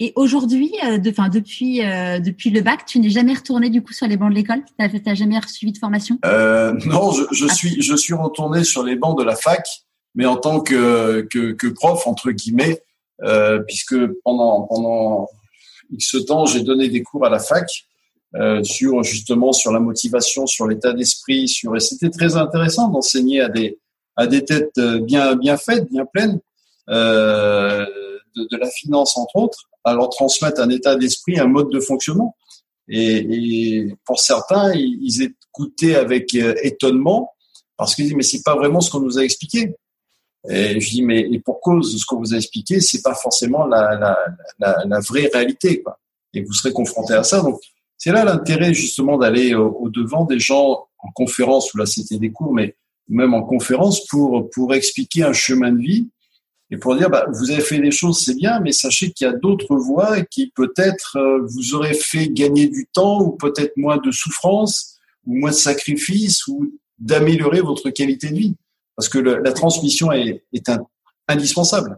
et aujourd'hui, euh, de, enfin depuis euh, depuis le bac, tu n'es jamais retourné du coup sur les bancs de l'école? Tu n'as jamais suivi de formation? Euh, Non, je, je ah. suis je suis retourné sur les bancs de la fac, mais en tant que que, que prof entre guillemets, euh, puisque pendant pendant X temps, j'ai donné des cours à la fac euh, sur justement sur la motivation, sur l'état d'esprit, sur et c'était très intéressant d'enseigner à des à des têtes bien bien faites, bien pleines. Euh, de, la finance, entre autres, à leur transmettre un état d'esprit, un mode de fonctionnement. Et, pour certains, ils, écoutaient avec euh, étonnement parce qu'ils disent mais c'est pas vraiment ce qu'on nous a expliqué. Et je dis mais pour cause ce qu'on vous a expliqué, c'est pas forcément la, vraie réalité quoi. Et vous serez confronté à ça. Donc c'est là l'intérêt justement d'aller au, au, devant des gens en conférence ou là c'était des cours, mais même en conférence pour pour expliquer un chemin de vie et pour dire bah, vous avez fait des choses, c'est bien, mais sachez qu'il y a d'autres voies qui peut-être euh, vous auraient fait gagner du temps ou peut-être moins de souffrance ou moins de sacrifices ou d'améliorer votre qualité de vie. Parce que le, la transmission est, est un, indispensable.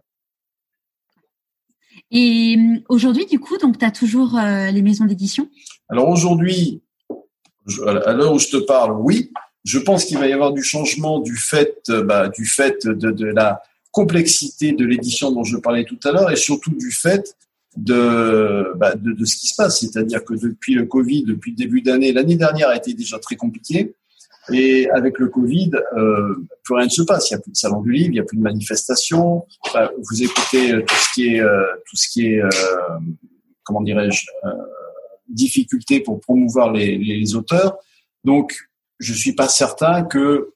Et euh, aujourd'hui, du coup, donc tu as toujours euh, les maisons d'édition? Alors aujourd'hui, à l'heure où je te parle, oui. Je pense qu'il va y avoir du changement du fait, bah, du fait de, de la complexité de l'édition dont je parlais tout à l'heure et surtout du fait de, bah, de, de, ce qui se passe. C'est-à-dire que depuis le Covid, depuis le début d'année, l'année dernière a été déjà très compliquée. Et avec le Covid, euh, plus rien ne se passe. Il n'y a plus de salon du livre, il n'y a plus de manifestations. Vous écoutez euh, tout ce qui est, euh, tout ce qui est, comment dirais-je, difficulté pour promouvoir les, auteurs. Donc, je suis pas certain que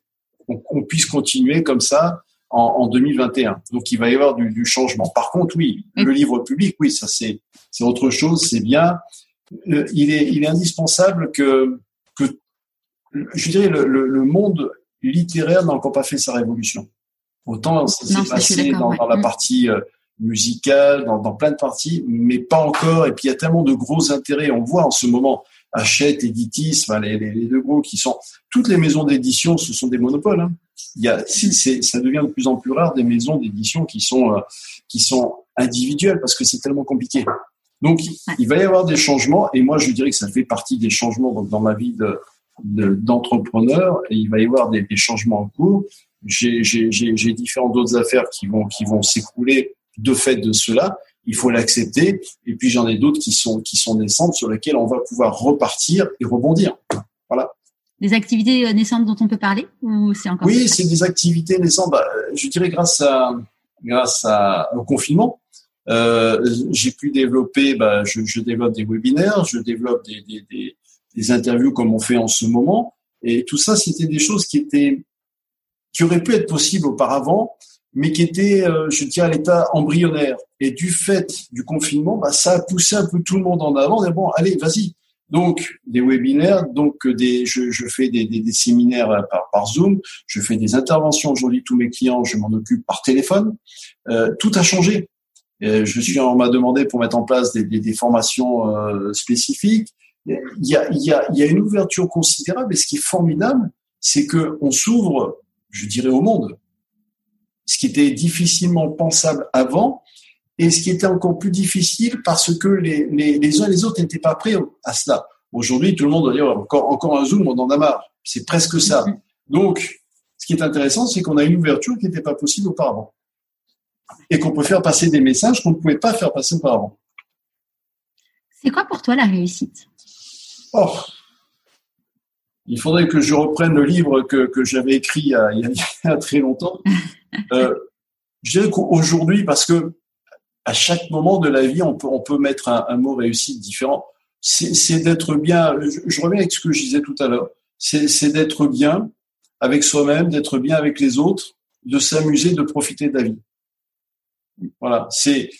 on, on puisse continuer comme ça en, en, 2021. Donc il va y avoir du, du changement. Par contre, oui, le livre public, oui, ça c'est c'est autre chose, c'est bien. Euh, il est il est indispensable que que je dirais le, le, le monde littéraire n'a encore pas fait sa révolution. Autant ça s'est passé dans, dans, la mm. partie euh, musicale, dans, dans plein de parties, mais pas encore. Et puis il y a tellement de gros intérêts. On voit en ce moment Hachette, Editis, enfin, les, les, les, deux gros qui sont toutes les maisons d'édition, ce sont des monopoles. Hein il y a, c'est, ça devient de plus en plus rare des maisons d'édition qui sont euh, qui sont individuelles parce que c'est tellement compliqué. Donc, il va y avoir des changements et moi, je dirais que ça fait partie des changements dans ma vie de, de, d'entrepreneur et il va y avoir des, des changements en cours. J'ai, j'ai, j'ai, j'ai différentes autres affaires qui vont qui vont s'écrouler de fait de cela. Il faut l'accepter. Et puis j'en ai d'autres qui sont qui sont naissantes sur lesquelles on va pouvoir repartir et rebondir. Voilà des activités euh, naissantes dont on peut parler ou c'est encore Oui, c'est des activités naissantes. Bah, je dirais grâce à grâce à, au confinement, euh, j'ai pu développer. Bah, je, je, développe des webinaires, je développe des, des, des, des, interviews comme on fait en ce moment, et tout ça, c'était des choses qui étaient qui auraient pu être possibles auparavant, mais qui étaient, euh, je dirais, à l'état embryonnaire. Et du fait du confinement, bah, ça a poussé un peu tout le monde en avant. Et bon, allez, vas-y, donc des webinaires, donc des, je, fais des, séminaires par, par, Zoom, je fais des interventions aujourd'hui. Tous mes clients, je m'en occupe par téléphone. Euh, tout a changé. Euh, je suis, on m'a demandé pour mettre en place des, formations euh, spécifiques. Il y, a, il, y a, il y a une ouverture considérable. Et ce qui est formidable, c'est que on s'ouvre, je dirais, au monde. Ce qui était difficilement pensable avant, et ce qui était encore plus difficile parce que les, les, les uns et les autres n'étaient pas prêts à cela. Aujourd'hui, tout le monde doit dire encore, encore un Zoom, on en a marre. C'est presque ça. Mm-hmm. Donc, ce qui est intéressant, c'est qu'on a une ouverture qui n'était pas possible auparavant. Et qu'on peut faire passer des messages qu'on ne pouvait pas faire passer auparavant. C'est quoi pour toi la réussite? Oh, il faudrait que je reprenne le livre que, que j'avais écrit il y, a, il y, a, très longtemps. Euh, je dirais qu'aujourd'hui, parce que à chaque moment de la vie, on peut, on peut mettre un, un mot réussite différent. C'est d'être bien. Je, je, reviens avec ce que je disais tout à l'heure. C'est d'être bien avec soi-même, d'être bien avec les autres, de s'amuser, de profiter de la vie. Voilà, c'est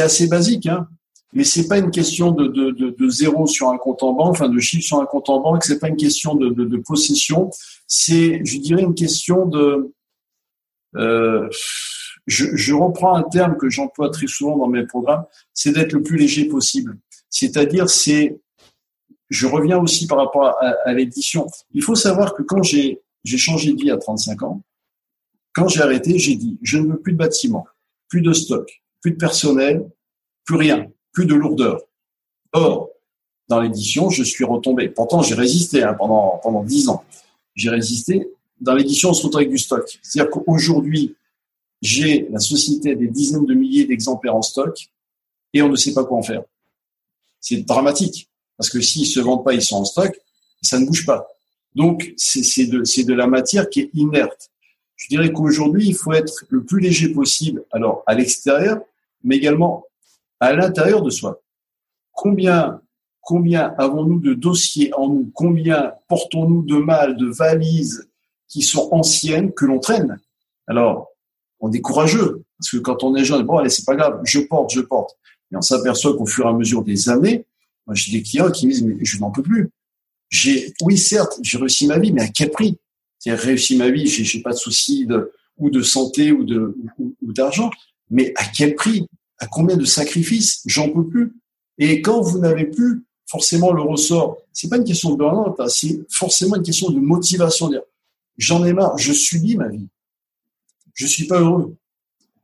assez basique, hein mais c'est pas une question de, de, de, de, zéro sur un compte en banque, enfin de chiffre sur un compte en banque, c'est pas une question de, de, possession, c'est, je dirais, une question de. Euh, je, je, reprends un terme que j'emploie très souvent dans mes programmes, c'est d'être le plus léger possible. C'est-à-dire, c'est, je reviens aussi par rapport à, à l'édition. Il faut savoir que quand j'ai j'ai changé de vie à 35 ans, quand j'ai arrêté, j'ai dit, je ne veux plus de bâtiment, plus de stock, plus de personnel, plus rien plus de lourdeur. Or, dans l'édition, je suis retombé. Pourtant, j'ai résisté hein, pendant pendant dix ans. J'ai résisté. Dans l'édition, on se retrouve avec du stock. C'est-à-dire qu'aujourd'hui, j'ai la société des dizaines de milliers d'exemplaires en stock et on ne sait pas quoi en faire. C'est dramatique parce que s'ils se vendent pas, ils sont en stock, ça ne bouge pas. Donc, c'est de, de la matière qui est inerte. Je dirais qu'aujourd'hui, il faut être le plus léger possible, alors à l'extérieur, mais également à l'intérieur de soi. Combien, combien avons-nous de dossiers en nous? Combien portons-nous de mal, de valises qui sont anciennes que l'on traîne Alors, on est courageux parce que quand on est jeune, bon allez, c'est pas grave, je porte, je porte. Et on s'aperçoit qu'au fur et à mesure des années, moi j'ai des clients qui me disent mais je n'en peux plus. J'ai, oui certes, j'ai réussi ma vie, mais à quel prix? J'ai réussi ma vie, j'ai, j'ai pas de soucis de ou de santé ou de ou d'argent, mais à quel prix? À combien de sacrifices? J'en peux plus. Et quand vous n'avez plus forcément le ressort, c'est pas une question de burn hein, c'est forcément une question de motivation. J'en ai marre, je subis ma vie. Je suis pas heureux.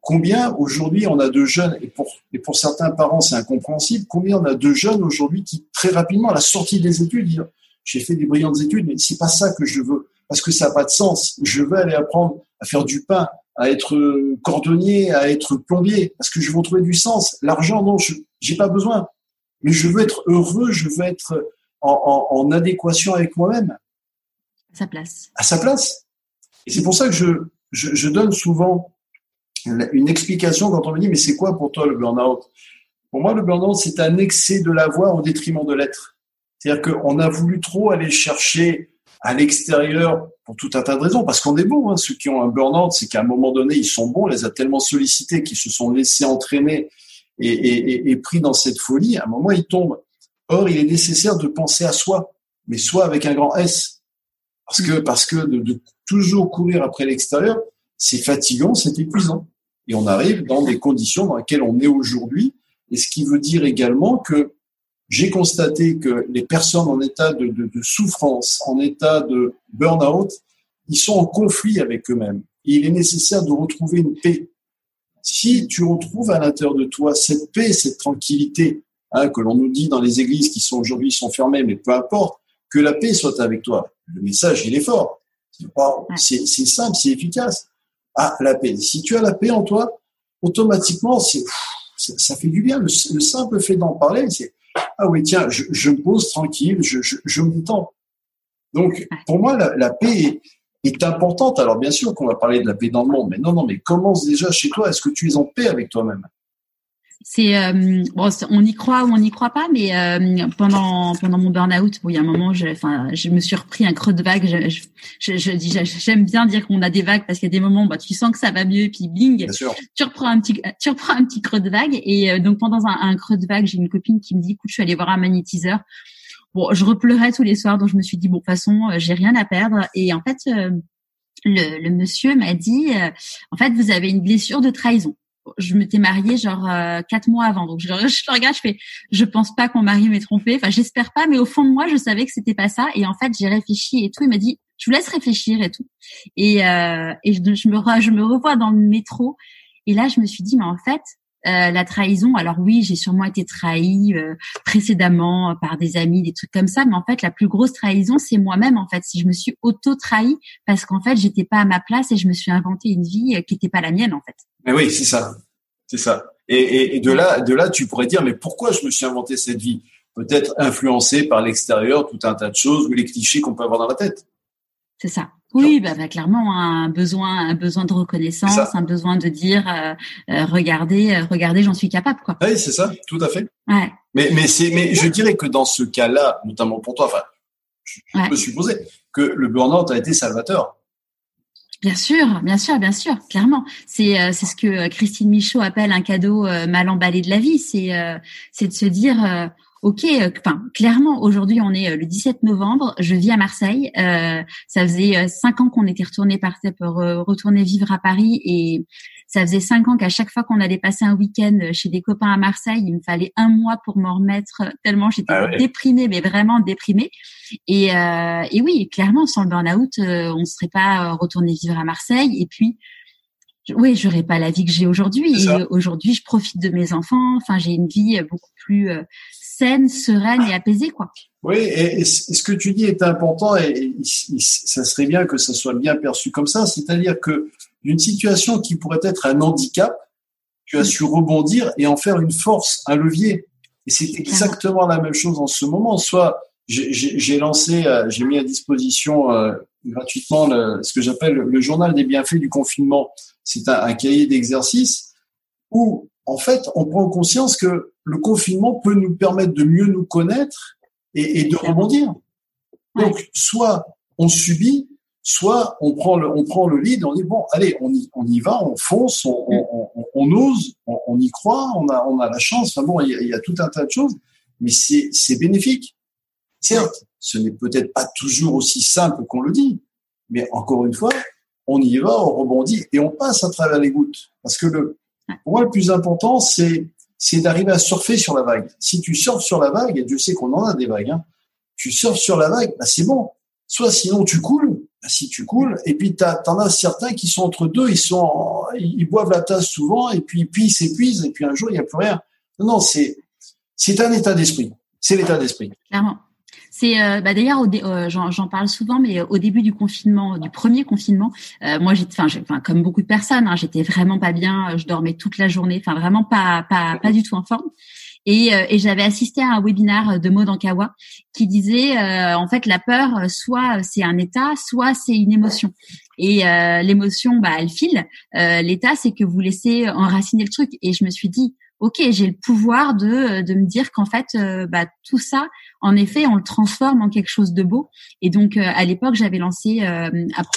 Combien aujourd'hui on a de jeunes, et pour, certains parents c'est incompréhensible, combien on a de jeunes aujourd'hui qui très rapidement à la sortie des études disent j'ai fait des brillantes études, mais c'est pas ça que je veux, parce que ça n'a pas de sens. Je veux aller apprendre à faire du pain, à être cordonnier, à être plombier, parce que je veux retrouver du sens. L'argent, non, je j'ai pas besoin. Mais je veux être heureux, je veux être en adéquation avec moi-même. À sa place. À sa place. Et c'est pour ça que je, je, donne souvent une explication quand on me dit, mais c'est quoi pour toi le burn-out? Pour moi, le burn-out, c'est un excès de l'avoir au détriment de l'être. C'est-à-dire qu'on a voulu trop aller chercher à l'extérieur pour tout un tas de raisons, parce qu'on est bon. Hein. Ceux qui ont un burn-out, c'est qu'à un moment donné, ils sont bons, on les a tellement sollicités qu'ils se sont laissés entraîner et, et, pris dans cette folie. À un moment, ils tombent. Or, il est nécessaire de penser à soi, mais soi avec un grand S, parce que parce que de, de toujours courir après l'extérieur, c'est fatigant, c'est épuisant, et on arrive dans des conditions dans lesquelles on est aujourd'hui, et ce qui veut dire également que j'ai constaté que les personnes en état de, de, de souffrance, en état de burn-out, ils sont en conflit avec eux-mêmes. Il est nécessaire de retrouver une paix. Si tu retrouves à l'intérieur de toi cette paix, cette tranquillité, hein, que l'on nous dit dans les églises qui sont aujourd'hui sont fermées, mais peu importe, que la paix soit avec toi. Le message, il est fort. C'est simple, c'est efficace. Ah, la paix. Si tu as la paix en toi, automatiquement, c'est ça fait du bien. Le, le simple fait d'en parler, c'est ah oui, tiens, je, je me pose tranquille, je, je, je, me détends. Donc, pour moi, la, la paix est, est, importante. Alors, bien sûr qu'on va parler de la paix dans le monde, mais non, non, mais commence déjà chez toi. Est-ce que tu es en paix avec toi-même? C'est euh, bon, on y croit ou on n'y croit pas, mais euh, pendant pendant mon burn-out, bon, il y a un moment, je, enfin, je me suis repris un creux de vague. Je, je, je dis, j'aime bien dire qu'on a des vagues parce qu'il y a des moments, bah, tu sens que ça va mieux, et puis bing, tu reprends un petit, tu reprends un petit creux de vague. Et euh, donc pendant un, un, creux de vague, j'ai une copine qui me dit, écoute, je suis allée voir un magnétiseur. Bon, je repleurais tous les soirs, donc je me suis dit, bon, de toute façon, j'ai rien à perdre. Et en fait, le, le monsieur m'a dit, en fait, vous avez une blessure de trahison je m'étais mariée genre euh, quatre mois avant. Donc je, je le regarde, je fais, je pense pas qu'on mari m'ait trompé. Enfin, j'espère pas, mais au fond de moi, je savais que c'était pas ça. Et en fait, j'ai réfléchi et tout. Il m'a dit, je vous laisse réfléchir et tout. Et, euh, et je, je, me je me revois dans le métro. Et là, je me suis dit, mais en fait, euh, la trahison. Alors oui, j'ai sûrement été trahie euh, précédemment par des amis, des trucs comme ça, mais en fait, la plus grosse trahison, c'est moi-même. En fait, si je me suis auto-trahie parce qu'en fait, j'étais pas à ma place et je me suis inventé une vie euh, qui n'était pas la mienne, en fait. Mais oui, c'est ça, c'est ça. Et, et, et, de là, de là, tu pourrais dire, mais pourquoi je me suis inventé cette vie? Peut-être influencé par l'extérieur, tout un tas de choses ou les clichés qu'on peut avoir dans la tête. C'est ça. Oui, bah, bah, clairement un besoin, un besoin de reconnaissance, un besoin de dire, euh, euh, regardez, euh, regardez, j'en suis capable, quoi. Oui, c'est ça, tout à fait. Ouais. Mais mais c'est mais je dirais que dans ce cas-là, notamment pour toi, enfin, je, peux supposer que le burn-out a été salvateur. Bien sûr, bien sûr, bien sûr, clairement. C'est c'est ce que Christine Michaud appelle un cadeau mal emballé de la vie. C'est c'est de se dire ok, euh, enfin clairement aujourd'hui on est euh, le 17 novembre, je vis à Marseille. Euh, ça faisait euh, cinq ans qu'on était retourné par pour retourner vivre à Paris et ça faisait cinq ans qu'à chaque fois qu'on allait passer un week-end chez des copains à Marseille, il me fallait un mois pour m'en remettre tellement j'étais ah déprimée, mais vraiment déprimée. Et, euh, et oui, clairement sans le burn-out, on ne serait pas retourné vivre à Marseille. Et puis oui, j'aurais pas la vie que j'ai aujourd'hui. Aujourd'hui, je profite de mes enfants. Enfin, j'ai une vie beaucoup plus saine, sereine et apaisée, quoi. Oui, et, ce que tu dis est important et, ça serait bien que ça soit bien perçu comme ça, c'est-à-dire que une situation qui pourrait être un handicap, tu as su rebondir et en faire une force, un levier. Et c'est exactement la même chose en ce moment. Soit j'ai lancé, euh, j'ai mis à disposition euh, gratuitement ce que j'appelle le journal des bienfaits du confinement. C'est un, un, cahier d'exercice où en fait, on prend conscience que le confinement peut nous permettre de mieux nous connaître et, de rebondir. Donc, soit on subit, soit on prend le, on prend le lead, on dit bon, allez, on y, on y va, on fonce, on, on, on, ose, on, y croit, on a, on a la chance. Enfin bon, il y, a, tout un tas de choses, mais c'est, c'est bénéfique. Certes, ce n'est peut-être pas toujours aussi simple qu'on le dit, mais encore une fois, on y va, on rebondit et on passe à travers les gouttes. Parce que le, pour moi, le plus important, c'est c'est d'arriver à surfer sur la vague. Si tu surfes sur la vague, et Dieu sait qu'on en a des vagues, hein, tu surfes sur la vague, bah c'est bon. Soit sinon tu coules, bah si tu coules, et puis t'en as certains qui sont entre deux, ils sont, ils boivent la tasse souvent, et puis ils s'épuisent, et puis un jour il n'y a plus rien. Non, non, c'est c'est un état d'esprit. C'est l'état d'esprit. Clairement. C'est euh, bah d'ailleurs, euh, j'en parle souvent, mais au début du confinement, du premier confinement, euh, moi j'étais, enfin, comme beaucoup de personnes, hein, j'étais vraiment pas bien. Je dormais toute la journée, enfin vraiment pas pas pas du tout en forme. Et, et j'avais assisté à un webinaire de Maud Ankawa qui disait en fait la peur soit c'est un état soit c'est une émotion et l'émotion bah elle file l'état c'est que vous laissez enraciner le truc et je me suis dit ok, j'ai le pouvoir de, de me dire qu'en fait, euh, bah, tout ça, en effet, on le transforme en quelque chose de beau. Et donc, euh, à l'époque, j'avais lancé euh,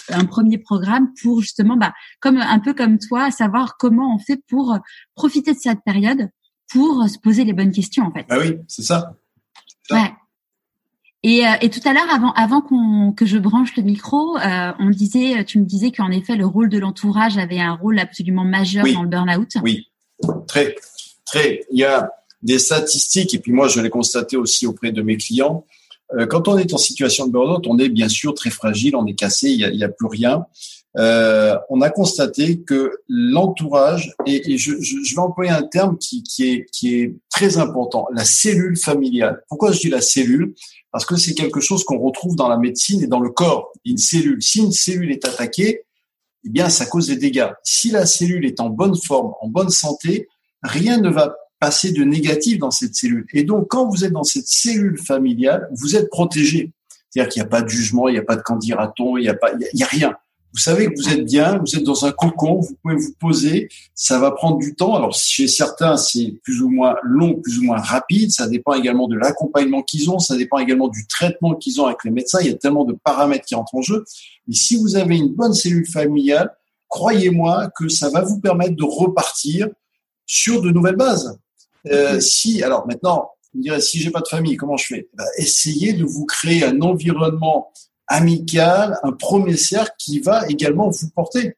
un premier programme pour justement, bah, comme un peu comme toi, savoir comment on fait pour profiter de cette période, pour se poser les bonnes questions, en fait. Ah oui, c'est ça. Ouais. Et, et, tout à l'heure, avant, avant qu'on, que je branche le micro, on disait, tu me disais qu'en effet, le rôle de l'entourage avait un rôle absolument majeur dans le burn-out. Oui, très il y a des statistiques, et puis moi je l'ai constaté aussi auprès de mes clients, euh, quand on est en situation de burn-out, on est bien sûr très fragile, on est cassé, il n'y a, a, plus rien. Euh, on a constaté que l'entourage, et, je, je, vais employer un terme qui, qui, est, qui est très important, la cellule familiale. Pourquoi je dis la cellule? Parce que c'est quelque chose qu'on retrouve dans la médecine et dans le corps. Une cellule, si une cellule est attaquée, eh bien, ça cause des dégâts. Si la cellule est en bonne forme, en bonne santé, rien ne va passer de négatif dans cette cellule. Et donc, quand vous êtes dans cette cellule familiale, vous êtes protégé. C'est-à-dire qu'il n'y a pas de jugement, il n'y a pas de candidaton, il n'y a pas, il y a rien. Vous savez que vous êtes bien, vous êtes dans un cocon, vous pouvez vous poser. Ça va prendre du temps. Alors chez certains, c'est plus ou moins long, plus ou moins rapide. Ça dépend également de l'accompagnement qu'ils ont. Ça dépend également du traitement qu'ils ont avec les médecins. Il y a tellement de paramètres qui entrent en jeu. Mais si vous avez une bonne cellule familiale, croyez-moi que ça va vous permettre de repartir sur de nouvelles bases. Euh, si, alors maintenant, vous me direz, si j'ai pas de famille, comment je fais? Bah, Essayez de vous créer un environnement amical, un premier cercle qui va également vous porter.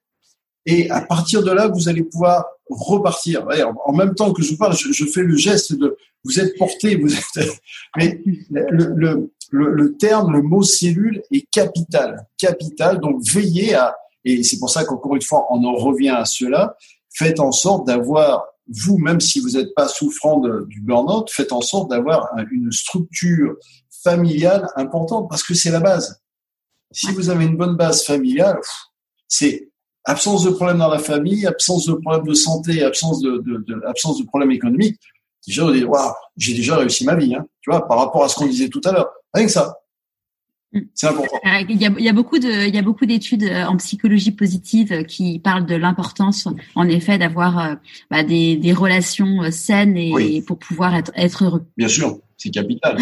Et à partir de là, vous allez pouvoir repartir. En même temps que je vous parle, je, fais le geste de vous êtes porté, vous êtes. Mais le, le, le, le, terme, le mot cellule est capital, capital. Donc veillez à, et c'est pour ça qu'encore une fois, on en revient à cela. Faites en sorte d'avoir vous, même si vous n'êtes pas souffrant du burn-out, faites en sorte d'avoir une structure familiale importante parce que c'est la base. Si vous avez une bonne base familiale, c'est absence de problème dans la famille, absence de problème de santé, absence de, de, de absence de problème économique. Déjà, vous dites, waouh, j'ai déjà réussi ma vie, hein, tu vois, par rapport à ce qu'on disait tout à l'heure. Rien que ça. C'est important. Euh, il y, a, il y a beaucoup de, il y a beaucoup d'études euh, en psychologie positive euh, qui parlent de l'importance, en effet, d'avoir bah, des, des, relations saines et pour pouvoir être, être heureux. Bien sûr, c'est capital.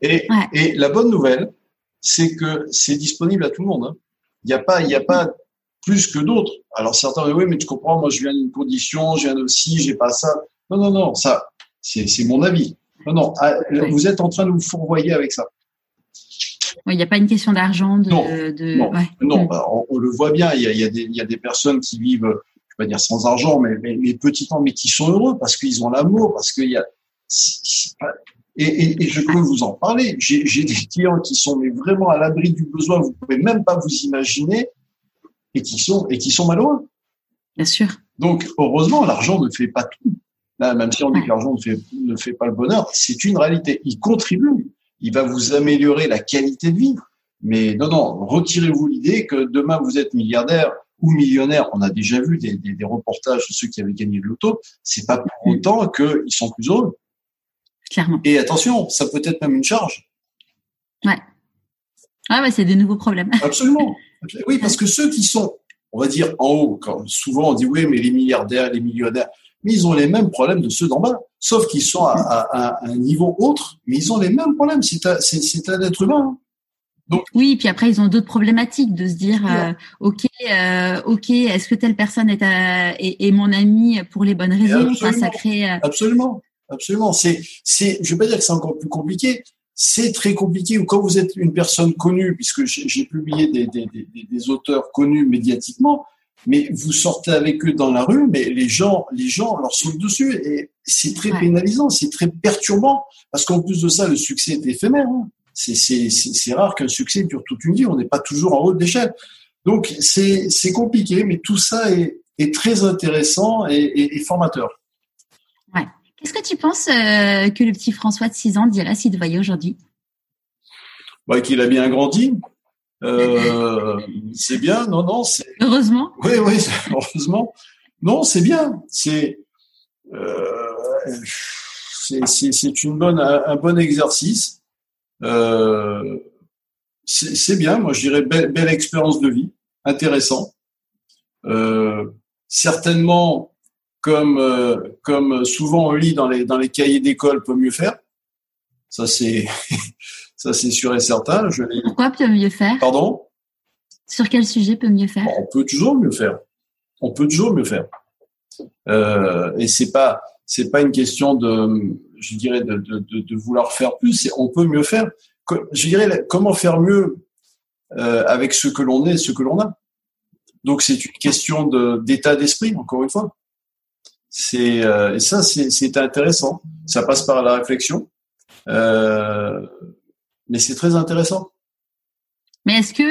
Et, et la bonne nouvelle, c'est que c'est disponible à tout le monde. Hein. Il n'y a pas, il n'y a pas plus que d'autres. Alors certains disent oui, mais tu comprends, moi je viens d'une condition, je viens de ci, j'ai pas ça. Non, non, non, ça, c'est mon avis. Non, non, ah, vous êtes en train de vous fourvoyer avec ça. Il n'y a pas une question d'argent. De, non, de... non, non mm. bah, on, le voit bien. Il y a, il y a, des, il y a des personnes qui vivent, je vais pas dire sans argent, mais, mais, mais petit temps, mais qui sont heureux parce qu'ils ont l'amour, parce qu'il y a. Et, et, et, je peux vous en parler. J'ai des clients qui sont mais vraiment à l'abri du besoin. Vous pouvez même pas vous imaginer et qui sont et qui sont malheureux. Bien sûr. Donc heureusement, l'argent ne fait pas tout. Là, même si on dit que l'argent ne fait ne fait pas le bonheur, c'est une réalité. Il contribue. Il va vous améliorer la qualité de vie. Mais non, non, retirez-vous l'idée que demain vous êtes milliardaire ou millionnaire. On a déjà vu des, des, des reportages de ceux qui avaient gagné le loto. C'est pas pour autant qu'ils sont plus heureux. Clairement. Et attention, ça peut être même une charge. Ouais. Ah ouais, c'est des nouveaux problèmes. Absolument. Oui, parce que ceux qui sont, on va dire, en haut, quand souvent on dit oui, mais les milliardaires, les millionnaires, mais ils ont les mêmes problèmes de ceux d'en bas, sauf qu'ils sont à, un niveau autre, mais ils ont les mêmes problèmes. C'est un, être humain. Hein. Donc, oui, puis après ils ont d'autres problématiques de se dire euh, ok euh, ok est-ce que telle personne est, est, mon ami pour les bonnes raisons? Absolument, ça crée euh, absolument absolument c'est c'est je vais pas dire que c'est encore plus compliqué c'est très compliqué. Ou quand vous êtes une personne connue, puisque j'ai publié des, des, des, des, auteurs connus médiatiquement, mais vous sortez avec eux dans la rue, mais les gens, les gens leur sautent dessus et c'est très pénalisant, c'est très perturbant parce qu'en plus de ça, le succès est éphémère. Hein. C'est rare qu'un succès dure toute une vie. On n'est pas toujours en haut de l'échelle. Donc c'est compliqué, mais tout ça est, est très intéressant et, et, et formateur. Ouais. Qu'est-ce que tu penses euh, que le petit François de 6 ans dirait s'il te voyait aujourd'hui? Bah, Qu'il a bien grandi. Euh, c'est bien, non, non. Heureusement. Oui, oui, heureusement. Non, c'est bien. C'est euh, c'est une bonne un, bon exercice. Euh, c'est bien. Moi, je dirais belle, belle expérience de vie, intéressant. Euh, certainement comme euh, comme souvent on lit dans les dans les cahiers d'école peut mieux faire. Ça c'est ça c'est sûr et certain. Je Pourquoi peut mieux faire? Pardon? Sur quel sujet peut mieux faire? On peut toujours mieux faire. On peut toujours mieux faire. Euh, et c'est pas c'est pas une question de je dirais de, de, de, vouloir faire plus. C'est on peut mieux faire. Je dirais comment faire mieux euh, avec ce que l'on est, ce que l'on a? Donc c'est une question d'état d'esprit encore une fois. C'est euh, et ça c'est intéressant. Ça passe par la réflexion, euh, mais c'est très intéressant. Mais est-ce que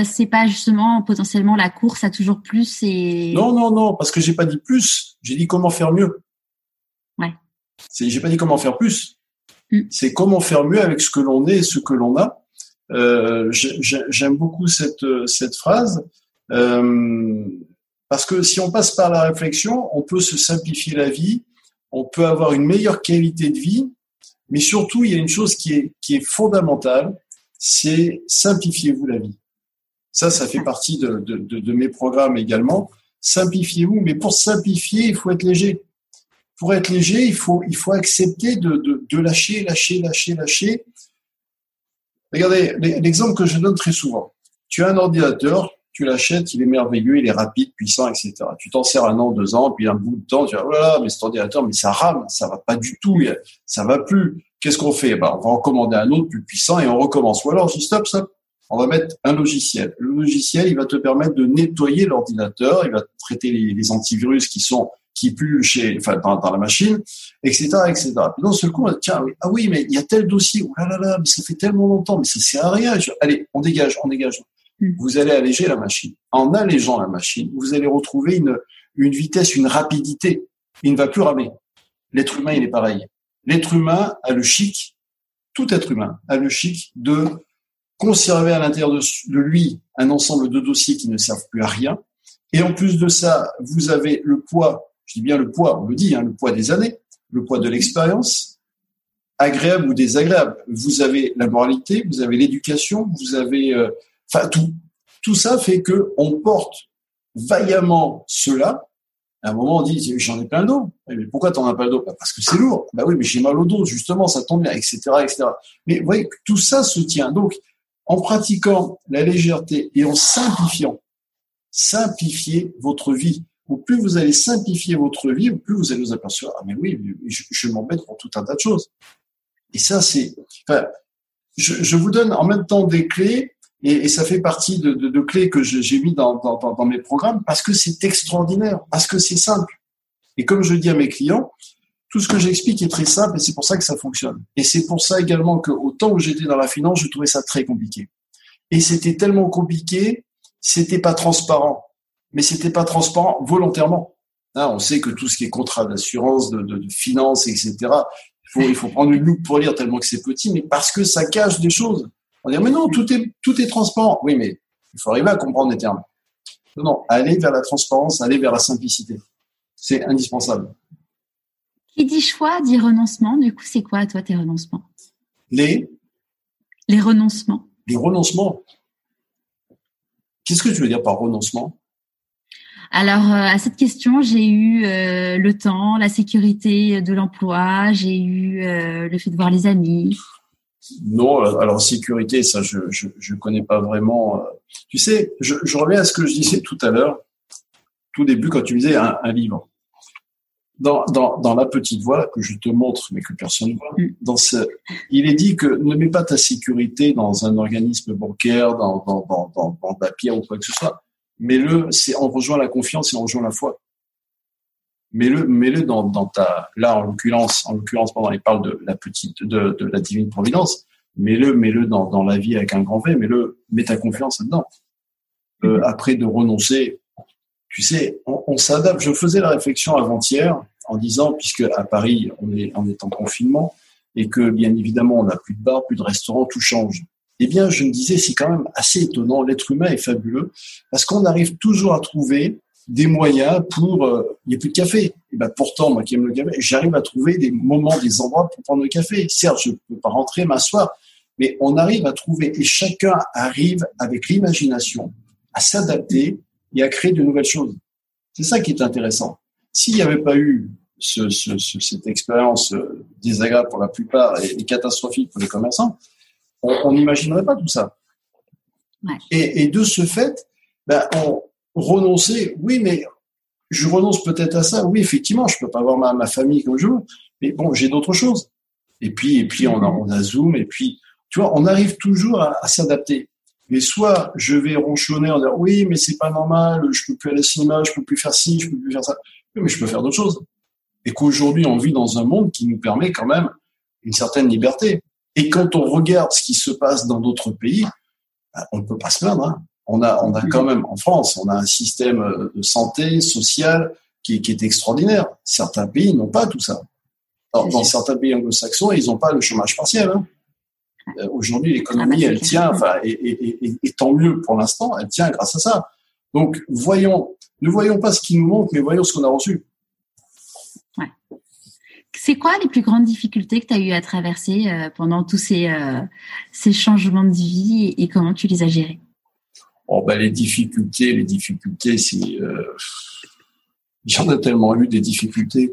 euh, c'est pas justement potentiellement la course à toujours plus et Non non non parce que j'ai pas dit plus, j'ai dit comment faire mieux. Ouais. C'est j'ai pas dit comment faire plus. Mm. C'est comment faire mieux avec ce que l'on est et ce que l'on a. Euh, J'aime beaucoup cette cette phrase. Euh, parce que si on passe par la réflexion, on peut se simplifier la vie, on peut avoir une meilleure qualité de vie, mais surtout, il y a une chose qui est, qui est fondamentale, c'est simplifiez-vous la vie. Ça, ça fait partie de, de, de, mes programmes également. Simplifiez-vous, mais pour simplifier, il faut être léger. Pour être léger, il faut, il faut accepter de, de, de lâcher, lâcher, lâcher, lâcher. Regardez l'exemple que je donne très souvent. Tu as un ordinateur, tu l'achètes, il est merveilleux, il est rapide, puissant, etc. Tu t'en sers un an, deux ans, puis un bout de temps, tu vas, oh là là, mais cet ordinateur, mais ça rame, ça va pas du tout, ça va plus. Qu'est-ce qu'on fait? Ben, On va en commander un autre plus puissant et on recommence. Ou alors, je dis stop, stop. On va mettre un logiciel. Le logiciel, il va te permettre de nettoyer l'ordinateur, il va traiter les, antivirus qui sont qui pue chez, enfin, dans, la machine, etc., etc. Puis d'un seul coup, on tiens, ah oui, mais il y a tel dossier, oh là là là, mais ça fait tellement longtemps, mais ça sert à rien. allez, on dégage, on dégage. Hmm. Vous allez alléger la machine. En allégeant la machine, vous allez retrouver une, vitesse, une rapidité. Il ne va plus ramer. L'être humain, il est pareil. L'être humain a le chic, tout être humain a le chic de conserver à l'intérieur de, de lui un ensemble de dossiers qui ne servent plus à rien. Et en plus de ça, vous avez le poids je dis bien le poids, on le dit, hein, le poids des années, le poids de l'expérience, agréable ou désagréable. Vous avez la moralité, vous avez l'éducation, vous avez, euh, enfin tout. Tout ça fait que on porte vaillamment cela. À un moment, on dit j'en ai plein le dos. Eh, mais pourquoi t'en as pas le dos? Bah, Parce que c'est lourd. Bah oui, mais j'ai mal au dos, justement, ça tombe bien, etc., etc. Mais vous voyez, tout ça se tient. Donc, en pratiquant la légèreté et en simplifiant, simplifiez votre vie au plus vous allez simplifier votre vie, plus vous allez vous apercevoir, ah mais oui, je, je m'embête pour tout un tas de choses. Et ça, c'est, enfin, je, je, vous donne en même temps des clés, et, ça fait partie de, de, clés que j'ai mis dans, mes programmes, parce que c'est extraordinaire, parce que c'est simple. Et comme je dis à mes clients, tout ce que j'explique est très simple, et c'est pour ça que ça fonctionne. Et c'est pour ça également que au temps où j'étais dans la finance, je trouvais ça très compliqué. Et c'était tellement compliqué, c'était pas transparent mais c'était pas transparent volontairement. Hein, on sait que tout ce qui est contrat d'assurance, de, finance, etc., faut, il faut prendre une loupe pour lire tellement que c'est petit, mais parce que ça cache des choses. On dit, mais non, tout est, tout est transparent. Oui, mais il faut arriver à comprendre les termes. Non, non, aller vers la transparence, aller vers la simplicité. C'est indispensable. Qui dit choix dit renoncement. Du coup, c'est quoi, toi, tes renoncements? Les Les renoncements. Les renoncements. Qu'est-ce que tu veux dire par renoncement? Alors euh, à cette question, j'ai eu euh, le temps, la sécurité de l'emploi, j'ai eu euh, le fait de voir les amis. Non, alors sécurité, ça je je, je connais pas vraiment. Tu sais, je, je, reviens à ce que je disais tout à l'heure, tout début quand tu me disais un, un livre. Dans, dans, dans, la petite voix que je te montre, mais que personne ne voit, mm. dans ce, il est dit que ne mets pas ta sécurité dans un organisme bancaire, dans, dans, dans, dans, dans la pierre ou quoi que ce soit mets-le, c'est on rejoint la confiance et on rejoint la foi. Mets-le, mets-le dans, dans ta, là en l'occurrence, en l'occurrence, pendant il parle de la petite, de, de la divine providence. Mets-le, mets-le dans, dans la vie avec un grand V. Mets-le, mets ta confiance là-dedans. Euh, après de renoncer, tu sais, on, on s'adapte. Je faisais la réflexion avant-hier en disant, puisque à Paris on est, on est en confinement et que bien évidemment on n'a plus de bar, plus de restaurants, tout change eh bien, je me disais, c'est quand même assez étonnant. L'être humain est fabuleux parce qu'on arrive toujours à trouver des moyens pour. Euh, il n'y a plus de café. Et ben pourtant, moi qui aime le café, j'arrive à trouver des moments, des endroits pour prendre le café. Certes, je ne peux pas rentrer, m'asseoir, mais on arrive à trouver et chacun arrive avec l'imagination à s'adapter et à créer de nouvelles choses. C'est ça qui est intéressant. S'il n'y avait pas eu ce, ce, cette expérience euh, désagréable pour la plupart et catastrophique pour les commerçants, on n'imaginerait pas tout ça. Et, de ce fait, ben, on renoncer, oui, mais je renonce peut-être à ça. Oui, effectivement, je peux pas avoir ma, famille comme je veux, mais bon, j'ai d'autres choses. Et puis, et puis on a, Zoom, et puis, tu vois, on arrive toujours à, s'adapter. Mais soit je vais ronchonner en disant oui, mais c'est pas normal, je peux plus aller au cinéma, je peux plus faire ci, je peux plus faire ça. mais je peux faire d'autres choses. Et qu'aujourd'hui, on vit dans un monde qui nous permet quand même une certaine liberté. Et quand on regarde ce qui se passe dans d'autres pays, bah, on ne peut pas se plaindre. Hein. On a, on a quand même en France, on a un système euh, de santé sociale qui, qui est extraordinaire. Certains pays n'ont pas tout ça. Alors, dans certains pays anglo-saxons, ils n'ont pas le chômage partiel. Hein. Euh, aujourd'hui, l'économie, elle tient, enfin, et, et, et, et, tant mieux pour l'instant, elle tient grâce à ça. Donc, voyons, ne voyons pas ce qui nous manque, mais voyons ce qu'on a reçu. C'est quoi les plus grandes difficultés que tu as eu à traverser euh, pendant tous ces, euh, ces changements de vie et, comment tu les as gérés oh, ben, Les difficultés, les difficultés, c'est... Euh... J'en ai tellement eu des difficultés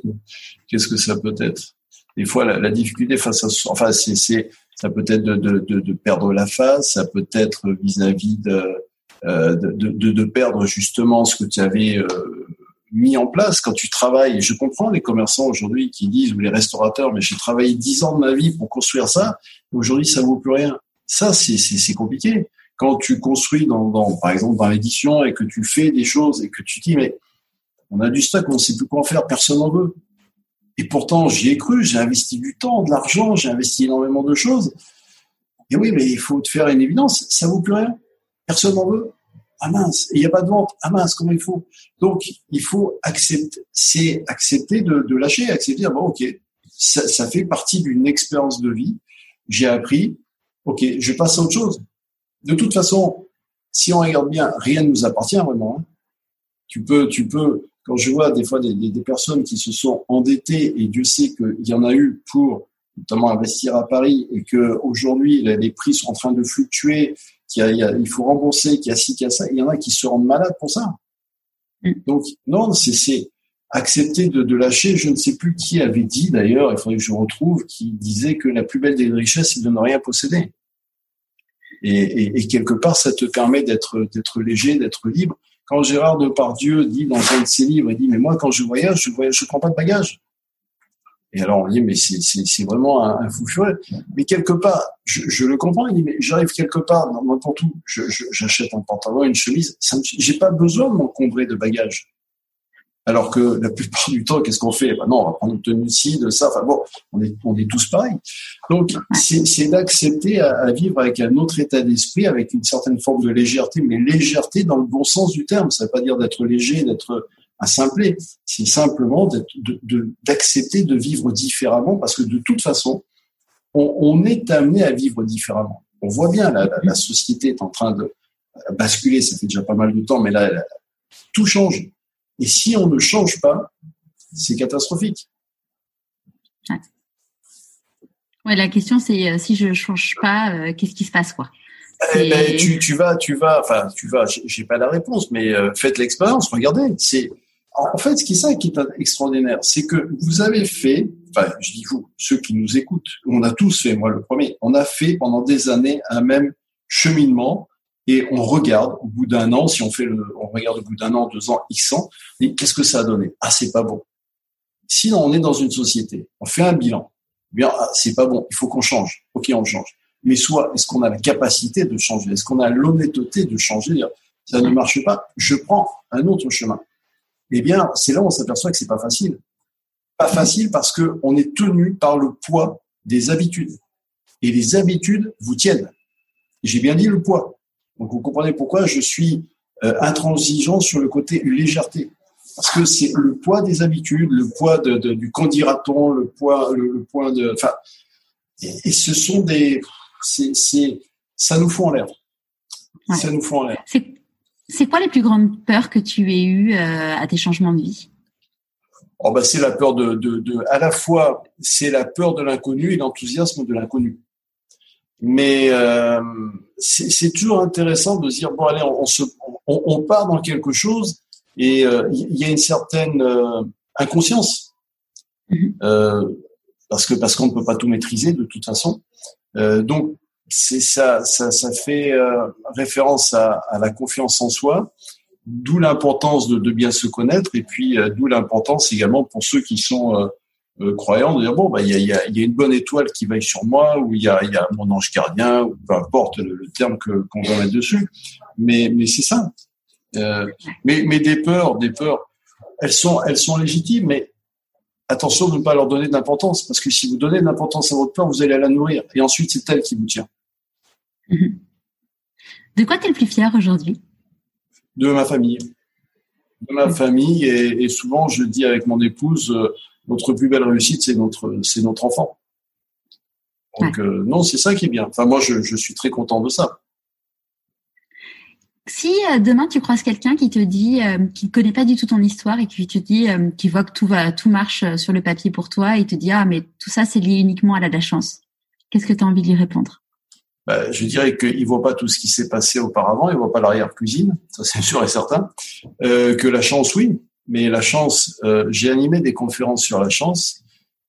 qu'est-ce que ça peut être? Des fois, la, difficulté face à... Enfin, c'est, ça peut être de, de, de, de, perdre la face, ça peut être vis-à-vis de, euh, de, de, de, perdre justement ce que tu avais euh, mis en place quand tu travailles. Je comprends les commerçants aujourd'hui qui disent, ou les restaurateurs, mais j'ai travaillé dix ans de ma vie pour construire ça, aujourd'hui ça vaut plus rien. Ça, c'est compliqué. Quand tu construis, dans, par exemple, dans l'édition et que tu fais des choses et que tu dis, mais On a du stock, on ne sait plus quoi en faire, personne n'en veut. Et pourtant, j'y ai cru, j'ai investi du temps, de l'argent, j'ai investi énormément de choses. Et oui, mais il faut te faire une évidence, ça vaut plus rien. Personne n'en veut. Ah mince, il n'y a pas de vente. Ah mince, comment il faut? Donc, il faut accepter, c'est accepter de, de, lâcher, accepter, bon, ok, ça fait partie d'une expérience de vie. J'ai appris, ok, je passe à autre chose. De toute façon, si on regarde bien, rien ne nous appartient vraiment. Hein. Tu peux, tu peux, quand je vois des fois des, des, personnes qui se sont endettées, et Dieu sait qu'il y en a eu pour notamment investir à Paris, et que aujourd'hui les prix sont en train de fluctuer, qu'il y a, il faut rembourser, qu'il y a ci, qu'il y a ça, il y en a qui se rendent malades pour ça. Mm. Donc non, c'est accepter de, de, lâcher. Je ne sais plus qui avait dit d'ailleurs, il faudrait que je retrouve, qui disait que la plus belle des richesses, c'est de ne rien posséder. Et, et, et, quelque part, ça te permet d'être d'être léger, d'être libre. Quand Gérard Depardieu dit dans un de ses livres, il dit mais moi quand je voyage, je voyage, je prends pas de bagages. Et alors on dit mais c'est vraiment un, fou furieux. Mais quelque part, je, je le comprends. Il dit mais j'arrive quelque part n'importe où, j'achète un pantalon, une chemise, j'ai pas besoin de m'encombrer de bagages. Alors que la plupart du temps, qu'est-ce qu'on fait? Ben Non, on va prendre une tenue ci, de ça. Enfin bon, on est, on est tous pareils. Donc, c'est d'accepter à, à, vivre avec un autre état d'esprit, avec une certaine forme de légèreté, mais légèreté dans le bon sens du terme. Ça ne veut pas dire d'être léger, d'être un simplet. C'est simplement d'accepter de, de, vivre différemment, parce que de toute façon, on, on, est amené à vivre différemment. On voit bien, la, la, la société est en train de basculer. Ça fait déjà pas mal de temps, mais là, tout change et si on ne change pas, c'est catastrophique. Ouais. la question c'est euh, si je ne change pas, euh, qu'est-ce qui se passe quoi? Eh ben, tu, tu, vas, tu vas, enfin, tu vas. J'ai pas la réponse, mais euh, faites l'expérience. Regardez, c'est en fait ce qui est ça qui est extraordinaire, c'est que vous avez fait, enfin, je dis vous, ceux qui nous écoutent, on a tous fait, moi le premier, on a fait pendant des années un même cheminement et on regarde au bout d'un an, si on fait on regarde au bout d'un an, deux ans, X ans, et qu'est-ce que ça a donné? Ah, c'est pas bon. Sinon, on est dans une société, on fait un bilan. Eh bien, ah, c'est pas bon, il faut qu'on change. Ok, on change. Mais soit, est-ce qu'on a la capacité de changer? Est-ce qu'on a l'honnêteté de changer? Ça ne marche pas, je prends un autre chemin. Eh bien, c'est là où on s'aperçoit que c'est pas facile. Pas facile parce que on est tenu par le poids des habitudes. Et les habitudes vous tiennent. J'ai bien dit le poids. Donc vous comprenez pourquoi je suis euh, intransigeant sur le côté légèreté. Parce que c'est le poids des habitudes, le poids de, de, du candidaton, le poids, le, poids de, enfin, et, ce sont des, c'est, ça nous fout en l'air. Ça nous fout en l'air. C'est, quoi les plus grandes peurs que tu aies eues euh, à tes changements de vie? Oh bah c'est la peur de, de, de, à la fois c'est la peur de l'inconnu et l'enthousiasme de l'inconnu. Mais euh, c'est toujours intéressant de dire bon allez, on, se, on, on part dans quelque chose et il euh, y a une certaine euh, inconscience mm-hmm. euh, parce que parce qu'on ne peut pas tout maîtriser de toute façon. Donc c'est ça, ça, ça fait référence à, à, la confiance en soi, d'où l'importance de, de, bien se connaître et puis d'où l'importance également pour ceux qui sont euh, croyant de dire bon bah il y a, y, a, y a, une bonne étoile qui veille sur moi ou il y a, y a mon ange gardien ou peu importe le, terme que qu'on va mettre dessus. Mais mais c'est ça. Euh, mais mais des peurs des peurs elles sont elles sont légitimes mais attention de ne pas leur donner d'importance parce que si vous donnez de l'importance à votre peur vous allez la nourrir et ensuite c'est elle qui vous tient. De quoi tu es le plus fier aujourd'hui? De ma famille. De ma famille et, et, souvent je dis avec mon épouse euh, notre plus belle réussite, c'est notre, c'est notre enfant. Donc euh, non, c'est ça qui est bien. Enfin moi, je, je suis très content de ça. Si euh, demain tu croises quelqu'un qui te dit, euh, qui ne connaît pas du tout ton histoire et qui te dit, euh, qui voit que tout va, tout marche sur le papier pour toi et te dit ah mais tout ça c'est lié uniquement à la, la chance. Qu'est-ce que tu as envie de lui répondre? Bah, je dirais qu'il voit pas tout ce qui s'est passé auparavant, il voit pas l'arrière cuisine, ça c'est sûr et certain. Que la chance, oui, mais la chance, euh, j'ai animé des conférences sur la chance.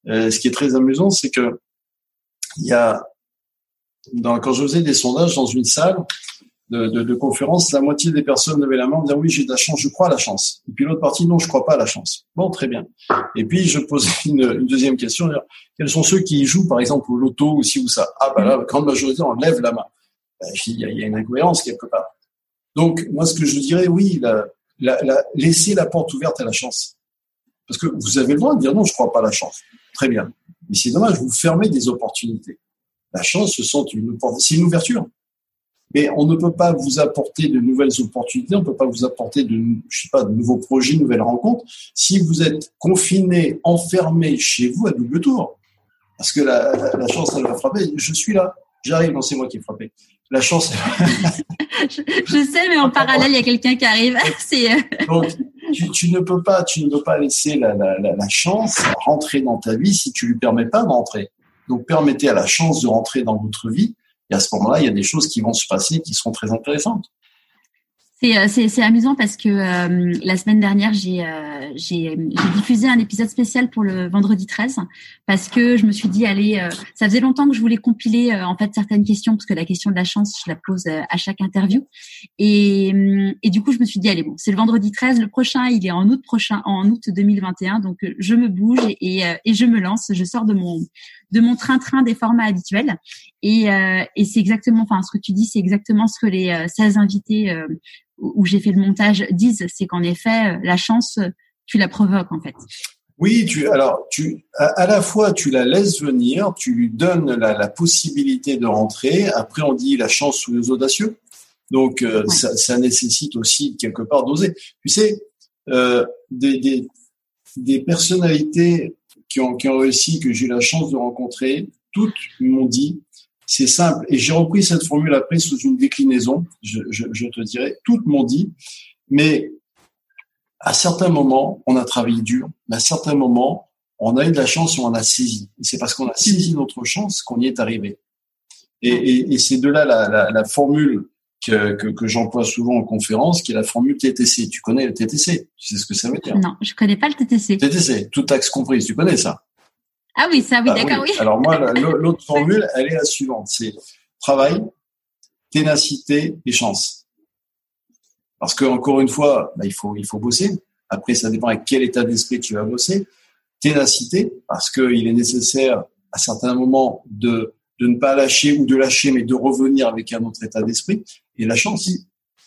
Euh, ce qui est très amusant, c'est que il y a, dans, quand je faisais des sondages dans une salle de, de, de conférence, la moitié des personnes levaient la main en disant oui, j'ai de la chance, je crois à la chance. Et puis l'autre partie, non, je crois pas à la chance. Bon, très bien. Et puis je posais une, une deuxième question, quels sont ceux qui jouent par exemple au loto ou ci ou ça? Ah ben là, la grande majorité, on lève la main. Ben, il, y a, il y a une incohérence quelque part. Donc moi, ce que je dirais, oui, la, la, la, laissez la porte ouverte à la chance. Parce que vous avez le droit de dire non, je crois pas à la chance. Très bien. Mais c'est dommage, vous fermez des opportunités. La chance, ce sont une, c'est une ouverture. Mais on ne peut pas vous apporter de nouvelles opportunités, on ne peut pas vous apporter de, nouveaux projets, de nouvelles rencontres, si vous êtes confiné, enfermé chez vous à double tour. Parce que la, la, chance, elle va frapper. Je suis là, j'arrive, non, c'est moi qui ai frappé. La chance. je, je, sais, mais en parallèle, il y a quelqu'un qui arrive. Euh, Donc, tu, tu, ne peux pas, tu ne peux pas laisser la, la, la, chance rentrer dans ta vie si tu lui permets pas d'entrer. Donc, permettez à la chance de rentrer dans votre vie. Et à ce moment-là, il y a des choses qui vont se passer qui seront très intéressantes. Euh, c'est amusant parce que euh, la semaine dernière, euh, j'ai diffusé un épisode spécial pour le vendredi 13 parce que je me suis dit, allez, ça faisait longtemps que je voulais compiler en fait certaines questions parce que la question de la chance, je la pose à chaque interview. Et, et du coup, je me suis dit, allez, bon, c'est le vendredi 13, le prochain, il est en août prochain, en août 2021, donc je me bouge et, et je me lance, je sors de mon de mon train-train des formats habituels. Et, et c'est exactement, enfin, ce que tu dis, c'est exactement ce que les 16 invités où j'ai fait le montage disent, c'est qu'en effet, la chance, tu la provoques en fait. Oui, tu alors tu à, la fois tu la laisses venir, tu lui donnes la, la possibilité de rentrer. Après, on dit la chance sous les audacieux. Donc euh, ça, ça, nécessite aussi quelque part d'oser. Tu sais, euh, des, des, des personnalités qui ont, réussi que j'ai eu la chance de rencontrer, toutes m'ont dit c'est simple. Et j'ai repris cette formule après sous une déclinaison, je, te dirais, toutes m'ont dit, mais à certains moments, on a travaillé dur, mais à certains moments, on a eu de la chance et on a saisi. Et c'est parce qu'on a saisi notre chance qu'on y est arrivé. Et, c'est de là la formule que, que, que j'emploie souvent en conférence, qui est la formule TTC. Tu connais le TTC Tu sais ce que ça veut dire Non, je connais pas le TTC. TTC, tout axe compris. Tu connais ça? Ah oui, ça, oui, ah d'accord, oui. Alors moi, l'autre formule, elle est la suivante. C'est travail, ténacité et chance. Parce que encore une fois, bah, il faut il faut bosser. Après, ça dépend avec quel état d'esprit tu vas bosser. Ténacité, parce qu'il est nécessaire à certains moments de de ne pas lâcher ou de lâcher, mais de revenir avec un autre état d'esprit. Et la chance,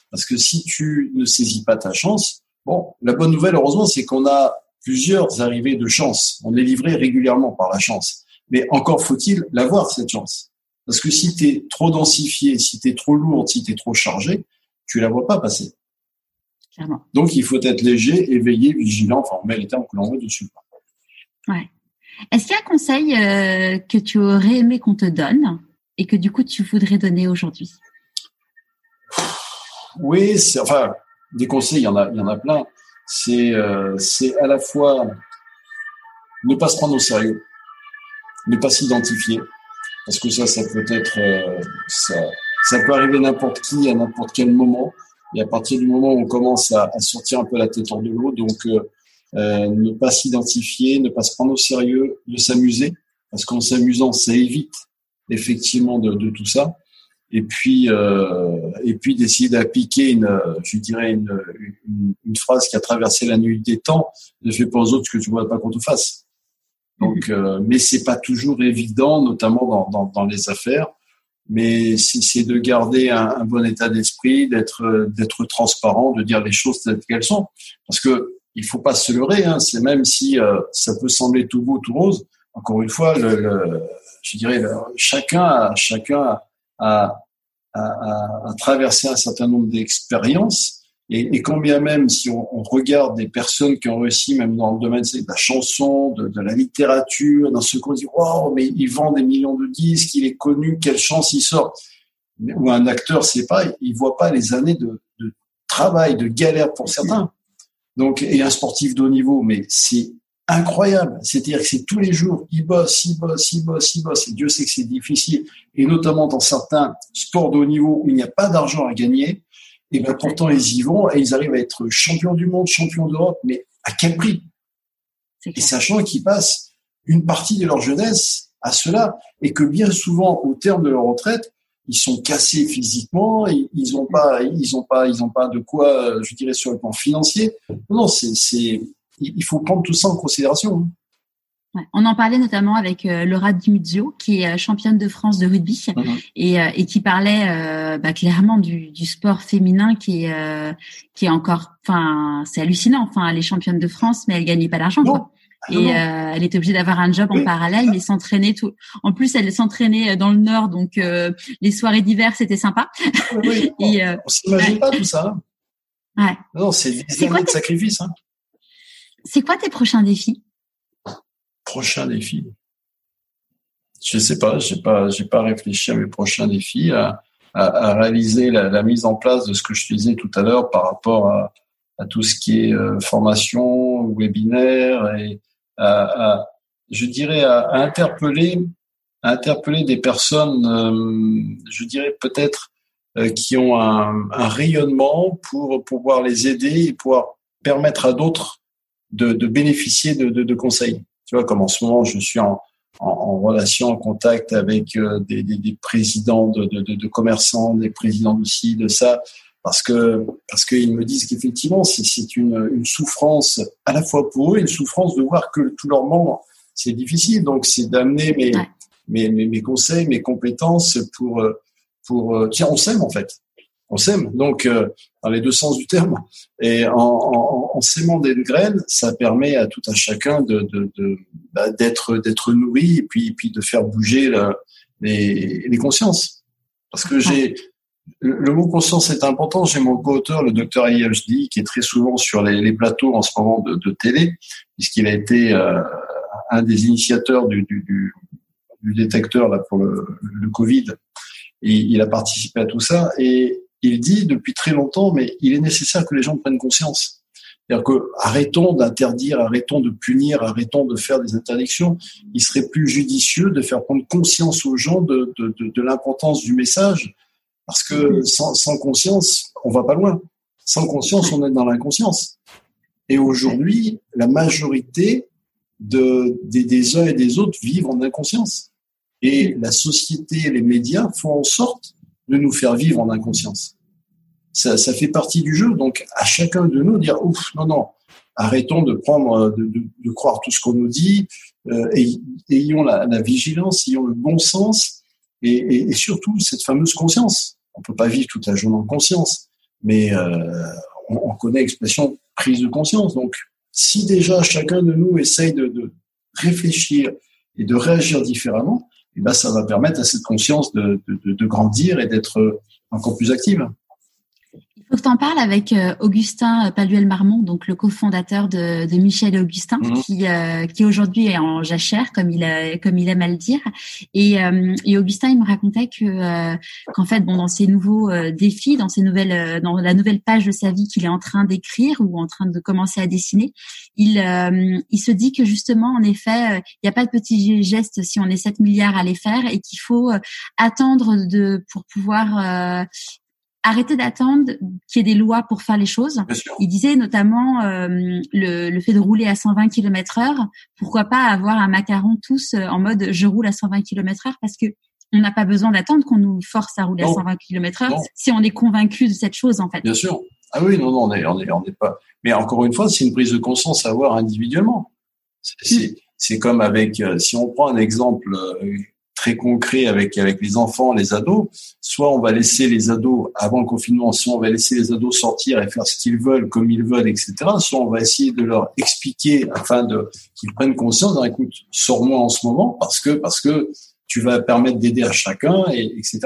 parce que si tu ne saisis pas ta chance, bon, la bonne nouvelle, heureusement, c'est qu'on a plusieurs arrivées de chance. On est livré régulièrement par la chance. Mais encore faut-il l'avoir, cette chance. Parce que si tu es trop densifié, si tu es trop lourd, si tu es trop chargé, tu la vois pas passer. Clairement. Donc, il faut être léger, éveillé, vigilant. Enfin, on met les termes que l'on veut dessus. Ouais. Est-ce qu'il y a un conseil euh, que tu aurais aimé qu'on te donne et que du coup tu voudrais donner aujourd'hui? Oui, enfin, des conseils, il y en a, il y en a plein c'est euh, c'est à la fois ne pas se prendre au sérieux, ne pas s'identifier, parce que ça, ça peut être, euh, ça, ça peut arriver n'importe qui à n'importe quel moment. Et à partir du moment où on commence à, à sortir un peu la tête hors de l'eau, donc euh, ne pas s'identifier, ne pas se prendre au sérieux, de s'amuser, parce qu'en s'amusant, ça évite effectivement de, de tout ça. Et puis euh, et puis d'essayer d'appliquer une je dirais une, une, une, phrase qui a traversé la nuit des temps ne fais pas aux autres ce que tu vois pas qu'on te fasse. Donc euh, mais c'est pas toujours évident notamment dans, dans, dans les affaires. Mais c'est de garder un, un bon état d'esprit d'être d'être transparent de dire les choses telles qu'elles sont. Parce que il faut pas se leurrer hein, c'est même si euh, ça peut sembler tout beau tout rose encore une fois le, le je dirais chacun chacun à, à, à, traverser un certain nombre d'expériences. Et, et, quand bien même, si on, on, regarde des personnes qui ont réussi, même dans le domaine de la chanson, de, de la littérature, dans ce qu'on dit, wow, mais il vend des millions de disques, il est connu, quelle chance il sort. Ou un acteur, c'est pas, il voit pas les années de, de travail, de galère pour certains. Donc, et un sportif de haut niveau, mais c'est incroyable. C'est-à-dire que c'est tous les jours, ils bossent, ils bossent, ils bossent, ils bossent. Et Dieu sait que c'est difficile. Et notamment dans certains sports de haut niveau où il n'y a pas d'argent à gagner, et bien pourtant ils y vont et ils arrivent à être champions du monde, champions d'Europe, mais à quel prix? Et sachant qu'ils passent une partie de leur jeunesse à cela, et que bien souvent, au terme de leur retraite, ils sont cassés physiquement, ils ont pas, ils ont pas, ils ont pas de quoi, je dirais, sur le plan financier. Non, c'est, c'est, il faut prendre tout ça en considération. On en parlait notamment avec euh, Laura Dimuzio, qui est euh, championne de France de rugby mhm. et, euh, et, qui parlait bah, clairement du, du, sport féminin qui est qui est encore, enfin, c'est hallucinant. Enfin, elle est championne de France, mais elle gagnait pas d'argent. Ah et elle était obligée d'avoir un job en parallèle, mais s'entraîner tout. En plus, elle s'entraînait dans le Nord, donc les soirées d'hiver, c'était sympa. Oui, et, on s'imagine pas tout ça. Ouais. Non, c'est des années de sacrifice. Hein. C'est quoi tes prochains défis? Prochain défi Je sais pas, j'ai pas, j'ai pas réfléchi à mes prochains défis, à, réaliser la, mise en place de ce que je disais tout à l'heure par rapport à, tout ce qui est euh, formation, webinaire et à, je dirais à, interpeller, interpeller des personnes, euh, je dirais peut-être euh, qui ont un, rayonnement pour pouvoir les aider et pouvoir permettre à d'autres de, bénéficier de, de conseils. Tu vois, comme en ce moment, je suis en, en, relation, en contact avec euh, des, des, des, présidents de, de, de, commerçants, des présidents de ci, de ça, parce que parce qu'ils me disent qu'effectivement, c'est une, une souffrance à la fois pour eux, une souffrance de voir que tous leurs membres, c'est difficile. Donc, c'est d'amener mes, mes, mes, mes, conseils, mes compétences pour pour euh, tiens, on s'aime en fait on s'aime. Donc, euh, dans les deux sens du terme. Et en, en, en s'aimant des graines, ça permet à tout un chacun de, de, de bah, d'être d'être nourri et puis puis de faire bouger les, les consciences. Parce que j'ai le, mot conscience est important. J'ai mon co-auteur, le docteur AIHD, qui est très souvent sur les, plateaux en ce moment de, télé, puisqu'il a été euh, un des initiateurs du, détecteur là pour le, Covid. Et il a participé à tout ça. Et il dit depuis très longtemps, mais il est nécessaire que les gens prennent conscience. C'est-à-dire que arrêtons d'interdire, arrêtons de punir, arrêtons de faire des interdictions. Il serait plus judicieux de faire prendre conscience aux gens de l'importance du message, parce que sans, conscience, on va pas loin. Sans conscience, on est dans l'inconscience. Et aujourd'hui, la majorité de, des, uns et des autres vivent en inconscience. Et la société et les médias font en sorte de nous faire vivre en inconscience. Ça, fait partie du jeu. Donc, à chacun de nous dire, ouf, non, non, arrêtons de prendre, de, croire tout ce qu'on nous dit, euh, ayons la, la, vigilance, ayons le bon sens, et, surtout cette fameuse conscience. On peut pas vivre toute la journée en conscience, mais euh, on, on, connaît l'expression prise de conscience. Donc, si déjà chacun de nous essaye de, réfléchir et de réagir différemment, et ben, ça va permettre à cette conscience de, de grandir et d'être encore plus active. Faut que tu en parles avec euh, Augustin Paluel-Marmont, donc le cofondateur de, de Michel et Augustin, mhm. qui, euh, qui aujourd'hui est en jachère, comme il, a, comme il aime à le dire. Et, euh, et Augustin, il me racontait que qu'en fait, bon, dans ses nouveaux défis, dans ses nouvelles, dans la nouvelle page de sa vie qu'il est en train d'écrire ou en train de commencer à dessiner, il, il se dit que justement, en effet, il n'y a pas de petits gestes si on est 7 milliards à les faire et qu'il faut attendre de pour pouvoir arrêter d'attendre qu'il y ait des lois pour faire les choses. Il disait notamment euh, le, le, fait de rouler à 120 km heure. Pourquoi pas avoir un macaron tous euh, en mode je roule à 120 km heure parce que on n'a pas besoin d'attendre qu'on nous force à rouler à 120 km heure si on est convaincu de cette chose en fait. Bien sûr. Ah oui, non, non, on est, on est, on est pas. Mais encore une fois, c'est une prise de conscience à avoir individuellement. C'est mm. comme avec, euh, si on prend un exemple très concret avec avec les enfants, les ados. Soit on va laisser les ados avant le confinement, soit on va laisser les ados sortir et faire ce qu'ils veulent, comme ils veulent, etc. Soit on va essayer de leur expliquer afin de qu'ils prennent conscience. écoute, sors-moi en ce moment parce que parce que tu vas permettre d'aider à chacun, et etc.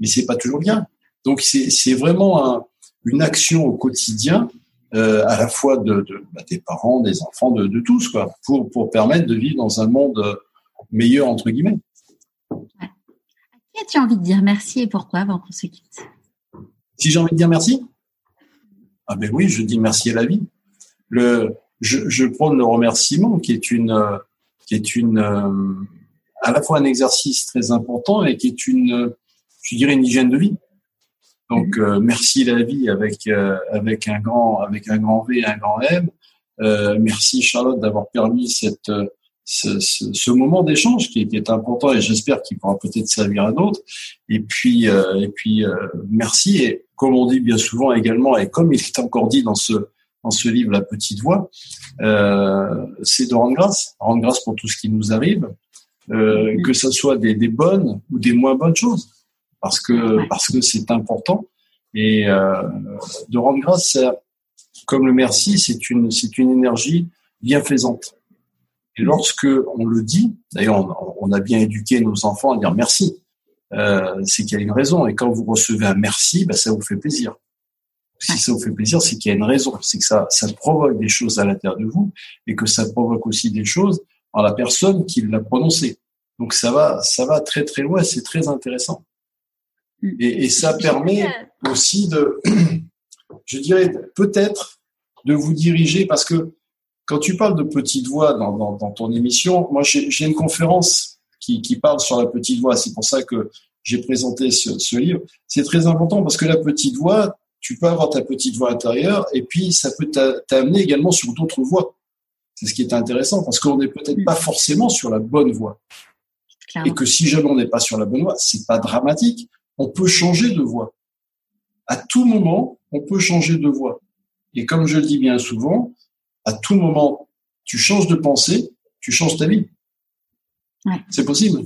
Mais c'est pas toujours bien. Donc c'est c'est vraiment un, une action au quotidien. Euh, à la fois de, de bah, des parents, des enfants, de, de tous, quoi, pour pour permettre de vivre dans un monde meilleur entre guillemets. Qui as-tu envie de dire merci et pourquoi avant qu'on se quitte? Si j'ai envie de dire merci? Ah ben oui, je dis merci à la vie. Le, je, je prône le remerciement qui est une, qui est une, euh, à la fois un exercice très important et qui est une, je dirais une hygiène de vie. Donc euh, merci la vie avec euh, avec un grand avec un grand V et un grand M. merci Charlotte d'avoir permis cette ce, ce, moment d'échange qui, qui, est important et j'espère qu'il pourra peut-être servir à d'autres. Et puis, euh, et puis euh, merci. Et comme on dit bien souvent également, et comme il est encore dit dans ce dans ce livre La Petite Voix, euh, c'est de rendre grâce, rendre grâce pour tout ce qui nous arrive, euh, que ce soit des, des, bonnes ou des moins bonnes choses, parce que parce que c'est important et euh, de rendre grâce, comme le merci, c'est une c'est une énergie bienfaisante. Et lorsque on le dit, d'ailleurs, on, a bien éduqué nos enfants à dire merci. Euh, c'est qu'il y a une raison. Et quand vous recevez un merci, ben, ça vous fait plaisir. Si ça vous fait plaisir, c'est qu'il y a une raison. C'est que ça, ça provoque des choses à l'intérieur de vous et que ça provoque aussi des choses en la personne qui l'a prononcé. Donc ça va, ça va très très loin. C'est très intéressant. Mm. Et, et ça permet aussi de, je dirais, peut-être de vous diriger parce que quand tu parles de petite voix dans, dans, dans ton émission, moi j'ai une conférence qui, qui, parle sur la petite voix. C'est pour ça que j'ai présenté ce, ce livre. C'est très important parce que la petite voix, tu peux avoir ta petite voix intérieure et puis ça peut t'amener également sur d'autres voies. C'est ce qui est intéressant parce qu'on n'est peut-être pas forcément sur la bonne voie. Et que si jamais on n'est pas sur la bonne voie, c'est pas dramatique. On peut changer de voie. À tout moment, on peut changer de voie. Et comme je le dis bien souvent, à tout moment, tu changes de pensée, tu changes ta vie. Ouais. C'est possible.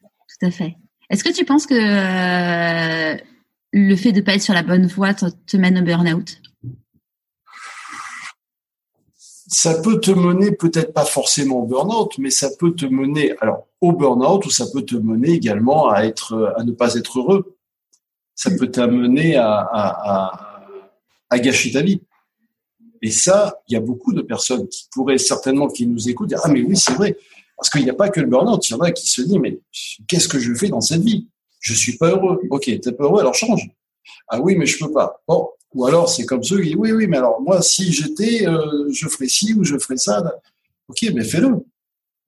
Tout à fait. Est-ce que tu penses que euh, le fait de pas être sur la bonne voie te, mène au burn-out? Ça peut te mener peut-être pas forcément au burn-out, mais ça peut te mener alors au burn-out ou ça peut te mener également à être à ne pas être heureux. Ça peut t'amener à, à, à, gâcher ta vie. Et ça, il y a beaucoup de personnes qui pourraient certainement qui nous écoutent dire ah mais oui c'est vrai parce qu'il n'y a pas que le burn-out, il y en a qui se disent mais qu'est-ce que je fais dans cette vie? Je suis pas heureux. Ok, t'es pas heureux, alors change. Ah oui, mais je peux pas. Bon, ou alors c'est comme ceux qui disent oui, oui, mais alors moi, si j'étais, euh, je ferais ci ou je ferais ça. Ok, mais fais-le.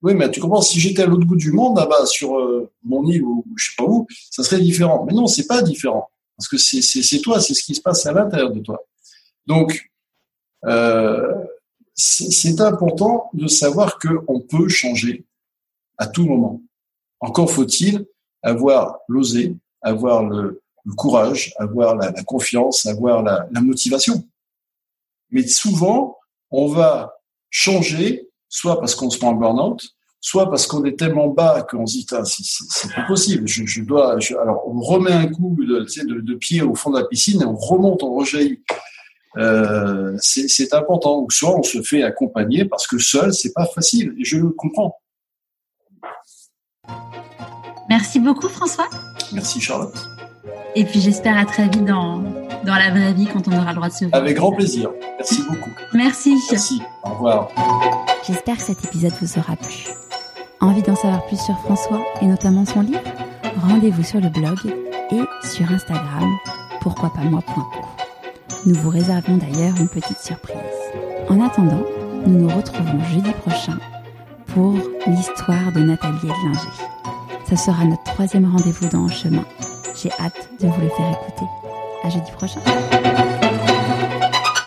Oui, mais tu comprends, si j'étais à l'autre bout du monde, là-bas, sur euh, mon île ou je sais pas où, ça serait différent. Mais non, c'est pas différent. Parce que c'est, toi, c'est ce qui se passe à l'intérieur de toi. Donc, euh, c'est, important de savoir qu'on peut changer à tout moment. Encore faut-il avoir l'oser, avoir le, courage, avoir la, confiance, avoir la, motivation. Mais souvent, on va changer, soit parce qu'on se prend un burn-out, soit parce qu'on est tellement bas qu'on se dit c'est pas possible. Je, dois. alors on remet un coup de, de, pied au fond de la piscine et on remonte, on rejaillit. Euh, c'est important. Ou soit on se fait accompagner parce que seul c'est pas facile. Et je le comprends. Merci beaucoup François. Merci Charlotte. Et puis j'espère à très vite dans, dans la vraie vie quand on aura le droit de se voir. Avec grand plaisir. Merci beaucoup. Merci. Merci. Au revoir. J'espère que cet épisode vous aura plu. Envie d'en savoir plus sur François et notamment son livre? Rendez-vous sur le blog et sur Instagram pourquoi pas moi.co. Nous vous réservons d'ailleurs une petite surprise. En attendant, nous nous retrouvons jeudi prochain pour l'histoire de Nathalie Edlinger. Ça sera notre troisième rendez-vous dans le chemin. J'ai hâte de vous le faire écouter. À jeudi prochain.